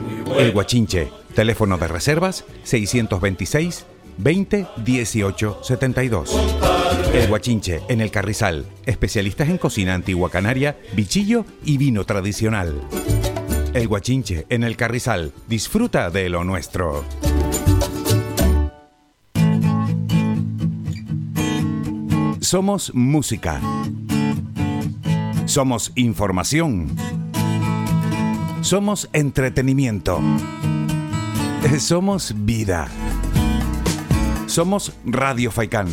S7: El Guachinche, teléfono de reservas 626 20 18 72. El Guachinche, en el Carrizal, especialistas en cocina antigua canaria, bichillo y vino tradicional. El Guachinche, en el Carrizal, disfruta de lo nuestro. Somos música. Somos información. Somos entretenimiento. Somos vida. Somos Radio Faikán.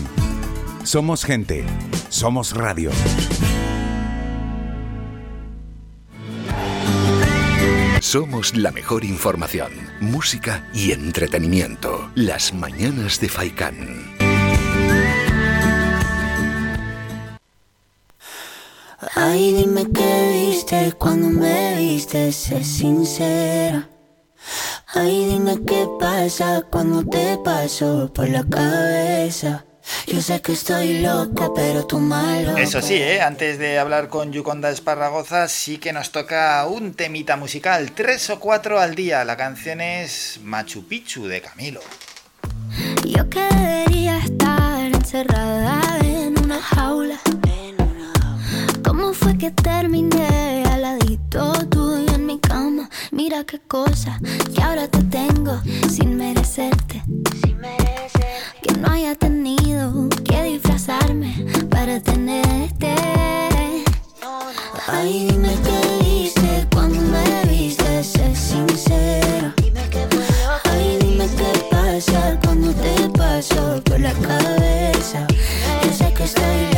S7: Somos gente. Somos radio.
S2: Somos la mejor información, música y entretenimiento. Las mañanas de Faikán.
S20: Ay, dime qué cuando me viste, sé sincera. Ay, dime qué pasa cuando te paso por la cabeza. Yo sé que estoy loca, pero tú malo.
S1: Eso sí, ¿eh? antes de hablar con Yuconda Esparragoza, sí que nos toca un temita musical, tres o cuatro al día. La canción es Machu Picchu de Camilo.
S20: Yo que debería estar encerrada en una jaula. ¿Cómo fue que terminé al ladito tuyo en mi cama? Mira qué cosa que ahora te tengo sin merecerte. Que no haya tenido que disfrazarme para tenerte. Ay, dime qué hice cuando me viste, sé sincero. Ay, dime qué pasa cuando te paso por la cabeza. Yo sé que estoy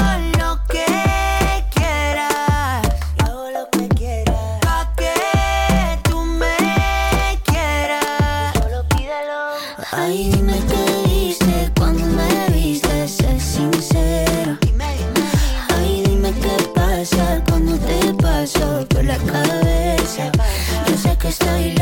S20: estoy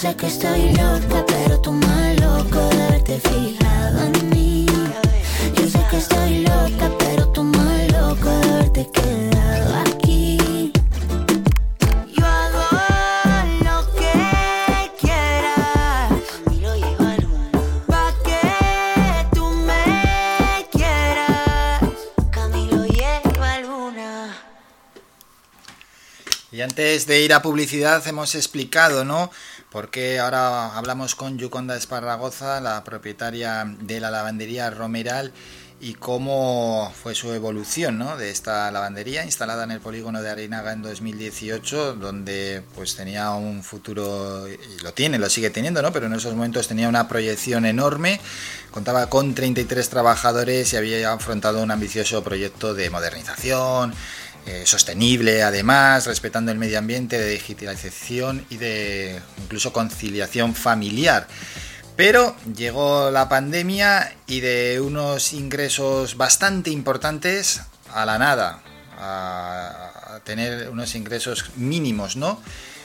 S20: sé que estoy loca, pero tú más loco fijado en mí. Yo sé que estoy loca, pero tú más loco de haberte quedado aquí.
S1: Y antes de ir a publicidad hemos explicado, ¿no? Porque ahora hablamos con Yuconda Esparragoza, la propietaria de la lavandería Romeral, y cómo fue su evolución ¿no? de esta lavandería instalada en el polígono de Arenaga en 2018, donde pues tenía un futuro, y lo tiene, lo sigue teniendo, ¿no? pero en esos momentos tenía una proyección enorme, contaba con 33 trabajadores y había afrontado un ambicioso proyecto de modernización, eh, sostenible además, respetando el medio ambiente, de digitalización y de incluso conciliación familiar. Pero llegó la pandemia y de unos ingresos bastante importantes a la nada, a, tener unos ingresos mínimos, ¿no?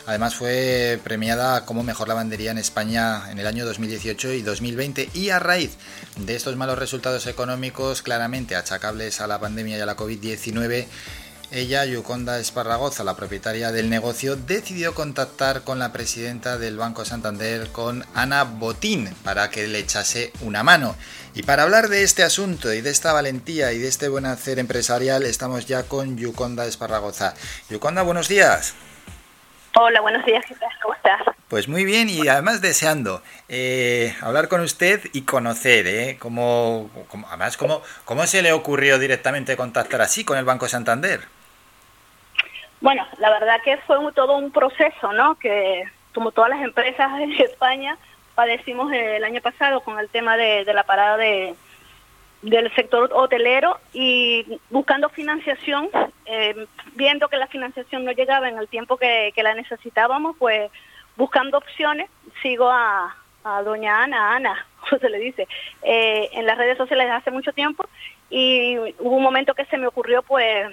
S1: Además fue premiada como mejor lavandería en España en el año 2018 y 2020 y a raíz de estos malos resultados económicos claramente achacables a la pandemia y a la COVID-19 ella, Yuconda Esparragoza, la propietaria del negocio, decidió contactar con la presidenta del Banco Santander, con Ana Botín, para que le echase una mano. Y para hablar de este asunto y de esta valentía y de este buen hacer empresarial, estamos ya con Yuconda Esparragoza. Yuconda, buenos días.
S22: Hola, buenos días, ¿qué tal? ¿Cómo estás?
S1: Pues muy bien y además deseando eh, hablar con usted y conocer, ¿eh? Cómo, cómo- además, cómo, ¿cómo se le ocurrió directamente contactar así con el Banco Santander?
S22: Bueno, la verdad que fue un- todo un proceso, ¿no? Que como todas las empresas en España padecimos el año pasado con el tema de, la parada de, del sector hotelero y buscando financiación, eh, viendo que la financiación no llegaba en el tiempo que, la necesitábamos, pues buscando opciones, sigo a, doña Ana, Ana, como se le dice, eh, en las redes sociales hace mucho tiempo y hubo un momento que se me ocurrió pues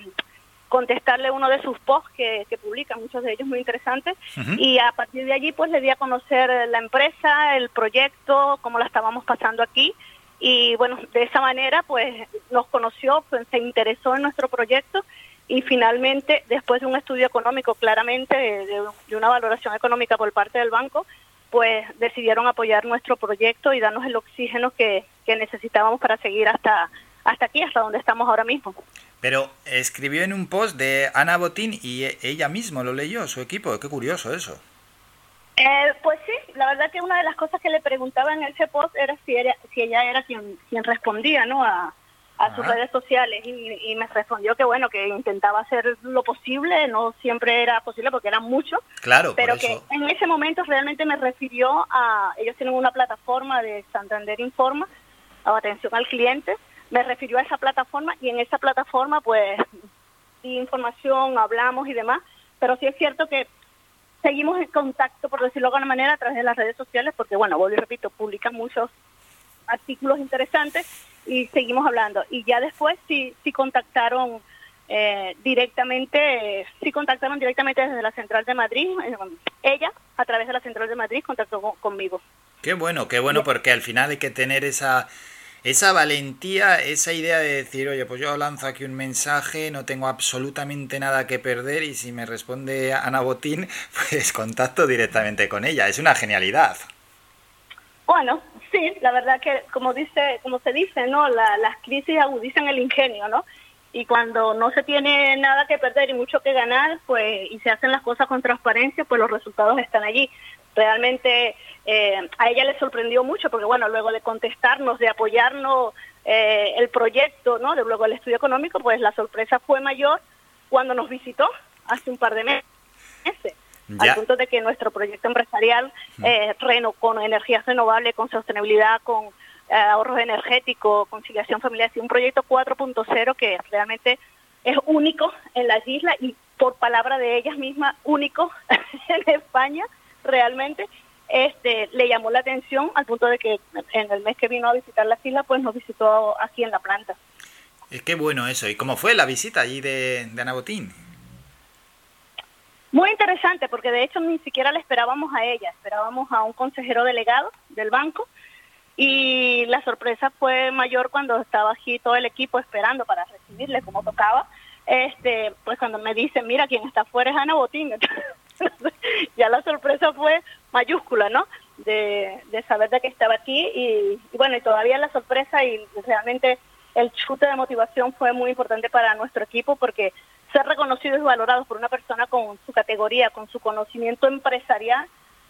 S22: contestarle uno de sus posts que, que publica, muchos de ellos muy interesantes, y a partir de allí pues le di a conocer la empresa, el proyecto, cómo la estábamos pasando aquí, y bueno, de esa manera pues nos conoció, pues, se interesó en nuestro proyecto. Y finalmente, después de un estudio económico claramente, de- de una valoración económica por parte del banco, pues decidieron apoyar nuestro proyecto y darnos el oxígeno que, que necesitábamos para seguir hasta, hasta aquí, hasta donde estamos ahora mismo.
S1: Pero escribió en un post de Ana Botín y e- ella misma lo leyó, su equipo. Qué curioso eso.
S22: Eh, pues sí, la verdad que una de las cosas que le preguntaba en ese post era si, era, si ella era quien, quien respondía ¿no? a, a sus redes sociales y, y me respondió que bueno, que intentaba hacer lo posible, no siempre era posible porque eran muchos,
S1: Claro,
S22: pero que
S1: eso.
S22: en ese momento realmente me refirió a, ellos tienen una plataforma de Santander Informa, o atención al cliente, me refirió a esa plataforma y en esa plataforma pues di información, hablamos y demás, pero sí es cierto que seguimos en contacto, por decirlo de alguna manera, a través de las redes sociales, porque bueno, vuelvo y repito, publican muchos artículos interesantes y seguimos hablando. Y ya después sí, sí contactaron eh, directamente, eh, sí contactaron directamente desde la Central de Madrid. eh, ella, a través de la Central de Madrid, contactó con- conmigo.
S1: Qué bueno, qué bueno, porque al final hay que tener esa, esa valentía, esa idea de decir, oye, pues yo lanzo aquí un mensaje, no tengo absolutamente nada que perder y si me responde Ana Botín, pues contacto directamente con ella. Es una genialidad.
S22: Bueno, sí, la verdad que como dice, como se dice, ¿no? La- las crisis agudizan el ingenio, ¿no? Y cuando no se tiene nada que perder y mucho que ganar, pues y se hacen las cosas con transparencia, pues los resultados están allí. Realmente eh, a ella le sorprendió mucho porque bueno, luego de contestarnos, de apoyarnos eh, el proyecto, ¿no? De luego el estudio económico, pues la sorpresa fue mayor cuando nos visitó hace un par de meses
S1: Ya.
S22: al punto de que nuestro proyecto empresarial eh, reno, con energías renovables, con sostenibilidad, con eh, ahorros energéticos, conciliación familiar, es un proyecto 4.0 que realmente es único en las islas y por palabra de ellas mismas, único en España, realmente. Este, le llamó la atención al punto de que en el mes que vino a visitar las islas, pues nos visitó aquí en la planta.
S1: Es que bueno eso. ¿Y cómo fue la visita allí de, de Ana Botín?
S22: Muy interesante, porque de hecho ni siquiera le esperábamos a ella, esperábamos a un consejero delegado del banco y la sorpresa fue mayor cuando estaba aquí todo el equipo esperando para recibirle como tocaba. Este, pues cuando me dicen, mira, quien está afuera es Ana Botín, ya la sorpresa fue mayúscula, ¿no? De, saber de que estaba aquí y, y bueno, y todavía la sorpresa y realmente el chute de motivación fue muy importante para nuestro equipo porque ser reconocidos y valorados por una persona con su categoría, con su conocimiento empresarial,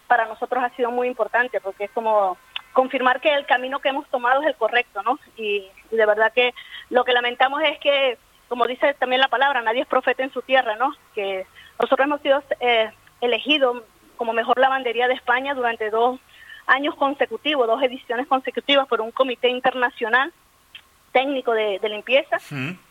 S22: para nosotros ha sido muy importante porque es como confirmar que el camino que hemos tomado es el correcto, ¿no? Y, y de verdad que lo que lamentamos es que, como dice también la palabra, nadie es profeta en su tierra, ¿no? Que nosotros hemos sido eh, elegidos como mejor lavandería de España durante dos años consecutivos, dos ediciones consecutivas por un comité internacional técnico de, de limpieza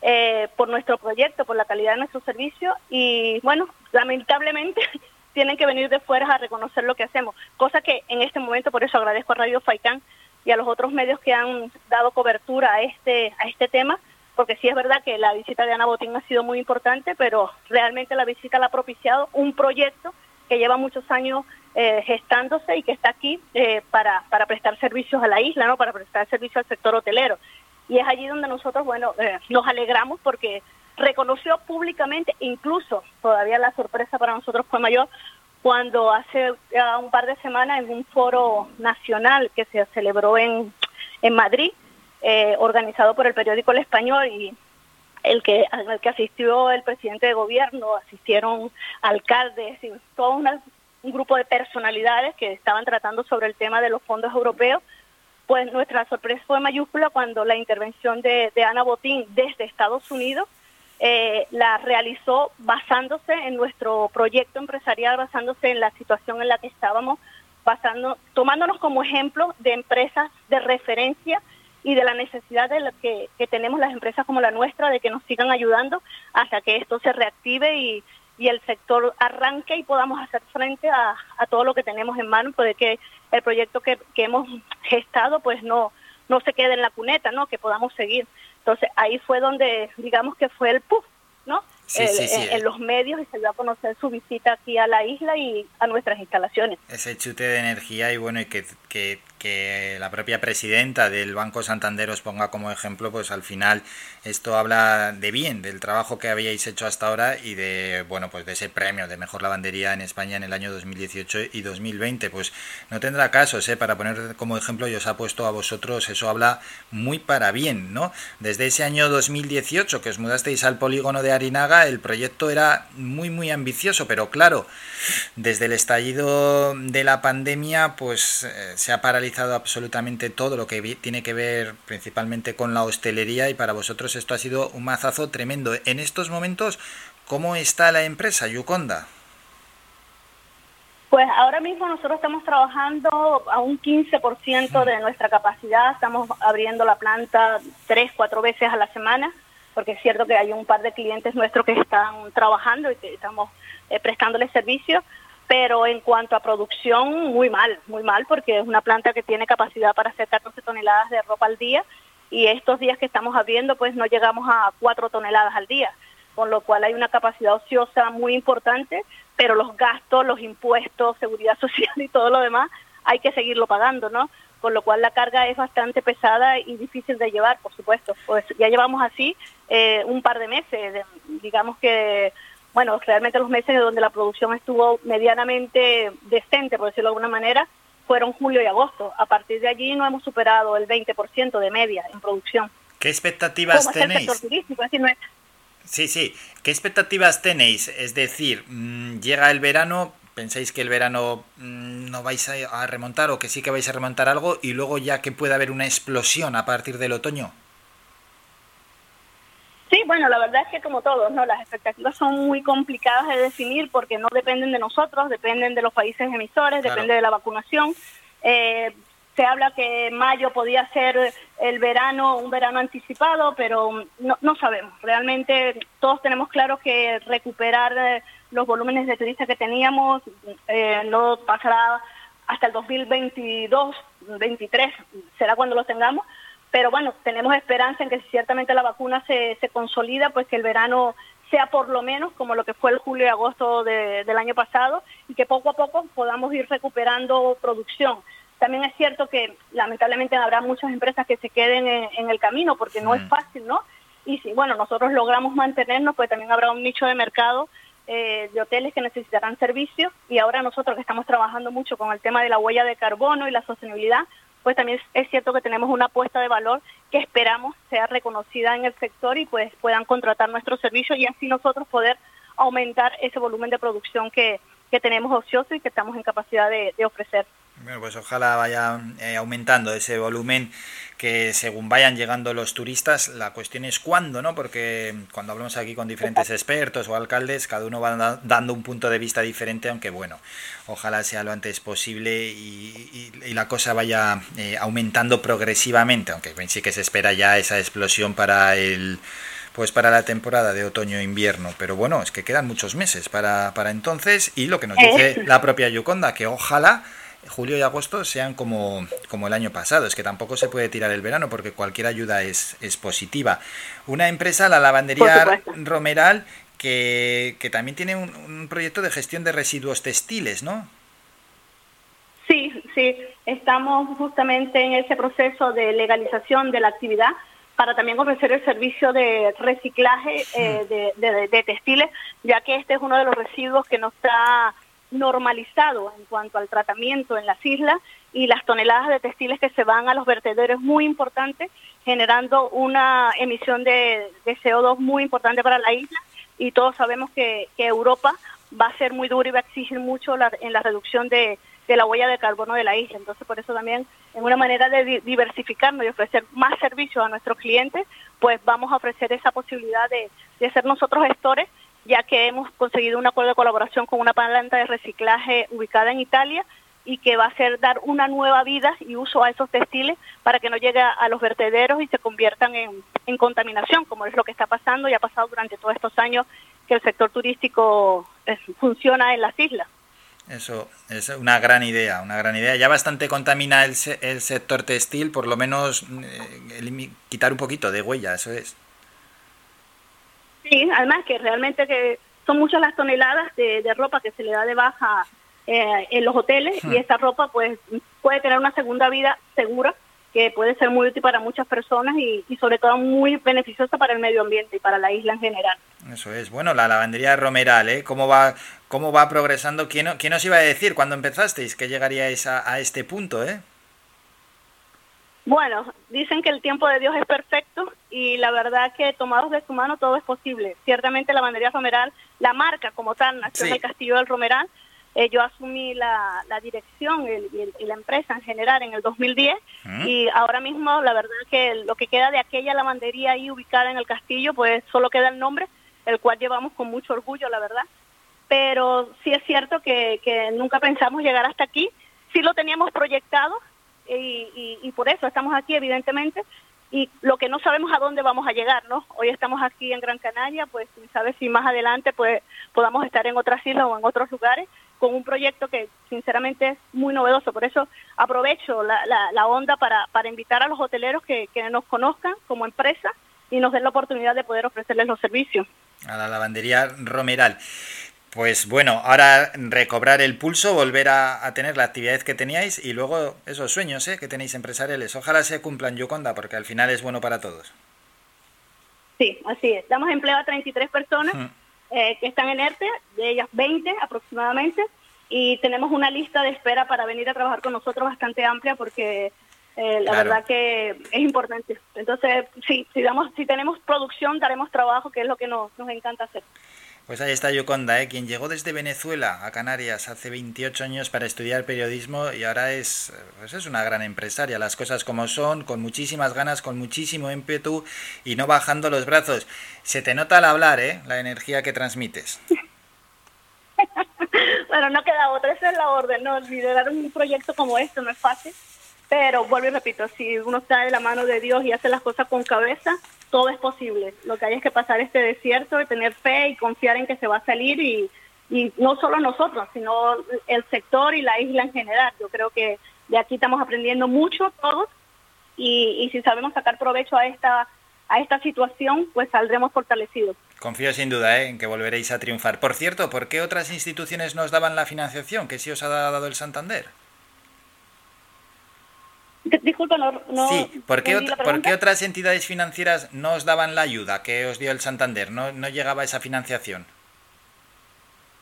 S22: eh, por nuestro proyecto, por la calidad de nuestro servicio. Y bueno, lamentablemente tienen que venir de fuera a reconocer lo que hacemos, cosa que en este momento por eso agradezco a Radio Faicán y a los otros medios que han dado cobertura a este a este tema, porque sí es verdad que la visita de Ana Botín ha sido muy importante, pero realmente la visita la ha propiciado un proyecto que lleva muchos años eh, gestándose y que está aquí eh, para, para prestar servicios a la isla, no para prestar servicios al sector hotelero. Y es allí donde nosotros, bueno, eh, nos alegramos porque reconoció públicamente, incluso todavía la sorpresa para nosotros fue mayor, cuando hace un par de semanas en un foro nacional que se celebró en, en Madrid, eh, organizado por el periódico El Español y el que al que asistió el presidente de gobierno, asistieron alcaldes y todo una- un grupo de personalidades que estaban tratando sobre el tema de los fondos europeos, pues nuestra sorpresa fue mayúscula cuando la intervención de, de Ana Botín desde Estados Unidos eh, la realizó basándose en nuestro proyecto empresarial, basándose en la situación en la que estábamos, basando, tomándonos como ejemplo de empresas de referencia y de la necesidad de la que, que tenemos las empresas como la nuestra de que nos sigan ayudando hasta que esto se reactive y, y el sector arranque y podamos hacer frente a, a todo lo que tenemos en mano, puede que el proyecto que, que hemos gestado pues no, no se quede en la cuneta, ¿no? que podamos seguir. Entonces ahí fue donde digamos que fue el puff, ¿no?
S1: Sí,
S22: El-
S1: sí, sí,
S22: en, en los medios y se dio a conocer su visita aquí a la isla y a nuestras instalaciones.
S1: ese chute de energía y bueno, y que, que, que la propia presidenta del Banco Santander os ponga como ejemplo, pues al final esto habla de bien, del trabajo que habíais hecho hasta ahora y de, bueno, pues de ese premio de mejor lavandería en España en el año 2018 y 2020. Pues no tendrá casos, ¿eh? Para poner como ejemplo, y os ha puesto a vosotros, eso habla muy para bien, ¿no? Desde ese año 2018 que os mudasteis al polígono de Arinaga, el proyecto era muy, muy ambicioso, pero claro, desde el estallido de la pandemia, pues eh, se ha paralizado absolutamente todo lo que tiene que ver principalmente con la hostelería y para vosotros esto ha sido un mazazo tremendo. En estos momentos, ¿cómo está la empresa Yuconda?
S22: Pues ahora mismo nosotros estamos trabajando a un 15% de nuestra capacidad, estamos abriendo la planta tres, cuatro veces a la semana, porque es cierto que hay un par de clientes nuestros que están trabajando y que estamos eh, prestándoles servicio, pero en cuanto a producción, muy mal, muy mal, porque es una planta que tiene capacidad para hacer 14 toneladas de ropa al día y estos días que estamos abriendo, pues no llegamos a 4 toneladas al día, con lo cual hay una capacidad ociosa muy importante, pero los gastos, los impuestos, seguridad social y todo lo demás, hay que seguirlo pagando, ¿no? Con lo cual la carga es bastante pesada y difícil de llevar, por supuesto. Pues ya llevamos así eh, un par de meses, digamos que bueno, realmente los meses donde la producción estuvo medianamente decente, por decirlo de alguna manera, fueron julio y agosto. A partir de allí no hemos superado el 20% de media en producción.
S1: ¿Qué expectativas
S22: Como es el
S1: tenéis?
S22: sector turístico, es decir, no es-
S1: Sí, sí. ¿Qué expectativas tenéis? Es decir, mm, llega el verano, pensáis que el verano mm, no vais a remontar o que sí que vais a remontar algo y luego ya que pueda haber una explosión a partir del otoño.
S22: Sí, bueno, la verdad es que como todos, ¿no? Las expectativas son muy complicadas de definir porque no dependen de nosotros, dependen de los países emisores,
S23: Claro.
S22: depende de la vacunación. Eh, se habla que mayo podía ser el verano, un verano anticipado, pero no, no sabemos. Realmente todos tenemos claro que recuperar eh, los volúmenes de turistas que teníamos eh, no pasará hasta el 2022, 23, será cuando los tengamos, pero bueno, tenemos esperanza en que si ciertamente la vacuna se, se consolida, pues que el verano sea por lo menos como lo que fue el julio y agosto de- del año pasado y que poco a poco podamos ir recuperando producción. También es cierto que lamentablemente habrá muchas empresas que se queden en, en el camino porque no es fácil, ¿no? Y si, bueno, nosotros logramos mantenernos, pues también habrá un nicho de mercado eh, de hoteles que necesitarán servicios y ahora nosotros que estamos trabajando mucho con el tema de la huella de carbono y la sostenibilidad, pues también es- cierto que tenemos una apuesta de valor que esperamos sea reconocida en el sector y pues puedan contratar nuestros servicios y así nosotros poder aumentar ese volumen de producción que, que tenemos ocioso y que estamos en capacidad de ofrecer.
S1: Bueno, pues ojalá vaya eh, aumentando ese volumen que según vayan llegando los turistas, la cuestión es cuándo, ¿no? Porque cuando hablamos aquí con diferentes expertos o alcaldes, cada uno va da- dando un punto de vista diferente, aunque bueno, ojalá sea lo antes posible y, y- y la cosa vaya eh, aumentando progresivamente, aunque sí que se espera ya esa explosión para el pues para la temporada de otoño-invierno, pero bueno, es que quedan muchos meses para, para entonces y lo que nos dice la propia Yuconda, que ojalá julio y agosto sean como, como el año pasado. Es que tampoco se puede tirar el verano porque cualquier ayuda es, es positiva. Una empresa, la lavandería. Romeral, que, que también tiene un, un proyecto de gestión de residuos textiles, ¿no?
S22: Sí, sí, estamos justamente en ese proceso de legalización de la actividad para también ofrecer el servicio de reciclaje eh, de, de- de textiles, ya que este es uno de los residuos que no está normalizado en cuanto al tratamiento en las islas y las toneladas de textiles que se van a los vertederos muy importante, generando una emisión de, de CO2 muy importante para la isla y todos sabemos que, Europa va a ser muy duro y va a exigir mucho la- en la reducción de, la huella de carbono de la isla. Entonces, por eso también, en una manera de di- diversificarnos y ofrecer más servicios a nuestros clientes, pues vamos a ofrecer esa posibilidad de, de ser nosotros gestores, ya que hemos conseguido un acuerdo de colaboración con una planta de reciclaje ubicada en Italia y que va a ser dar una nueva vida y uso a esos textiles para que no llegue a los vertederos y se conviertan en, en contaminación, como es lo que está pasando y ha pasado durante todos estos años que el sector turístico eh, funciona en las islas.
S1: Eso es una gran idea, una gran idea. Ya bastante contamina el, el sector textil, por lo menos eh, quitar un poquito de huella, eso es.
S22: Sí, además que realmente que son muchas las toneladas de, de ropa que se le da de baja eh, en los hoteles
S1: Hmm.
S22: y esa ropa pues puede tener una segunda vida segura que puede ser muy útil para muchas personas y, y sobre todo muy beneficiosa para el medio ambiente y para la isla en general.
S1: Eso es. Bueno, la lavandería Romeral, ¿eh? ¿Cómo va, cómo va progresando? ¿Quién, quién os iba a decir cuando empezasteis que llegaríais a, a este punto, eh?
S22: Bueno, dicen que el tiempo de Dios es perfecto y la verdad que tomados de su mano todo es posible. Ciertamente la bandería Romeral, la marca como tal, nació en el Castillo del Romeral. Eh, yo asumí la, la dirección el- y, el- y la empresa en general en el 2010
S1: Mm.
S22: y ahora mismo la verdad que lo que queda de aquella lavandería ahí ubicada en el castillo, pues solo queda el nombre, el cual llevamos con mucho orgullo, la verdad. Pero sí es cierto que, que nunca pensamos llegar hasta aquí. Sí lo teníamos proyectado y, y- por eso estamos aquí, evidentemente. Y lo que no sabemos a dónde vamos a llegar, ¿no? Hoy estamos aquí en Gran Canaria, pues quién sabe si más adelante pues podamos estar en otras islas o en otros lugares con un proyecto que sinceramente es muy novedoso. Por eso aprovecho la onda para, para invitar a los hoteleros que, que nos conozcan como empresa y nos den la oportunidad de poder ofrecerles los servicios.
S1: A la lavandería Romeral. Pues bueno, ahora recobrar el pulso, volver a, a tener la actividad que teníais y luego esos sueños ¿eh? que tenéis empresariales. Ojalá se cumplan, Yoconda, porque al final es bueno para todos.
S22: Sí, así es. Damos empleo a 33 personas
S1: Mm.
S22: eh, que están en ERTE, de ellas 20 aproximadamente, y tenemos una lista de espera para venir a trabajar con nosotros bastante amplia porque eh, la
S1: Claro.
S22: verdad que es importante. Entonces, sí, si, damos, si tenemos producción, daremos trabajo, que es lo que nos, nos encanta hacer.
S1: Pues ahí está Yoconda, ¿eh? quien llegó desde Venezuela a Canarias hace 28 años para estudiar periodismo y ahora es, pues es una gran empresaria, las cosas como son, con muchísimas ganas, con muchísimo ímpetu y no bajando los brazos. Se te nota al hablar, ¿eh? la energía que transmites.
S22: bueno, no queda otra, esa es la orden, ¿no? Liderar un proyecto como este no es fácil, pero vuelvo y repito, si uno está de la mano de Dios y hace las cosas con cabeza, todo es posible. Lo que hay es que pasar este desierto y tener fe y confiar en que se va a salir y, no solo nosotros, sino el sector y la isla en general. Yo creo que de aquí estamos aprendiendo mucho todos y, y si sabemos sacar provecho a esta a esta situación, pues saldremos fortalecidos.
S1: Confío sin duda ¿eh? en que volveréis a triunfar. Por cierto, ¿por qué otras instituciones nos daban la financiación que sí os ha dado el Santander?
S22: Disculpa, no, no
S1: Sí, ¿por qué, ¿por qué otras entidades financieras no os daban la ayuda que os dio el Santander? No, no llegaba esa financiación.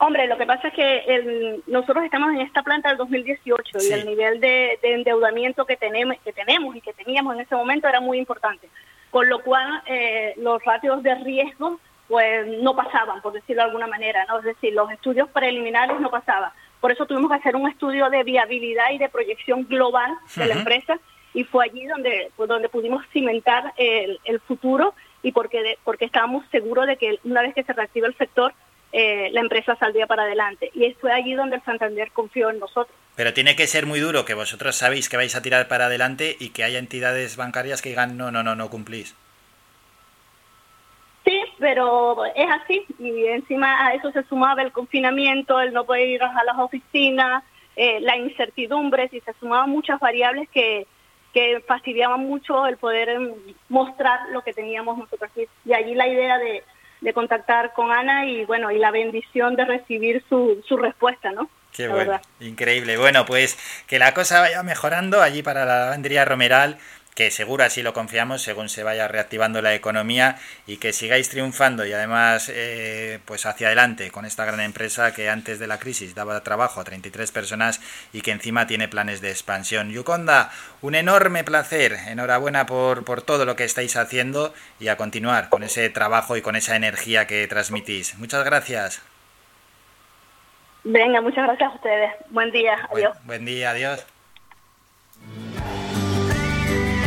S22: Hombre, lo que pasa es que el- nosotros estamos en esta planta del 2018
S1: Sí.
S22: y el nivel de, de endeudamiento que tenemos, que tenemos y que teníamos en ese momento era muy importante, con lo cual eh, los ratios de riesgo pues no pasaban, por decirlo de alguna manera, ¿no? Es decir, los estudios preliminares no pasaban. Por eso tuvimos que hacer un estudio de viabilidad y de proyección global de la empresa y fue allí donde, pues, donde pudimos cimentar el, el futuro y porque, de- porque estábamos seguros de que una vez que se reactive el sector, eh, la empresa saldría para adelante. Y fue allí donde el Santander confió en nosotros.
S1: Pero tiene que ser muy duro que vosotros sabéis que vais a tirar para adelante y que haya entidades bancarias que digan no, no, no, no cumplís.
S22: Pero es así. Y encima a eso se sumaba el confinamiento, el no poder ir a las oficinas, eh, la incertidumbre, y se sumaban muchas variables que, que fastidiaban mucho el poder em, mostrar lo que teníamos nosotros aquí. Y allí la idea de, de contactar con Ana y bueno, y la bendición de recibir su, su respuesta, ¿no?
S1: Qué
S22: La
S1: bueno,
S22: verdad.
S1: increíble. Bueno, pues que la cosa vaya mejorando allí para la lavandería Romeral, que seguro así lo confiamos según se vaya reactivando la economía y que sigáis triunfando y además eh, pues hacia adelante con esta gran empresa que antes de la crisis daba trabajo a 33 personas y que encima tiene planes de expansión. Yuconda, un enorme placer. Enhorabuena por, por todo lo que estáis haciendo y a continuar con ese trabajo y con esa energía que transmitís. Muchas gracias.
S22: Venga, muchas gracias a ustedes. Buen día. Adiós.
S1: Buen día, adiós.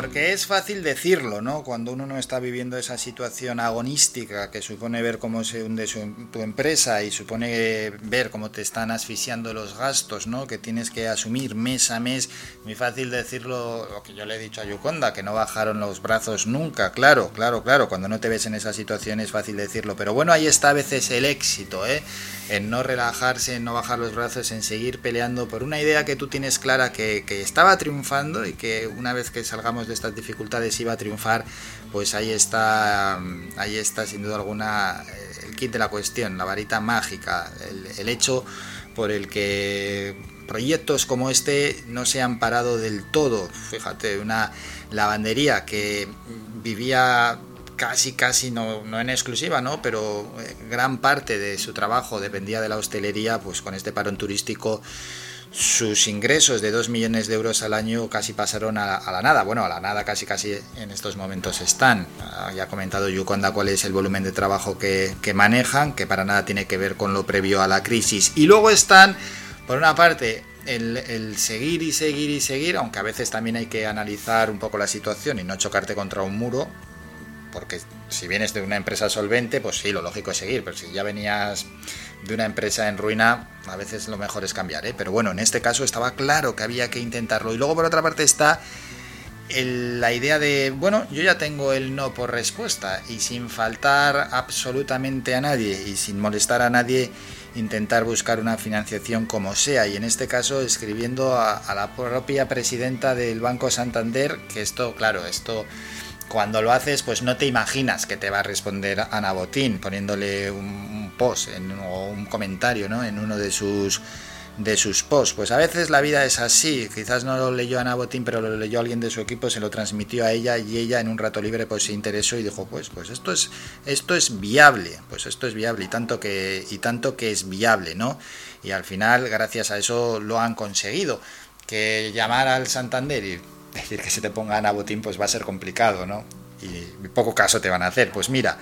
S1: Porque es fácil decirlo, ¿no? Cuando uno no está viviendo esa situación agonística que supone ver cómo se hunde su- tu empresa y supone ver cómo te están asfixiando los gastos, ¿no? Que tienes que asumir mes a mes. Muy fácil decirlo, lo que yo le he dicho a Yukonda, que no bajaron los brazos nunca. Claro, claro, claro. Cuando no te ves en esa situación es fácil decirlo. Pero bueno, ahí está a veces el éxito, ¿eh? En no relajarse, en no bajar los brazos, en seguir peleando por una idea que tú tienes clara que, que estaba triunfando y que una vez que salgamos de estas dificultades iba a triunfar, pues ahí está, mm, ahí está sin duda alguna eh, el kit de la cuestión, la varita mágica, el, el hecho por el que proyectos como este no se han parado del todo. Fíjate, una lavandería que vivía casi, casi, no, no en exclusiva, ¿no? Pero eh, gran parte de su trabajo dependía de la hostelería, pues con este parón turístico sus ingresos de 2 millones de euros al año casi pasaron a, la nada. Bueno, a la nada casi casi en estos momentos están. Ah, Ya ha comentado Yukonda cuál es el volumen de trabajo que, que manejan, que para nada tiene que ver con lo previo a la crisis. Y luego están, por una parte, el seguir y seguir y seguir, aunque a veces también hay que analizar un poco la situación y no chocarte contra un muro, porque si vienes de una empresa solvente, pues sí, lo lógico es seguir, pero si ya venías de una empresa en ruina, a veces lo mejor es cambiar, ¿eh? Pero bueno, en este caso estaba claro que había que intentarlo. Y luego por otra parte está la idea de, bueno, yo ya tengo el no por respuesta y sin faltar absolutamente a nadie y sin molestar a nadie, intentar buscar una financiación como sea. Y en este caso escribiendo a la propia presidenta del Banco Santander, que esto, claro, esto cuando lo haces, pues no te imaginas que te va a responder Ana Botín poniéndole un, post en- o un comentario ¿no? en uno de sus de sus posts. Pues a veces la vida es así. Quizás no lo leyó Ana Botín, pero lo leyó alguien de su equipo, se lo transmitió a ella y ella en un rato libre pues se interesó y dijo, pues, pues esto es, esto es viable, pues esto es viable y tanto que, y tanto que es viable, ¿no? Y al final, gracias a eso, lo han conseguido. Que llamar al Santander y decir que se te ponga Ana Botín, pues va a ser complicado, ¿no? Y poco caso te van a hacer. Pues mira,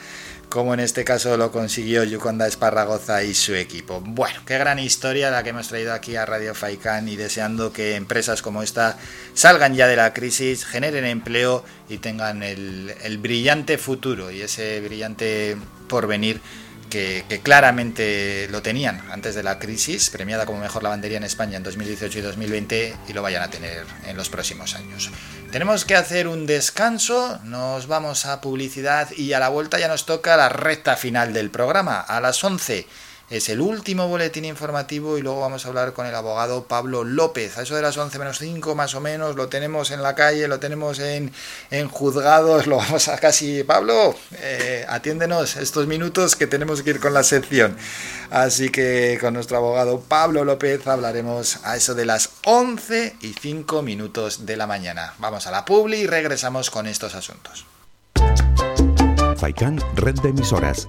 S1: como en este caso lo consiguió Yuconda Esparragoza y su equipo. Bueno, qué gran historia la que hemos traído aquí a Radio Faikán y deseando que empresas como esta salgan ya de la crisis, generen empleo y tengan el brillante futuro y ese brillante porvenir que, claramente lo tenían antes de la crisis, premiada como mejor lavandería en España en 2018 y 2020 y lo vayan a tener en los próximos años. Tenemos que hacer un descanso, nos vamos a publicidad y a la vuelta ya nos toca la recta final del programa. A las 11 es el último boletín informativo y luego vamos a hablar con el abogado Pablo López. A eso de las 11 menos 5 más o menos lo tenemos en la calle, lo tenemos en, en juzgados, lo vamos a casi... Pablo, eh, atiéndenos estos minutos que tenemos que ir con la sección. Así que con nuestro abogado Pablo López hablaremos a eso de las 11 y 5 minutos de la mañana. Vamos a la publi y regresamos con estos asuntos.
S7: Faikan, red de emisoras.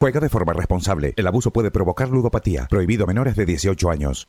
S7: Juega de forma responsable. El abuso puede provocar ludopatía. Prohibido a menores de 18 años.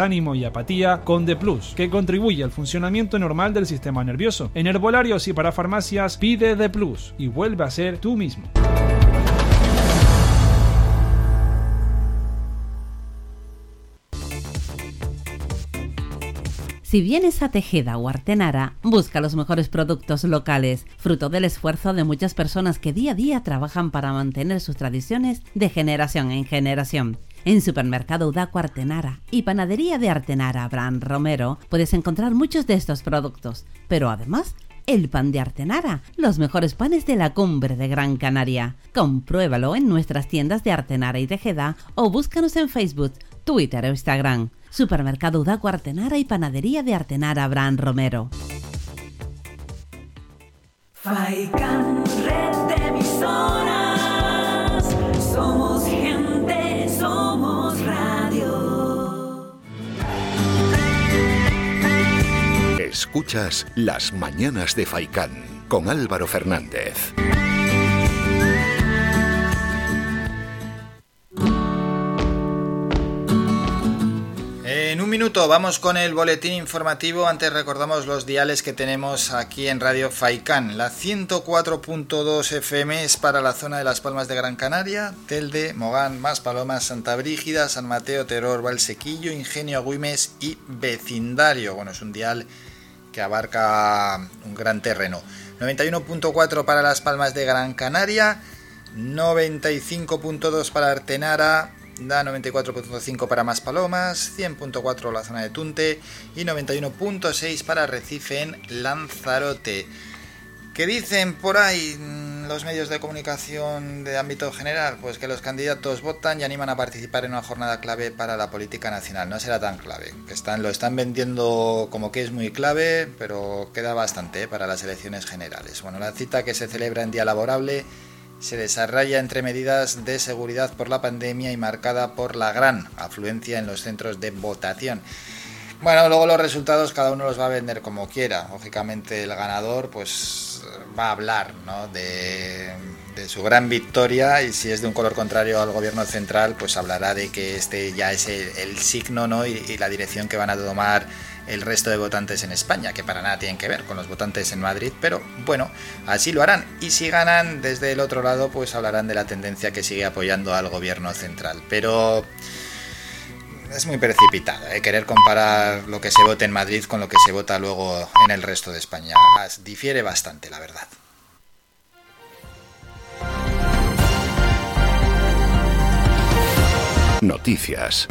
S4: desánimo y apatía con Plus, que contribuye al funcionamiento normal del sistema nervioso. En herbolarios y para farmacias pide Plus y vuelve a ser tú mismo.
S14: Si vienes a Tejeda o Artenara, busca los mejores productos locales, fruto del esfuerzo de muchas personas que día a día trabajan para mantener sus tradiciones de generación en generación. En Supermercado Udaco Artenara y Panadería de Artenara Abraham Romero puedes encontrar muchos de estos productos, pero además el pan de Artenara, los mejores panes de la cumbre de Gran Canaria. Compruébalo en nuestras tiendas de Artenara y Tejeda o búscanos en Facebook, Twitter o Instagram. Supermercado Udaco Artenara y Panadería de Artenara Abraham Romero.
S2: Escuchas Las Mañanas de Faicán con Álvaro Fernández.
S1: En un minuto vamos con el boletín informativo. Antes recordamos los diales que tenemos aquí en Radio Faicán. La 104.2 FM es para la zona de Las Palmas de Gran Canaria, Telde, Mogán, Maspalomas, Santa Brígida, San Mateo, Terror, Valsequillo, Ingenio, Agüimes y Vecindario. Bueno, es un dial que abarca un gran terreno. 91.4 para Las Palmas de Gran Canaria, 95.2 para Artenara, da 94.5 para Maspalomas, 100.4 la zona de Tunte y 91.6 para Recife en Lanzarote. ¿Qué dicen por ahí los medios de comunicación de ámbito general? Pues que los candidatos votan y animan a participar en una jornada clave para la política nacional. No será tan clave, que están, lo están vendiendo como que es muy clave, pero queda bastante ¿eh? para las elecciones generales. Bueno, la cita que se celebra en día laborable se desarrolla entre medidas de seguridad por la pandemia y marcada por la gran afluencia en los centros de votación. Bueno, luego los resultados cada uno los va a vender como quiera. Lógicamente el ganador pues va a hablar ¿no? de, su gran victoria y si es de un color contrario al gobierno central pues hablará de que este ya es el, el signo ¿no? y, y la dirección que van a tomar el resto de votantes en España, que para nada tienen que ver con los votantes en Madrid, pero bueno, así lo harán. Y si ganan desde el otro lado, pues hablarán de la tendencia que sigue apoyando al gobierno central. Pero es muy precipitado ¿eh? querer comparar lo que se vote en Madrid con lo que se vota luego en el resto de España. Difiere bastante, la verdad.
S2: Noticias.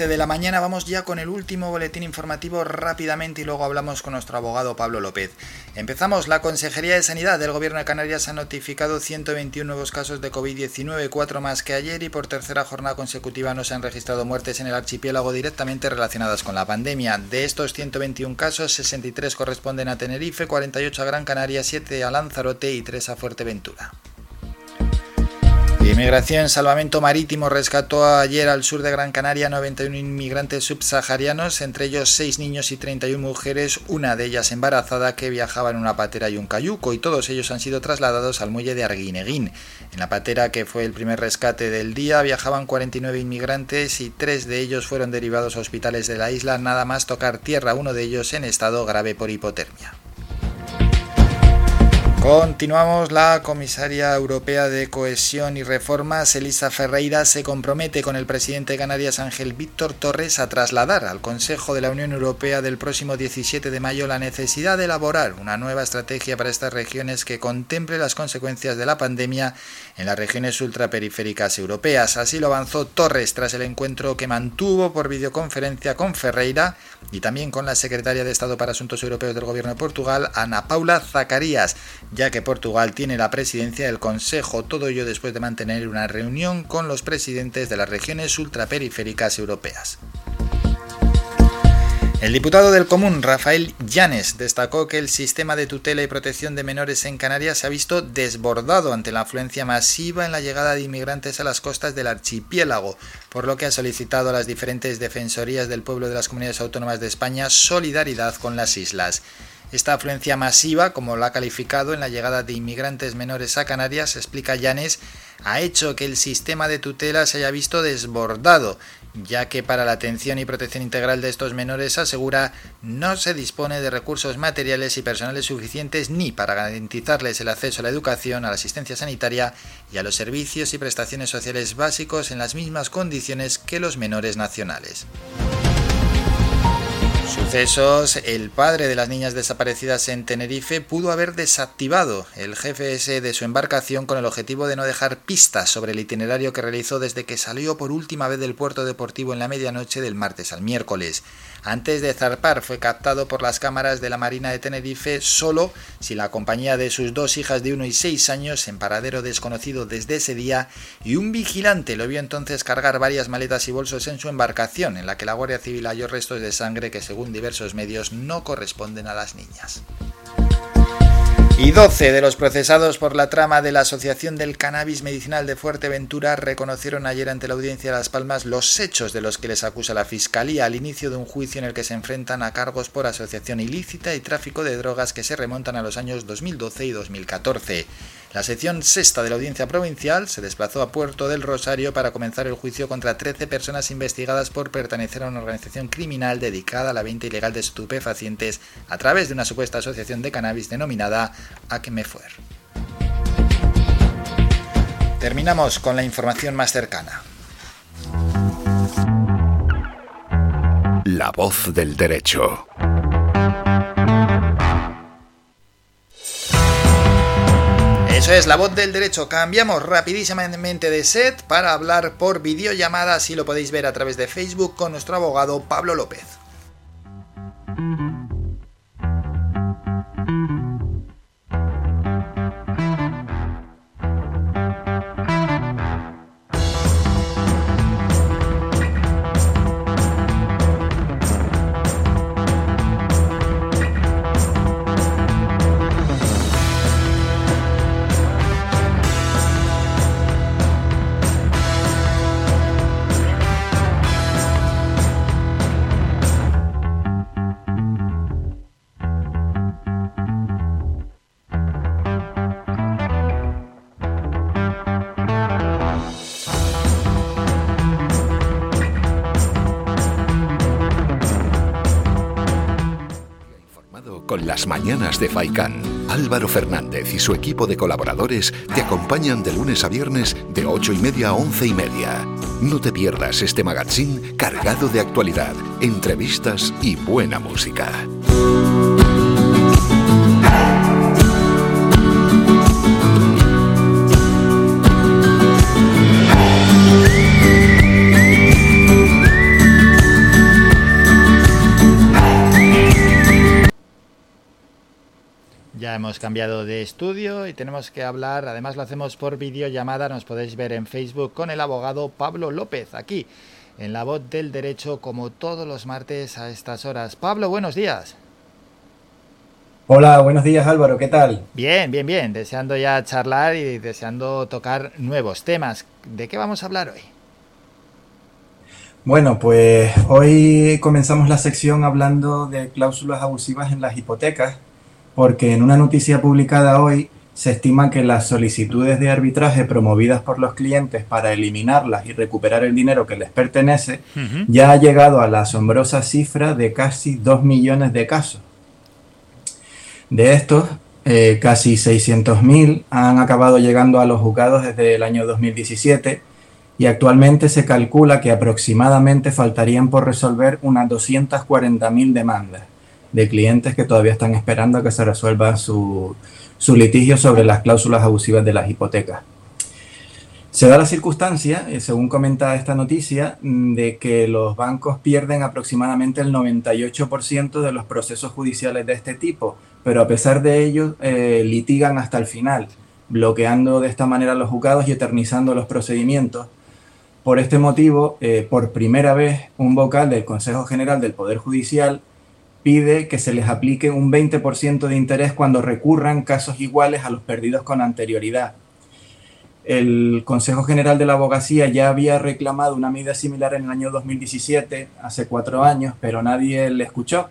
S1: 11 de la mañana vamos ya con el último boletín informativo rápidamente y luego hablamos con nuestro abogado Pablo López. Empezamos. La Consejería de Sanidad del Gobierno de Canarias ha notificado 121 nuevos casos de COVID-19, cuatro más que ayer y por tercera jornada consecutiva no se han registrado muertes en el archipiélago directamente relacionadas con la pandemia. De estos 121 casos, 63 corresponden a Tenerife, 48 a Gran Canaria, 7 a Lanzarote y 3 a Fuerteventura. Inmigración Salvamento Marítimo rescató ayer al sur de Gran Canaria 91 inmigrantes subsaharianos, entre ellos 6 niños y 31 mujeres, una de ellas embarazada que viajaba en una patera y un cayuco, y todos ellos han sido trasladados al muelle de Arguineguín. En la patera, que fue el primer rescate del día, viajaban 49 inmigrantes y 3 de ellos fueron derivados a hospitales de la isla, nada más tocar tierra, uno de ellos en estado grave por hipotermia. Continuamos. La comisaria europea de Cohesión y Reformas, Elisa Ferreira, se compromete con el presidente de Ángel Víctor Torres, a trasladar al Consejo de la Unión Europea del próximo 17 de mayo la necesidad de elaborar una nueva estrategia para estas regiones que contemple las consecuencias de la pandemia en las regiones ultraperiféricas europeas. Así lo avanzó Torres tras el encuentro que mantuvo por videoconferencia con Ferreira y también con la secretaria de Estado para Asuntos Europeos del Gobierno de Portugal, Ana Paula Zacarías ya que Portugal tiene la presidencia del Consejo, todo ello después de mantener una reunión con los presidentes de las regiones ultraperiféricas europeas. El diputado del Común, Rafael Llanes, destacó que el sistema de tutela y protección de menores en Canarias se ha visto desbordado ante la afluencia masiva en la llegada de inmigrantes a las costas del archipiélago, por lo que ha solicitado a las diferentes defensorías del pueblo de las comunidades autónomas de España solidaridad con las islas. Esta afluencia masiva, como lo ha calificado en la llegada de inmigrantes menores a Canarias, explica Llanes, ha hecho que el sistema de tutela se haya visto desbordado, ya que para la atención y protección integral de estos menores, asegura, no se dispone de recursos materiales y personales suficientes ni para garantizarles el acceso a la educación, a la asistencia sanitaria y a los servicios y prestaciones sociales básicos en las mismas condiciones que los menores nacionales. Sucesos, el padre de las niñas desaparecidas en Tenerife pudo haber desactivado el GPS de su embarcación con el objetivo de no dejar pistas sobre el itinerario que realizó desde que salió por última vez del puerto deportivo en la medianoche del martes al miércoles. Antes de zarpar fue captado por las cámaras de la Marina de Tenerife solo si la compañía de sus dos hijas de 1 y 6 años en paradero desconocido desde ese día y un vigilante lo vio entonces cargar varias maletas y bolsos en su embarcación en la que la Guardia Civil halló restos de sangre que según diversos medios no corresponden a las niñas. Y 12 de los procesados por la trama de la Asociación del Cannabis Medicinal de Fuerteventura reconocieron ayer ante la Audiencia de Las Palmas los hechos de los que les acusa la Fiscalía al inicio de un juicio en el que se enfrentan a cargos por asociación ilícita y tráfico de drogas que se remontan a los años 2012 y 2014. La sección sexta de la Audiencia Provincial se desplazó a Puerto del Rosario para comenzar el juicio contra 13 personas investigadas por pertenecer a una organización criminal dedicada a la venta ilegal de estupefacientes a través de una supuesta asociación de cannabis denominada Acmefuer. Terminamos con la información más cercana.
S2: La voz del derecho.
S1: Es, la voz del derecho. Cambiamos rapidísimamente de set para hablar por videollamada, así lo podéis ver a través de Facebook con nuestro abogado Pablo López.
S2: De Álvaro Fernández y su equipo de colaboradores te acompañan de lunes a viernes de 8 y media a 11 y media. No te pierdas este magazine cargado de actualidad, entrevistas y buena música.
S1: Ya hemos cambiado de estudio y tenemos que hablar, además lo hacemos por videollamada, nos podéis ver en Facebook con el abogado Pablo López, aquí en La Voz del Derecho, como todos los martes a estas horas. Pablo, buenos días.
S23: Hola, buenos días Álvaro, ¿qué tal?
S1: Bien, bien, bien, deseando ya charlar y deseando tocar nuevos temas. ¿De qué vamos a hablar hoy?
S23: Bueno, pues hoy comenzamos la sección hablando de cláusulas abusivas en las hipotecas porque en una noticia publicada hoy se estima que las solicitudes de arbitraje promovidas por los clientes para eliminarlas y recuperar el dinero que les pertenece ya ha llegado a la asombrosa cifra de casi 2 millones de casos. De estos, eh, casi 600.000 han acabado llegando a los juzgados desde el año 2017 y actualmente se calcula que aproximadamente faltarían por resolver unas 240.000 demandas de clientes que todavía están esperando a que se resuelva su, su litigio sobre las cláusulas abusivas de las hipotecas. Se da la circunstancia, eh, según comenta esta noticia, mm, de que los bancos pierden aproximadamente el 98% de los procesos judiciales de este tipo, pero a pesar de ello eh, litigan hasta el final, bloqueando de esta manera los juzgados y eternizando los procedimientos. Por este motivo, eh, por primera vez, un vocal del Consejo General del Poder Judicial pide que se les aplique un 20% de interés cuando recurran casos iguales a los perdidos con anterioridad. El Consejo General de la Abogacía ya había reclamado una medida similar en el año 2017, hace cuatro años, pero nadie le escuchó.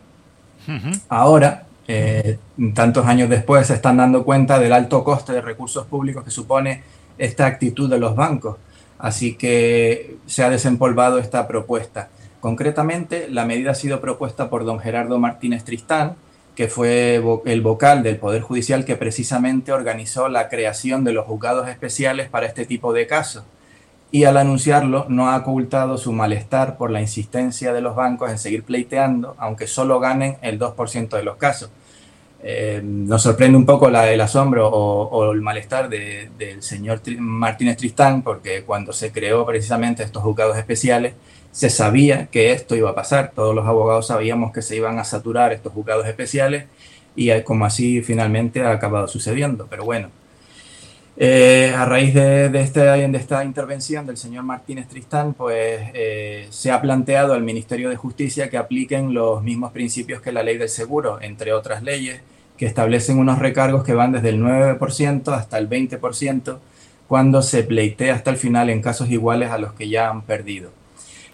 S23: Ahora, eh, tantos años después, se están dando cuenta del alto coste de recursos públicos que supone esta actitud de los bancos. Así que se ha desempolvado esta propuesta. Concretamente, la medida ha sido propuesta por don Gerardo Martínez Tristán, que fue el vocal del Poder Judicial que precisamente organizó la creación de los juzgados especiales para este tipo de casos. Y al anunciarlo no ha ocultado su malestar por la insistencia de los bancos en seguir pleiteando, aunque solo ganen el 2% de los casos. Eh, nos sorprende un poco la, el asombro o, el malestar de- del señor Martínez Tristán, porque cuando se creó precisamente estos juzgados especiales, se sabía que esto iba a pasar. Todos los abogados sabíamos que se iban a saturar estos juzgados especiales y como así finalmente ha acabado sucediendo. Pero bueno, eh, a raíz de, de este- de esta intervención del señor Martínez Tristán, pues eh, se ha planteado al Ministerio de Justicia que apliquen los mismos principios que la ley del seguro, entre otras leyes, que establecen unos recargos que van desde el 9% hasta el 20% cuando se pleitea hasta el final en casos iguales a los que ya han perdido.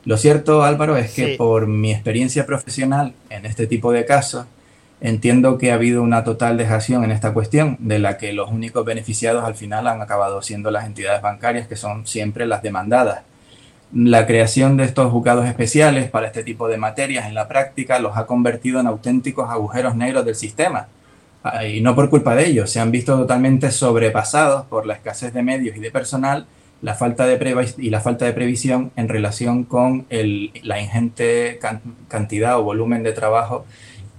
S23: Lo cierto, Álvaro, es que
S1: Sí.
S23: por mi experiencia profesional en este tipo de casos, entiendo que ha habido una total dejación en esta cuestión, de la que los únicos beneficiados al final han acabado siendo las entidades bancarias, que son siempre las demandadas. La creación de estos juzgados especiales para este tipo de materias en la práctica los ha convertido en auténticos agujeros negros del sistema. Ah, Y no por culpa de ellos, se han visto totalmente sobrepasados por la escasez de medios y de personal la falta de y la falta de previsión en relación con el- la ingente can- cantidad o volumen de trabajo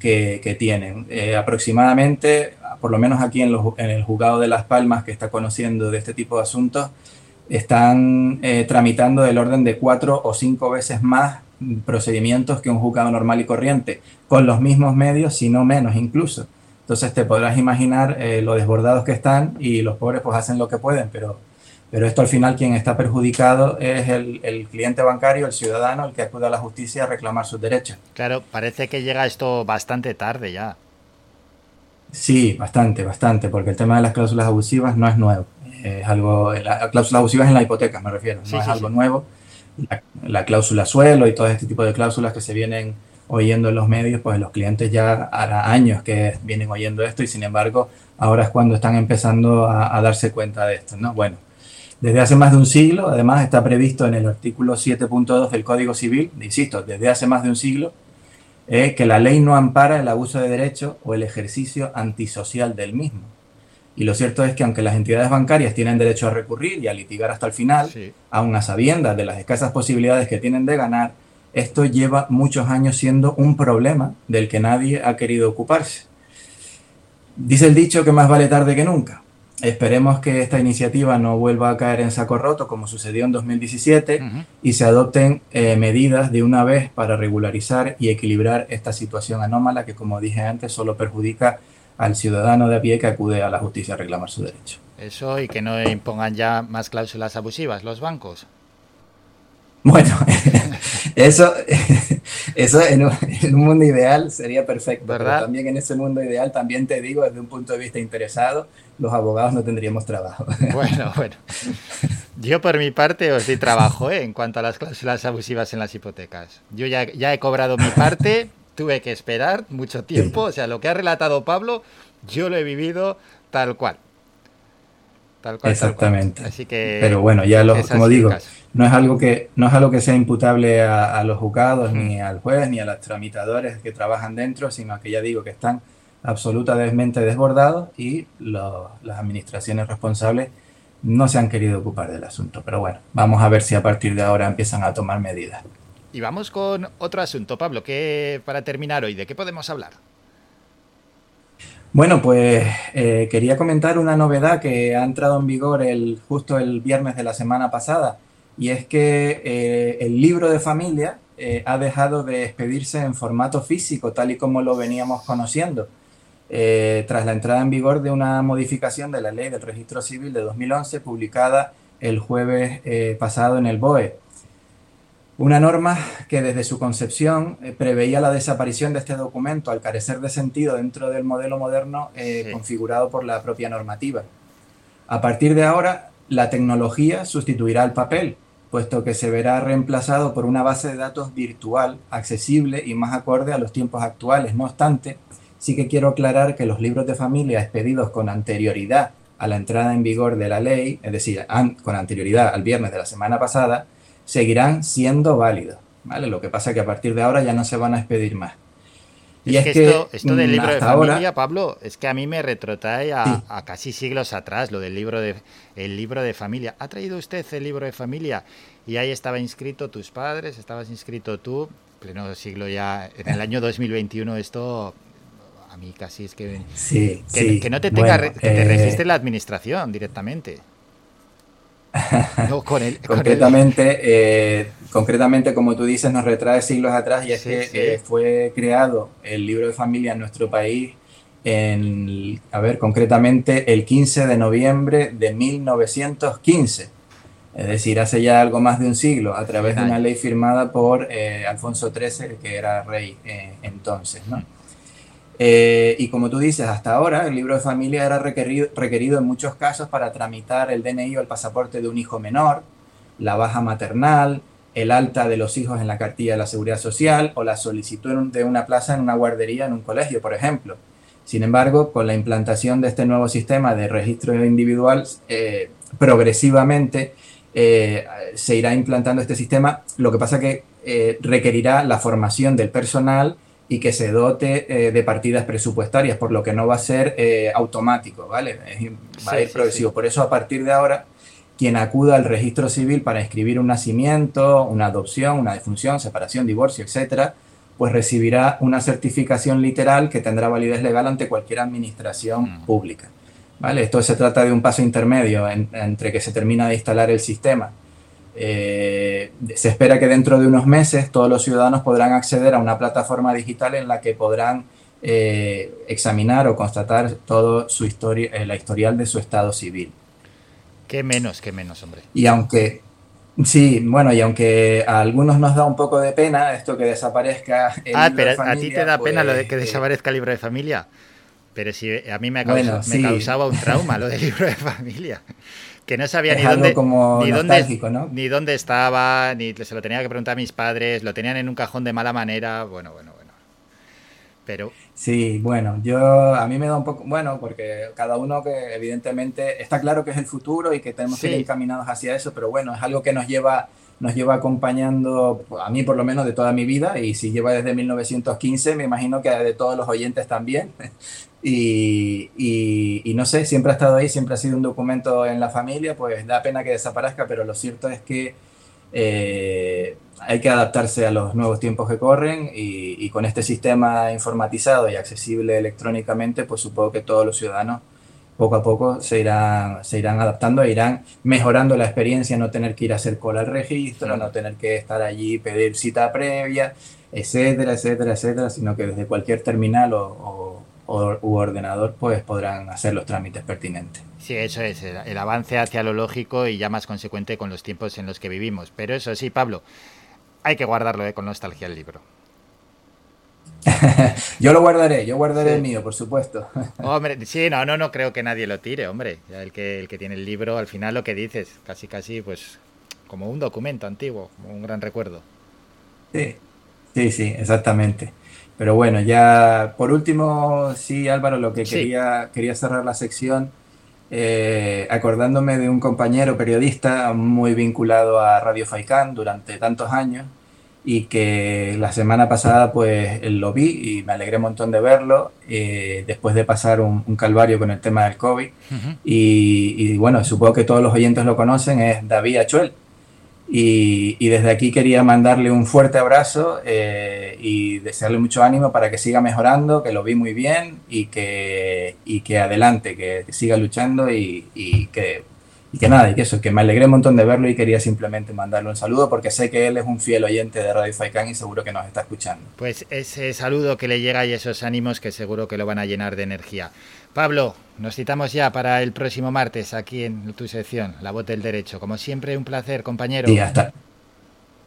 S23: que, que tienen. Eh, aproximadamente, por lo menos aquí en, los en el juzgado de Las Palmas, que está conociendo de este tipo de asuntos, están eh, tramitando del orden de cuatro o cinco veces más procedimientos que un juzgado normal y corriente, con los mismos medios, si no menos incluso. Entonces te podrás imaginar eh, lo desbordados que están y los pobres pues hacen lo que pueden, pero, pero esto al final quien está perjudicado es el, el cliente bancario, el ciudadano, el que acude a la justicia a reclamar sus derechos.
S1: Claro, parece que llega esto bastante tarde ya.
S23: Sí, bastante, bastante, porque el tema de las cláusulas abusivas no es nuevo. Es algo, las cláusulas abusivas en la hipoteca me refiero, no
S1: Sí,
S23: es algo
S1: sí.
S23: nuevo. La, la cláusula suelo y todo este tipo de cláusulas que se vienen oyendo en los medios, pues los clientes ya hará años que vienen oyendo esto y sin embargo ahora es cuando están empezando a, a darse cuenta de esto, ¿no? Bueno, desde hace más de un siglo, además está previsto en el artículo 7.2 del Código Civil, insisto, desde hace más de un siglo, eh, que la ley no ampara el abuso de derecho o el ejercicio antisocial del mismo. Y lo cierto es que aunque las entidades bancarias tienen derecho a recurrir y a litigar hasta el final, aun a sabiendas de las escasas posibilidades que tienen de ganar, esto lleva muchos años siendo un problema del que nadie ha querido ocuparse. Dice el dicho que más vale tarde que nunca. Esperemos que esta iniciativa no vuelva a caer en saco roto como sucedió en 2017 y se adopten eh, medidas de una vez para regularizar y equilibrar esta situación anómala que, como dije antes, solo perjudica al ciudadano de a pie que acude a la justicia a reclamar su derecho.
S1: Eso y que no impongan ya más cláusulas abusivas los bancos.
S23: Bueno, eso, eso en un, en un mundo ideal sería perfecto, pero
S1: ¿Verdad?
S23: también en ese mundo ideal, también te digo, desde un punto de vista interesado, los abogados no tendríamos trabajo.
S1: Bueno, bueno. Yo por mi parte os di trabajo ¿eh? en cuanto a las cláusulas abusivas en las hipotecas. Yo ya, ya he cobrado mi parte, tuve que esperar mucho tiempo, o sea, lo que ha relatado Pablo, yo lo he vivido tal cual. Tal cual. tal cual.
S23: Exactamente.
S1: Así que...
S23: Pero bueno, ya lo, como digo, no es algo que no es algo que sea imputable a, a los juzgados, ni al juez, ni a los tramitadores que trabajan dentro, sino que ya digo que están absolutamente desbordados y lo- las administraciones responsables no se han querido ocupar del asunto. Pero bueno, vamos a ver si a partir de ahora empiezan a tomar medidas.
S1: Y vamos con otro asunto, Pablo, que para terminar hoy, ¿de qué podemos hablar?
S23: Bueno, pues eh, quería comentar una novedad que ha entrado en vigor el, justo el viernes de la semana pasada, y es que eh, el libro de familia eh, ha dejado de expedirse en formato físico, tal y como lo veníamos conociendo, eh, tras la entrada en vigor de una modificación de la ley del registro civil de 2011, publicada el jueves eh, pasado en el BOE. Una norma que desde su concepción eh, preveía la desaparición de este documento al carecer de sentido dentro del modelo moderno
S1: Sí.
S23: configurado por la propia normativa. A partir de ahora, la tecnología sustituirá al papel, puesto que se verá reemplazado por una base de datos virtual, accesible y más acorde a los tiempos actuales. No obstante, sí que quiero aclarar que los libros de familia expedidos con anterioridad a la entrada en vigor de la ley, es decir, an- con anterioridad al viernes de la semana pasada, seguirán siendo válidos. ¿vale? Lo que pasa es que a partir de ahora ya no se van a expedir más. Y
S1: es, que, esto, esto del libro de
S23: hasta ahora-
S1: familia, Pablo, es que a mí me retrotrae a,
S23: Sí.
S1: a casi siglos atrás, lo del libro de, el libro de familia. ¿Ha traído usted el libro de familia? Y ahí estaba inscrito tus padres, estabas inscrito tú, pleno siglo ya, en el año 2021 esto... A mí casi es que...
S23: Sí,
S1: que,
S23: sí,
S1: que no te tenga,
S23: bueno,
S1: que te
S23: eh,
S1: registre la administración directamente. No, con el, con el-
S23: concretamente, eh, concretamente, como tú dices, nos retrae siglos atrás y es
S1: Sí,
S23: que
S1: sí.
S23: eh, fue creado el libro de familia en nuestro país en, a ver, concretamente el 15 de noviembre de 1915. Es decir, hace ya algo más de un siglo, a través de una ley firmada por eh, Alfonso XIII, que era rey entonces, ¿no? Eh, y como tú dices, hasta ahora el libro de familia era requerido, requerido en muchos casos para tramitar el DNI o el pasaporte de un hijo menor, la baja maternal, el alta de los hijos en la cartilla de la seguridad social o la solicitud de una plaza en una guardería en un colegio, por ejemplo. Sin embargo, con la implantación de este nuevo sistema de registro individual, eh, progresivamente eh, se irá implantando este sistema. Lo que pasa que requerirá la formación del personal y que se dote eh, de partidas presupuestarias, por lo que no va a ser eh, automático, ¿vale? Es- va a ir progresivo.
S1: sí.
S23: Por eso, a partir de ahora, quien acuda al registro civil para inscribir un nacimiento, una adopción, una defunción, separación, divorcio, etcétera, pues recibirá una certificación literal que tendrá validez legal ante cualquier administración pública. ¿vale? Esto se trata de un paso intermedio en- entre que se termina de instalar el sistema. Eh, se espera que dentro de unos meses todos los ciudadanos podrán acceder a una plataforma digital en la que podrán eh, examinar o constatar todo su historia, eh, la historial de su estado civil.
S1: Qué menos, qué menos, hombre.
S23: Y aunque, sí, bueno, y aunque a algunos nos da un poco de pena esto que desaparezca el
S1: Ah,
S23: libro de
S1: pero a ti
S23: familia,
S1: te da pena lo de
S23: pues,
S1: que
S23: eh,
S1: desaparezca el libro de familia. Pero si a mí me,
S23: Bueno,
S1: causa- me
S23: sí.
S1: causaba un trauma lo del libro de familia. Que no sabía
S23: Es
S1: ni dónde,
S23: como
S1: ni, dónde,
S23: ¿no?
S1: ni dónde estaba, ni se lo tenía que preguntar a mis padres, lo tenían en un cajón de mala manera. Bueno, bueno, bueno. Pero
S23: Sí, bueno, yo a mí me da un poco, bueno, porque cada uno que evidentemente está claro que es el futuro y que tenemos que ir encaminados hacia eso, pero bueno, es algo que nos lleva, nos lleva acompañando a mí por lo menos de toda mi vida y si lleva desde 1915, me imagino que de todos los oyentes también. Y, y- y no sé, siempre ha estado ahí, siempre ha sido un documento en la familia, pues da pena que desaparezca, pero lo cierto es que eh, hay que adaptarse a los nuevos tiempos que corren y, y con este sistema informatizado y accesible electrónicamente, pues supongo que todos los ciudadanos poco a poco se irán, se irán adaptando e irán mejorando la experiencia, no tener que ir a hacer cola al registro, no tener que estar allí, pedir cita previa, etcétera, etcétera, etcétera, sino que desde cualquier terminal o, o- o- u ordenador pues podrán hacer los trámites pertinentes.
S1: sí, eso es, el, el avance hacia lo lógico y ya más consecuente con los tiempos en los que vivimos. Pero eso sí, Pablo, hay que guardarlo eh, con nostalgia el libro.
S23: Yo lo guardaré, yo guardaré
S1: Sí.
S23: el mío, por supuesto.
S1: Hombre, sí, no, no, no creo que nadie lo tire, hombre. Ya El que, el que tiene el libro, al final lo que dices, casi, casi, pues, como un documento antiguo, como un gran recuerdo.
S23: Sí, sí, sí, exactamente. Pero bueno, ya por último, sí, Álvaro, lo que
S1: Sí.
S23: quería, quería cerrar la sección eh, acordándome de un compañero periodista muy vinculado a Radio Faicán durante tantos años y que la semana pasada pues lo vi y me alegré un montón de verlo eh, después de pasar un, un calvario con el tema del COVID. Y, y, bueno, supongo que todos los oyentes lo conocen, es David Achuel. Y, desde aquí quería mandarle un fuerte abrazo eh, y desearle mucho ánimo para que siga mejorando, que lo vi muy bien y que, y que adelante, que, que siga luchando y, y que y que nada, y que eso, que me alegré un montón de verlo y quería simplemente mandarle un saludo porque sé que él es un fiel oyente de Radio Faikán y seguro que nos está escuchando.
S1: Pues ese saludo que le llega y esos ánimos que seguro que lo van a llenar de energía. Pablo, nos citamos ya para el próximo martes aquí en tu sección, La Voz del Derecho. Como siempre, un placer, compañero.
S23: Y hasta.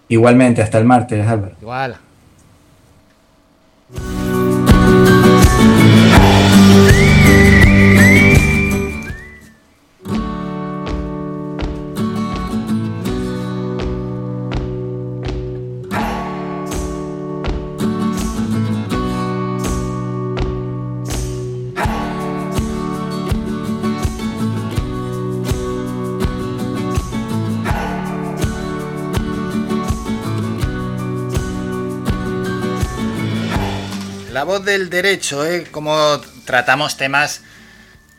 S23: Igualmente, hasta el martes, Álvaro.
S1: Igual. Del derecho, ¿eh? Como tratamos temas,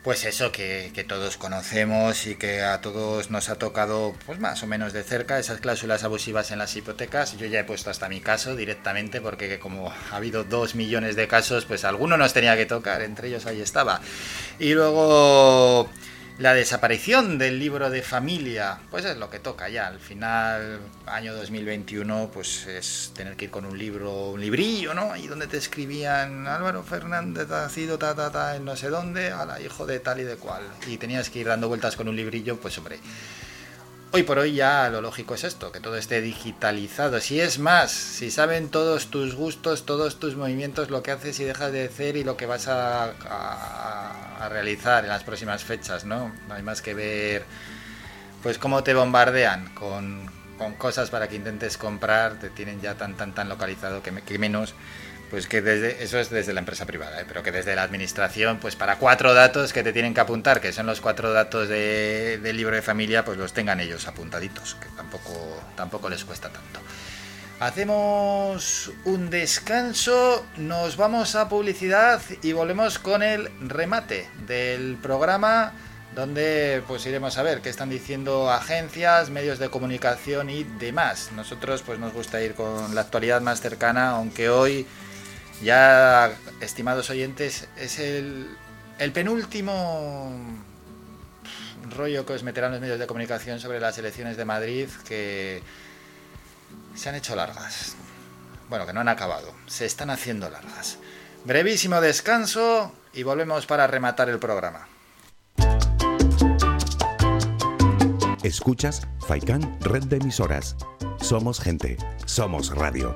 S1: pues eso, que, que, todos conocemos y que a todos nos ha tocado, pues más o menos de cerca, esas cláusulas abusivas en las hipotecas. Yo ya he puesto hasta mi caso directamente, porque como ha habido dos millones de casos, pues alguno nos tenía que tocar, entre ellos ahí estaba. Y luego la desaparición del libro de familia, pues es lo que toca ya. Al final, año 2021, pues es tener que ir con un libro, un librillo, ¿no? Ahí donde te escribían Álvaro Fernández ha sido ta, ta, ta, en no sé dónde, a la hijo de tal y de cual. Y tenías que ir dando vueltas con un librillo, pues hombre. Hoy por hoy ya lo lógico es esto, que todo esté digitalizado. Si es más, si saben todos tus gustos, todos tus movimientos, lo que haces y dejas de hacer y lo que vas a, a, realizar en las próximas fechas, ¿no? No hay más que ver, pues cómo te bombardean con, con cosas para que intentes comprar, te tienen ya tan, tan, tan localizado que, me, que menos pues que desde, eso es desde la empresa privada, ¿eh? pero que desde la administración, pues para cuatro datos que te tienen que apuntar, que son los cuatro datos de, del libro de familia, pues los tengan ellos apuntaditos, que tampoco, tampoco les cuesta tanto. Hacemos un descanso, nos vamos a publicidad y volvemos con el remate del programa donde pues iremos a ver qué están diciendo agencias, medios de comunicación y demás. Nosotros pues nos gusta ir con la actualidad más cercana, aunque hoy ya, estimados oyentes, es el, el penúltimo rollo que os meterán los medios de comunicación sobre las elecciones de Madrid que se han hecho largas. Bueno, que no han acabado, se están haciendo largas. Brevísimo descanso y volvemos para rematar el programa.
S7: Escuchas Faikan Red de Emisoras. Somos gente, somos radio.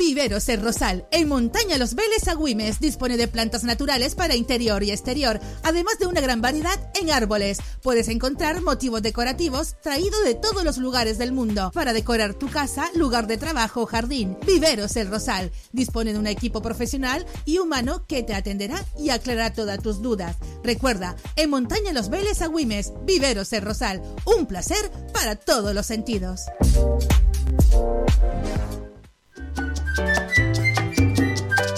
S5: Viveros El Rosal, en Montaña Los Vélez Agüimes, dispone de plantas naturales para interior y exterior, además de una gran variedad en árboles. Puedes encontrar motivos decorativos traídos de todos los lugares del mundo para decorar tu casa, lugar de trabajo o jardín. Viveros El Rosal dispone de un equipo profesional y humano que te atenderá y aclarará todas tus dudas. Recuerda, en Montaña Los Vélez Agüimes, Viveros El Rosal, un placer para todos los sentidos.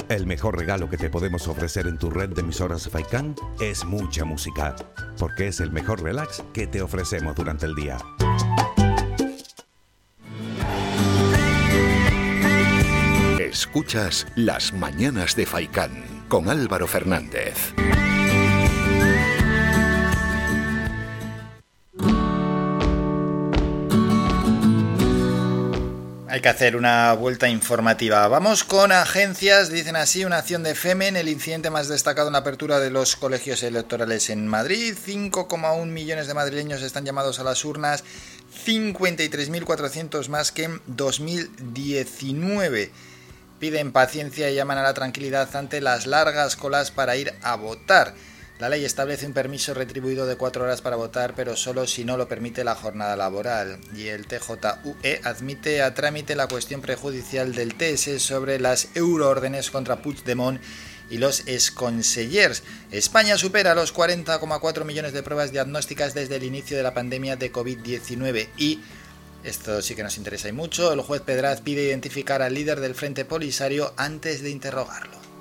S7: El mejor regalo que te podemos ofrecer en tu red de emisoras Faikan es mucha música, porque es el mejor relax que te ofrecemos durante el día.
S2: Escuchas Las Mañanas de Faikán con Álvaro Fernández.
S1: Hay que hacer una vuelta informativa. Vamos con agencias, dicen así, una acción de FEMEN, el incidente más destacado en la apertura de los colegios electorales en Madrid. 5,1 millones de madrileños están llamados a las urnas, 53.400 más que en 2019. Piden paciencia y llaman a la tranquilidad ante las largas colas para ir a votar. La ley establece un permiso retribuido de cuatro horas para votar, pero solo si no lo permite la jornada laboral. Y el TJUE admite a trámite la cuestión prejudicial del TS sobre las euroórdenes contra Puigdemont y los exconsellers. España supera los 40,4 millones de pruebas diagnósticas desde el inicio de la pandemia de COVID-19 y esto sí que nos interesa y mucho. El juez Pedraz pide identificar al líder del Frente Polisario antes de interrogarlo.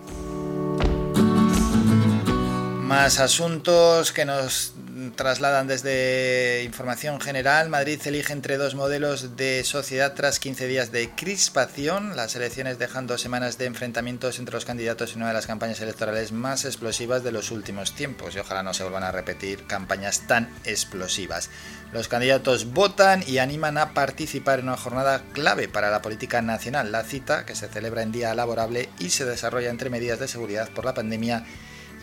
S1: Más asuntos que nos trasladan desde información general. Madrid elige entre dos modelos de sociedad tras 15 días de crispación. Las elecciones dejan dos semanas de enfrentamientos entre los candidatos en una de las campañas electorales más explosivas de los últimos tiempos. Y ojalá no se vuelvan a repetir campañas tan explosivas. Los candidatos votan y animan a participar en una jornada clave para la política nacional. La cita, que se celebra en día laborable y se desarrolla entre medidas de seguridad por la pandemia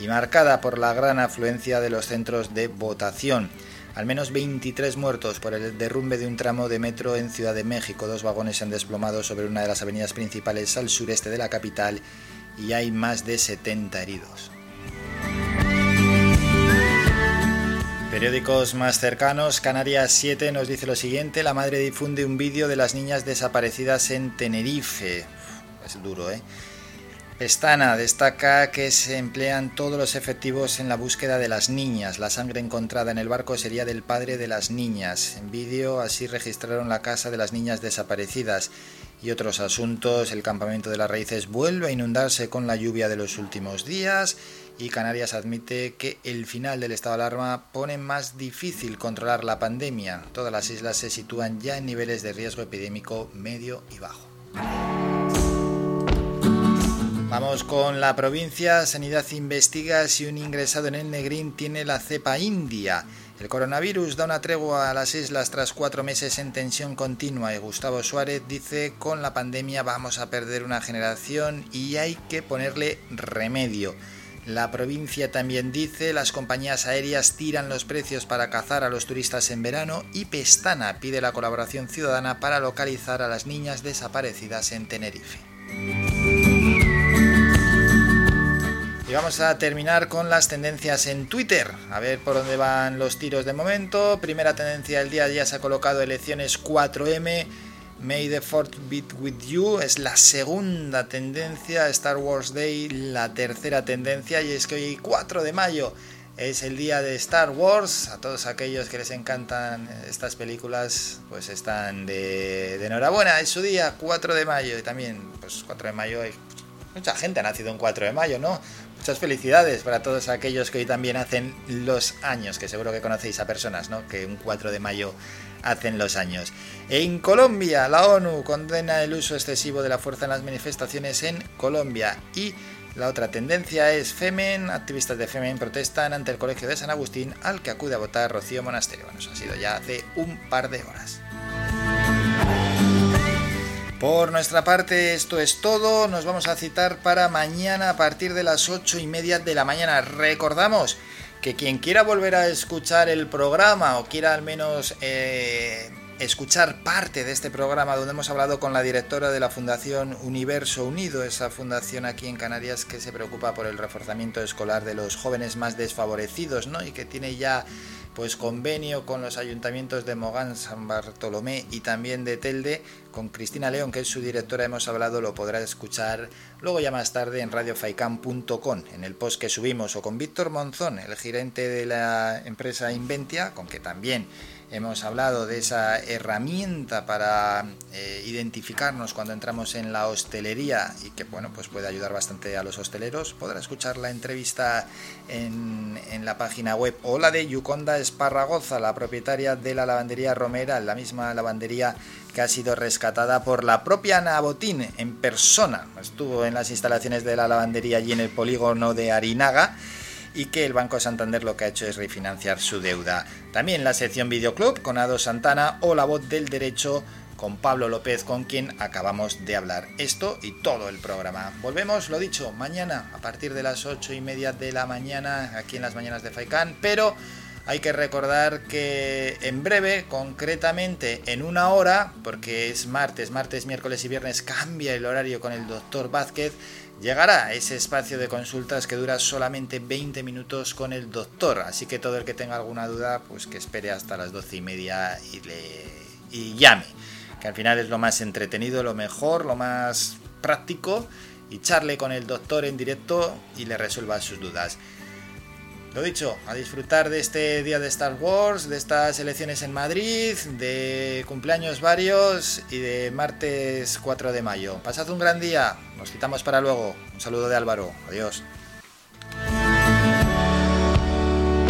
S1: y marcada por la gran afluencia de los centros de votación. Al menos 23 muertos por el derrumbe de un tramo de metro en Ciudad de México. Dos vagones se han desplomado sobre una de las avenidas principales al sureste de la capital y hay más de 70 heridos. Periódicos más cercanos, Canarias 7 nos dice lo siguiente, la madre difunde un vídeo de las niñas desaparecidas en Tenerife. Es duro, ¿eh? Pestana destaca que se emplean todos los efectivos en la búsqueda de las niñas. La sangre encontrada en el barco sería del padre de las niñas. En vídeo así registraron la casa de las niñas desaparecidas. Y otros asuntos, el campamento de las raíces vuelve a inundarse con la lluvia de los últimos días y Canarias admite que el final del estado de alarma pone más difícil controlar la pandemia. Todas las islas se sitúan ya en niveles de riesgo epidémico medio y bajo. Vamos con la provincia. Sanidad investiga si un ingresado en el Negrín tiene la cepa india. El coronavirus da una tregua a las islas tras cuatro meses en tensión continua y Gustavo Suárez dice con la pandemia vamos a perder una generación y hay que ponerle remedio. La provincia también dice las compañías aéreas tiran los precios para cazar a los turistas en verano y Pestana pide la colaboración ciudadana para localizar a las niñas desaparecidas en Tenerife. Y vamos a terminar con las tendencias en Twitter. A ver por dónde van los tiros de momento. Primera tendencia del día ya se ha colocado elecciones 4M. May the Fourth Beat With You es la segunda tendencia. Star Wars Day la tercera tendencia. Y es que hoy 4 de mayo es el día de Star Wars. A todos aquellos que les encantan estas películas, pues están de, de enhorabuena. Es su día, 4 de mayo. Y también, pues 4 de mayo hay mucha gente ha nacido un 4 de mayo, ¿no? Muchas felicidades para todos aquellos que hoy también hacen los años, que seguro que conocéis a personas, ¿no? Que un 4 de mayo hacen los años. En Colombia, la ONU condena el uso excesivo de la fuerza en las manifestaciones en Colombia y la otra tendencia es Femen, activistas de Femen protestan ante el Colegio de San Agustín al que acude a votar Rocío Monasterio. Bueno, eso ha sido ya hace un par de horas. Por nuestra parte esto es todo, nos vamos a citar para mañana a partir de las 8 y media de la mañana. Recordamos que quien quiera volver a escuchar el programa o quiera al menos eh, escuchar parte de este programa donde hemos hablado con la directora de la Fundación Universo Unido, esa fundación aquí en Canarias que se preocupa por el reforzamiento escolar de los jóvenes más desfavorecidos ¿no? y que tiene ya pues convenio con los ayuntamientos de Mogán, San Bartolomé y también de Telde. Con Cristina León, que es su directora, hemos hablado, lo podrá escuchar luego ya más tarde en radiofaikan.com, en el post que subimos, o con Víctor Monzón, el gerente de la empresa Inventia, con que también hemos hablado de esa herramienta para eh, identificarnos cuando entramos en la hostelería y que bueno pues puede ayudar bastante a los hosteleros. Podrá escuchar la entrevista en, la página web. O la de Yuconda Esparragoza la propietaria de la lavandería Romera la misma lavandería que ha sido rescatada por la propia Ana Botín en persona estuvo en las instalaciones de la lavandería allí en el polígono de Arinaga y que el Banco Santander lo que ha hecho es refinanciar su deuda. También la sección Videoclub con Ado Santana o La Voz del Derecho con Pablo López, con quien acabamos de hablar. Esto y todo el programa. Volvemos, lo dicho, mañana a partir de las ocho y media de la mañana aquí en las mañanas de Faikán, pero hay que recordar que en breve, concretamente en una hora, porque es martes, martes, miércoles y viernes, cambia el horario con el doctor Vázquez, llegará ese espacio de consultas que dura solamente 20 minutos con el doctor. Así que todo el que tenga alguna duda, pues que espere hasta las doce y media y, le, llame. Que al final es lo más entretenido, lo mejor, lo más práctico y charle con el doctor en directo y le resuelva sus dudas. Lo dicho, a disfrutar de este día de Star Wars, de estas elecciones en Madrid, de cumpleaños varios y de martes 4 de mayo. Pasad un gran día, nos citamos para luego. Un saludo de Álvaro, adiós.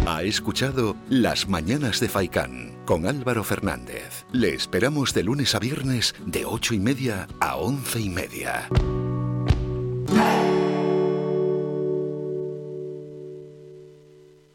S2: Ha escuchado Las Mañanas de Faikán con Álvaro Fernández. Le esperamos de lunes a viernes de ocho y media a once y media.